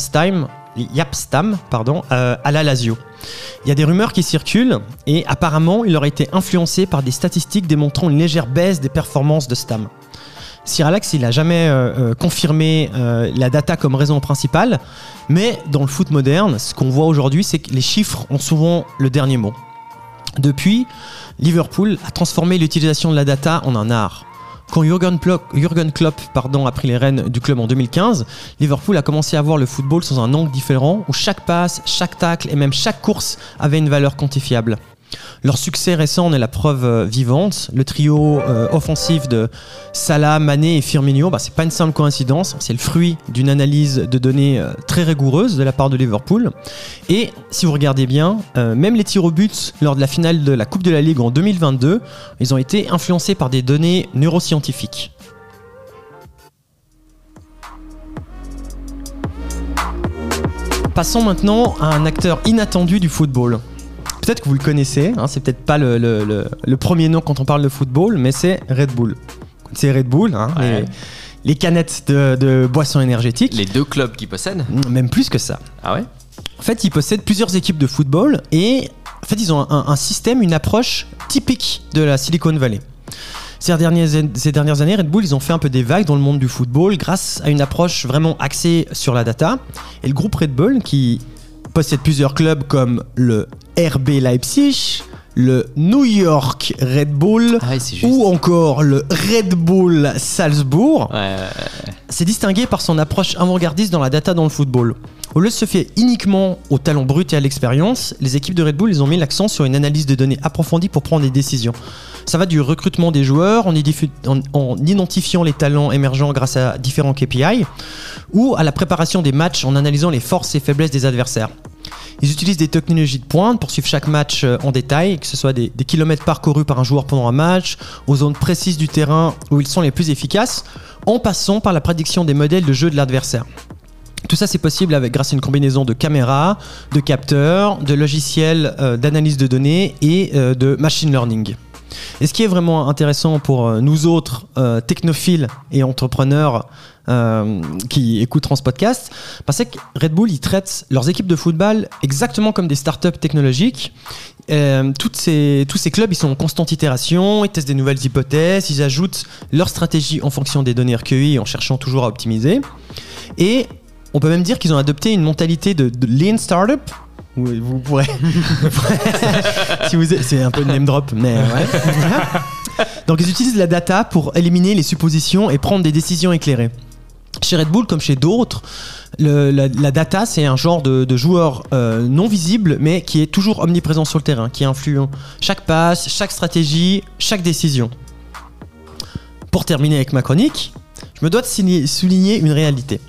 S4: Stam, Jaap Stam pardon, euh, à la Lazio. Il y a des rumeurs qui circulent et apparemment il aurait été influencé par des statistiques démontrant une légère baisse des performances de Stam. Sir Alex, il n'a jamais euh, euh, confirmé la data comme raison principale, mais dans le foot moderne, ce qu'on voit aujourd'hui, c'est que les chiffres ont souvent le dernier mot. Depuis, Liverpool a transformé l'utilisation de la data en un art. Quand Jürgen Klopp, a pris les rênes du club en 2015, Liverpool a commencé à voir le football sous un angle différent où chaque passe, chaque tacle et même chaque course avait une valeur quantifiable. Leur succès récent en est la preuve euh, vivante. Le trio euh, offensif de Salah, Mané et Firmino, bah, c'est pas une simple coïncidence, c'est le fruit d'une analyse de données euh, très rigoureuse de la part de Liverpool. Et si vous regardez bien, même les tirs au but lors de la finale de la Coupe de la Ligue en 2022, ils ont été influencés par des données neuroscientifiques. Passons maintenant à un acteur inattendu du football. Peut-être que vous le connaissez, hein, c'est peut-être pas le, le- le- le premier nom quand on parle de football, mais c'est Red Bull. C'est Red Bull, hein,
S1: Ouais.
S4: les, les canettes de, de boissons énergétiques.
S1: Les deux clubs qui possèdent
S4: Même plus que ça.
S1: Ah ouais?
S4: En fait, ils possèdent plusieurs équipes de football et en fait, ils ont un, un système, une approche typique de la Silicon Valley. Ces dernières, ces dernières années, Red Bull, ils ont fait un peu des vagues dans le monde du football grâce à une approche vraiment axée sur la data. Et le groupe Red Bull, qui possède plusieurs clubs comme le RB Leipzig, le New York Red Bull
S1: Ah ouais,
S4: ou encore le Red Bull Salzbourg,
S1: Ouais, ouais, ouais.
S4: s'est distingué par son approche avant-gardiste dans la data dans le football. Au lieu de se fier uniquement au talent brut et à l'expérience, les équipes de Red Bull ils ont mis l'accent sur une analyse de données approfondie pour prendre des décisions. Ça va du recrutement des joueurs en identifiant les talents émergents grâce à différents KPI ou à la préparation des matchs en analysant les forces et faiblesses des adversaires. Ils utilisent des technologies de pointe pour suivre chaque match euh, en détail, que ce soit des, kilomètres parcourus par un joueur pendant un match, aux zones précises du terrain où ils sont les plus efficaces, en passant par la prédiction des modèles de jeu de l'adversaire. Tout ça, c'est possible avec, grâce à une combinaison de caméras, de capteurs, de logiciels euh, d'analyse de données et euh, de machine learning. Et ce qui est vraiment intéressant pour nous autres technophiles et entrepreneurs euh, qui écouteront ce podcast, bah, c'est que Red Bull, ils traitent leurs équipes de football exactement comme des startups technologiques. Euh, toutes ces, tous ces clubs, ils sont en constante itération, ils testent des nouvelles hypothèses, ils ajoutent leur stratégie en fonction des données recueillies en cherchant toujours à optimiser. Et on peut même dire qu'ils ont adopté une mentalité de, de lean startup. Vous, vous pourrez. si vous, c'est un peu name drop, mais ouais. Donc ils utilisent la data pour éliminer les suppositions et prendre des décisions éclairées. Chez Red Bull, comme chez d'autres, la, data, c'est un genre de, joueur euh, non visible, mais qui est toujours omniprésent sur le terrain, qui influe chaque passe, chaque stratégie, chaque décision. Pour terminer avec ma chronique, je me dois de souligner une réalité.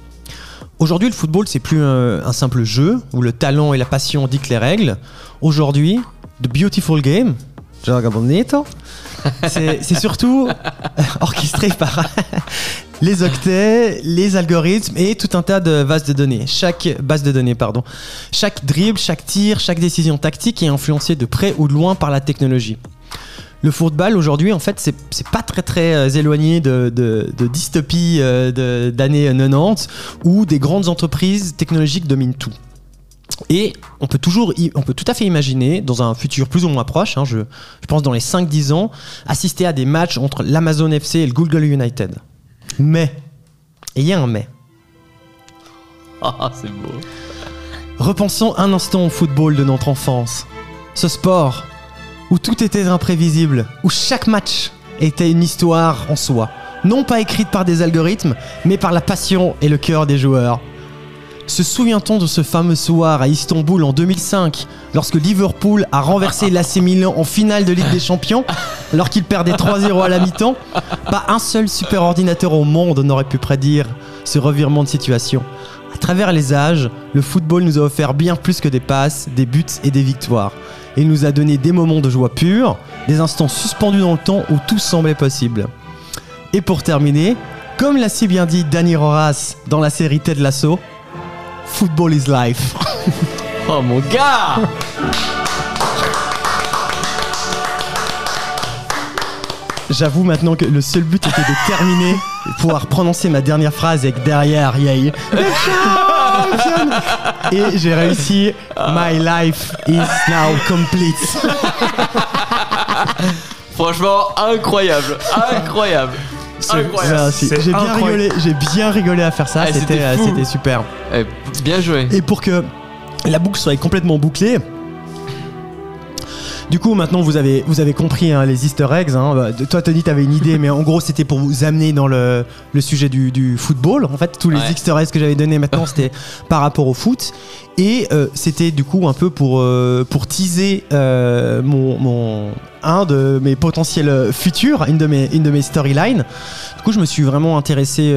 S4: Aujourd'hui, le football, c'est plus un simple jeu où le talent et la passion dictent les règles. Aujourd'hui, The Beautiful Game, C'est surtout orchestré par les octets, les algorithmes et tout un tas de bases de données. Chaque base de données, pardon. Chaque dribble, chaque tir, chaque décision tactique est influencée de près ou de loin par la technologie. Le football aujourd'hui, en fait, c'est pas très très euh, éloigné de, de, de dystopie euh, d'années 90 où des grandes entreprises technologiques dominent tout. Et on peut toujours, on peut tout à fait imaginer, dans un futur plus ou moins proche, hein, je, je pense dans les 5-10 ans, assister à des matchs entre l'Amazon FC et le Google United. Mais, et il y a un mais.
S1: Ah, c'est beau.
S4: Repensons un instant au football de notre enfance. Ce sport où tout était imprévisible, où chaque match était une histoire en soi. Non pas écrite par des algorithmes, mais par la passion et le cœur des joueurs. Se souvient-on de ce fameux soir à Istanbul en 2005, lorsque Liverpool a renversé l'AC Milan en finale de Ligue des Champions, alors qu'il perdait 3-0 à la mi-temps? Pas un seul super ordinateur au monde n'aurait pu prédire ce revirement de situation. À travers les âges, le football nous a offert bien plus que des passes, des buts et des victoires. Il nous a donné des moments de joie pure, des instants suspendus dans le temps où tout semblait possible. Et pour terminer, comme l'a si bien dit Danny Roras dans la série Ted Lasso, Football is life.
S1: Oh mon gars
S4: J'avoue maintenant que le seul but était de terminer, pouvoir prononcer ma dernière phrase avec derrière Yay. Et j'ai réussi. My life is now complete.
S1: Franchement, incroyable, incroyable, incroyable.
S2: C'est
S4: J'ai bien rigolé, j'ai bien rigolé à faire ça.
S1: Ah,
S4: c'était euh, c'était super.
S1: Eh, bien joué.
S4: Et pour que la boucle soit complètement bouclée. Du coup, maintenant vous avez, vous avez compris hein, les easter eggs. hein. Bah, de- Toi, Tony, t'avais une idée, mais en gros, c'était pour vous amener dans le, le sujet du, du football. En fait, tous les
S1: Ouais.
S4: easter eggs que j'avais donnés maintenant, c'était par rapport au foot. Et euh, c'était du coup un peu pour, euh, pour teaser euh, mon, mon- un de mes potentiels futurs, une de mes, une de mes storylines. Du coup, je me suis vraiment intéressé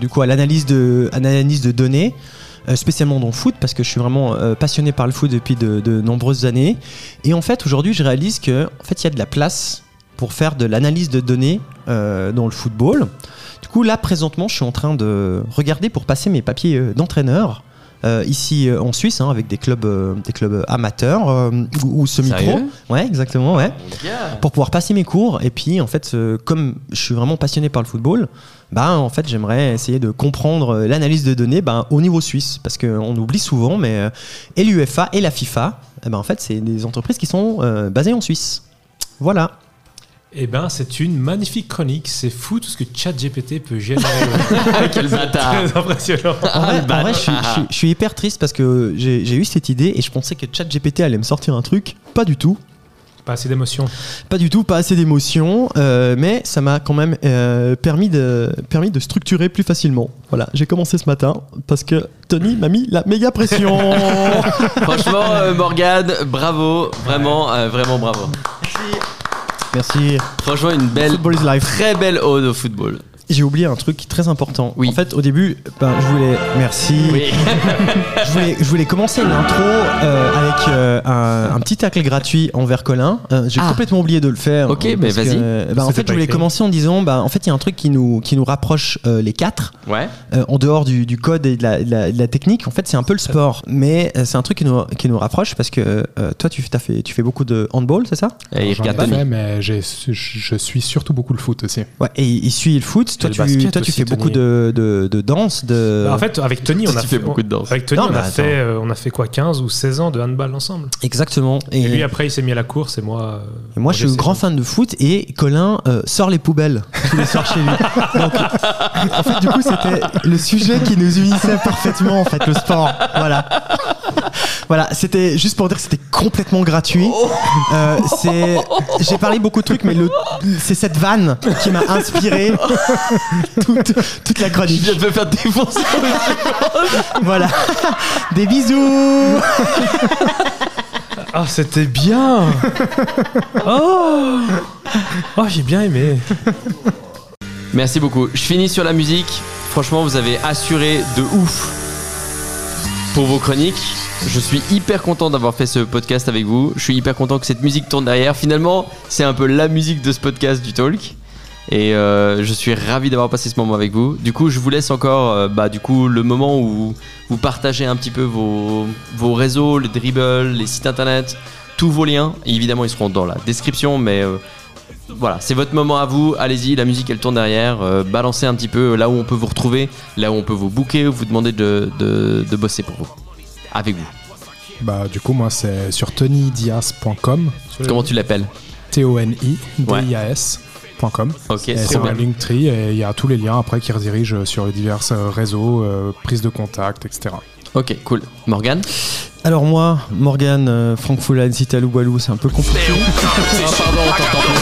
S4: du coup, à l'analyse de, à l'analyse de données. Euh, spécialement dans le foot parce que je suis vraiment euh, passionné par le foot depuis de, de nombreuses années. Et en fait aujourd'hui je réalise que en fait il y a de la place pour faire de l'analyse de données euh, dans le football. Du coup là présentement je suis en train de regarder pour passer mes papiers d'entraîneur euh, ici euh, en Suisse hein, avec des clubs euh, des clubs amateurs ou, ou semi-pro. Ouais exactement ouais. Pour pouvoir passer mes cours. Et puis en fait comme je suis vraiment passionné par le football bah en fait j'aimerais essayer de comprendre euh, l'analyse de données bah, au niveau suisse parce qu'on oublie souvent mais euh, et l'UEFA et la FIFA eh ben, en fait c'est des entreprises qui sont euh, basées en Suisse voilà
S2: Eh ben, c'est une magnifique chronique. C'est fou tout ce que ChatGPT peut générer.
S1: Quel bâtard.
S2: Très impressionnant.
S4: en vrai,
S1: bah,
S4: en vrai, je, suis, je suis- je suis hyper triste parce que j'ai j'ai eu cette idée et je pensais que ChatGPT allait me sortir un truc pas du tout
S2: Pas assez d'émotion.
S4: Pas du tout, pas assez d'émotion, euh, mais ça m'a quand même euh, permis, de, permis de structurer plus facilement. Voilà, j'ai commencé ce matin parce que Tony m'a mis la méga pression.
S1: Franchement, euh, Morgane, bravo, vraiment, euh, vraiment bravo.
S4: Merci.
S1: Franchement, une belle,
S4: Football is life.
S1: très belle ode au football.
S4: J'ai oublié un truc très important.
S1: Oui.
S4: En fait, au début, ben, je voulais. Merci.
S1: Oui.
S4: Je voulais, je voulais commencer l'intro euh, avec euh, un, un petit tacle gratuit envers Colin. Euh, J'ai
S1: Ah.
S4: complètement oublié de le faire.
S1: Ok, mais vas-y.
S4: euh, ben, en fait, je voulais
S2: écrit.
S4: commencer en disant, bah, en fait, il y a un truc qui nous, qui nous rapproche euh, les quatre.
S1: Ouais.
S4: euh, en dehors du, du code et de la, de la- de la technique, en fait, c'est un peu le sport. Mais euh, c'est un truc qui nous, qui nous rapproche parce que euh, toi, tu, as fait, tu fais beaucoup de handball, c'est ça?
S1: Et il
S3: J'en ai fait, mais j'ai- je suis surtout beaucoup le foot aussi.
S4: Ouais. Et il suit le foot. Toi, tu,
S2: basket
S4: toi, tu fais beaucoup de, de, de danse. De...
S2: Bah, en fait, avec Tony, on a
S1: fais beaucoup de danse.
S2: Avec Tony,
S4: Non,
S2: on,
S4: mais
S2: a
S4: attends.
S2: fait, euh, on a fait quoi 15 ou 16 ans de handball ensemble.
S4: Exactement.
S2: Et, lui, après, il s'est mis à la course et moi. euh,
S4: Et moi, je suis grand fan de foot et Colin euh, sort les poubelles tous les soirs chez lui. Donc, en fait, du coup, c'était le sujet qui nous unissait parfaitement, en fait, le sport. Voilà. Voilà, c'était juste pour dire que c'était complètement gratuit. Euh, c'est, j'ai parlé beaucoup de trucs, mais le, c'est cette vanne qui m'a inspiré toute, toute la
S1: Je
S4: chronique.
S1: viens de me faire défoncer.
S4: Voilà. Des bisous.
S2: Ah, c'était bien Oh Oh, j'ai bien aimé.
S1: Merci beaucoup. Je finis sur la musique. Franchement, vous avez assuré de ouf pour vos chroniques. Je suis hyper content d'avoir fait ce podcast avec vous. Je suis hyper content que cette musique tourne derrière. Finalement, c'est un peu la musique de ce podcast du Talk. Et euh, je suis ravi d'avoir passé ce moment avec vous. Du coup, je vous laisse encore euh, bah, du coup, le moment où vous, partagez un petit peu vos, vos réseaux, les dribbles, les sites internet, tous vos liens. Évidemment, ils seront dans la description, mais euh, voilà, c'est votre moment à vous. Allez-y, la musique elle tourne derrière. Balancez un petit peu là où on peut vous retrouver, là où on peut vous booker, vous demander de, de, de bosser pour vous. Avec vous.
S3: Bah, du coup, moi, c'est sur tonydias.com,
S1: Comment tu l'appelles
S3: T-O-N-I-D-I-A-S.com.
S1: Ok, c'est
S3: un
S1: bien.
S3: Linktree et il y a tous les liens après qui redirigent sur les divers euh, réseaux, euh, prise de contact, etc.
S1: Ok, cool. Morgane
S4: Alors moi, Morgan, euh, Franck Citalou Walou, c'est un peu compliqué.
S1: Ah, pardon.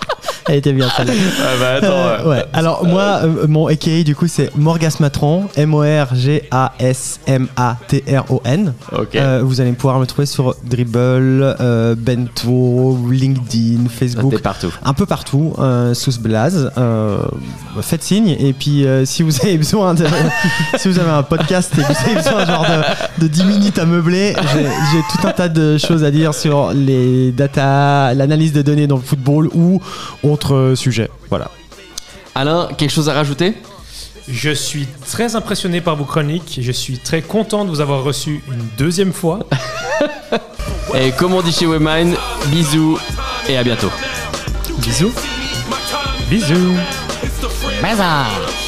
S4: Elle était bien celle-là.
S1: Ah bah attends.
S4: Euh, ouais. Alors moi, euh, mon AKA du coup c'est Morgasmatron, M-O-R-G-A-S-M-A-T-R-O-N.
S1: Ok.
S4: Euh, vous allez pouvoir me trouver sur Dribble, euh, Bento, LinkedIn, Facebook.
S1: Partout.
S4: un peu partout, euh, sous ce blaze. Euh, faites signe. Et puis, euh, si vous avez besoin de. si vous avez un podcast et que vous avez besoin genre de, de 10 minutes à meubler, j'ai j'ai tout un tas de choses à dire sur les data, l'analyse de données dans le football ou autres sujets. Voilà.
S1: Alain, quelque chose à rajouter?
S2: Je suis très impressionné par vos chroniques. Je suis très content de vous avoir reçu une deuxième fois.
S1: Et comme on dit chez Webmine, bisous et à bientôt.
S3: Bisous.
S2: Bisous.
S6: Bye-bye.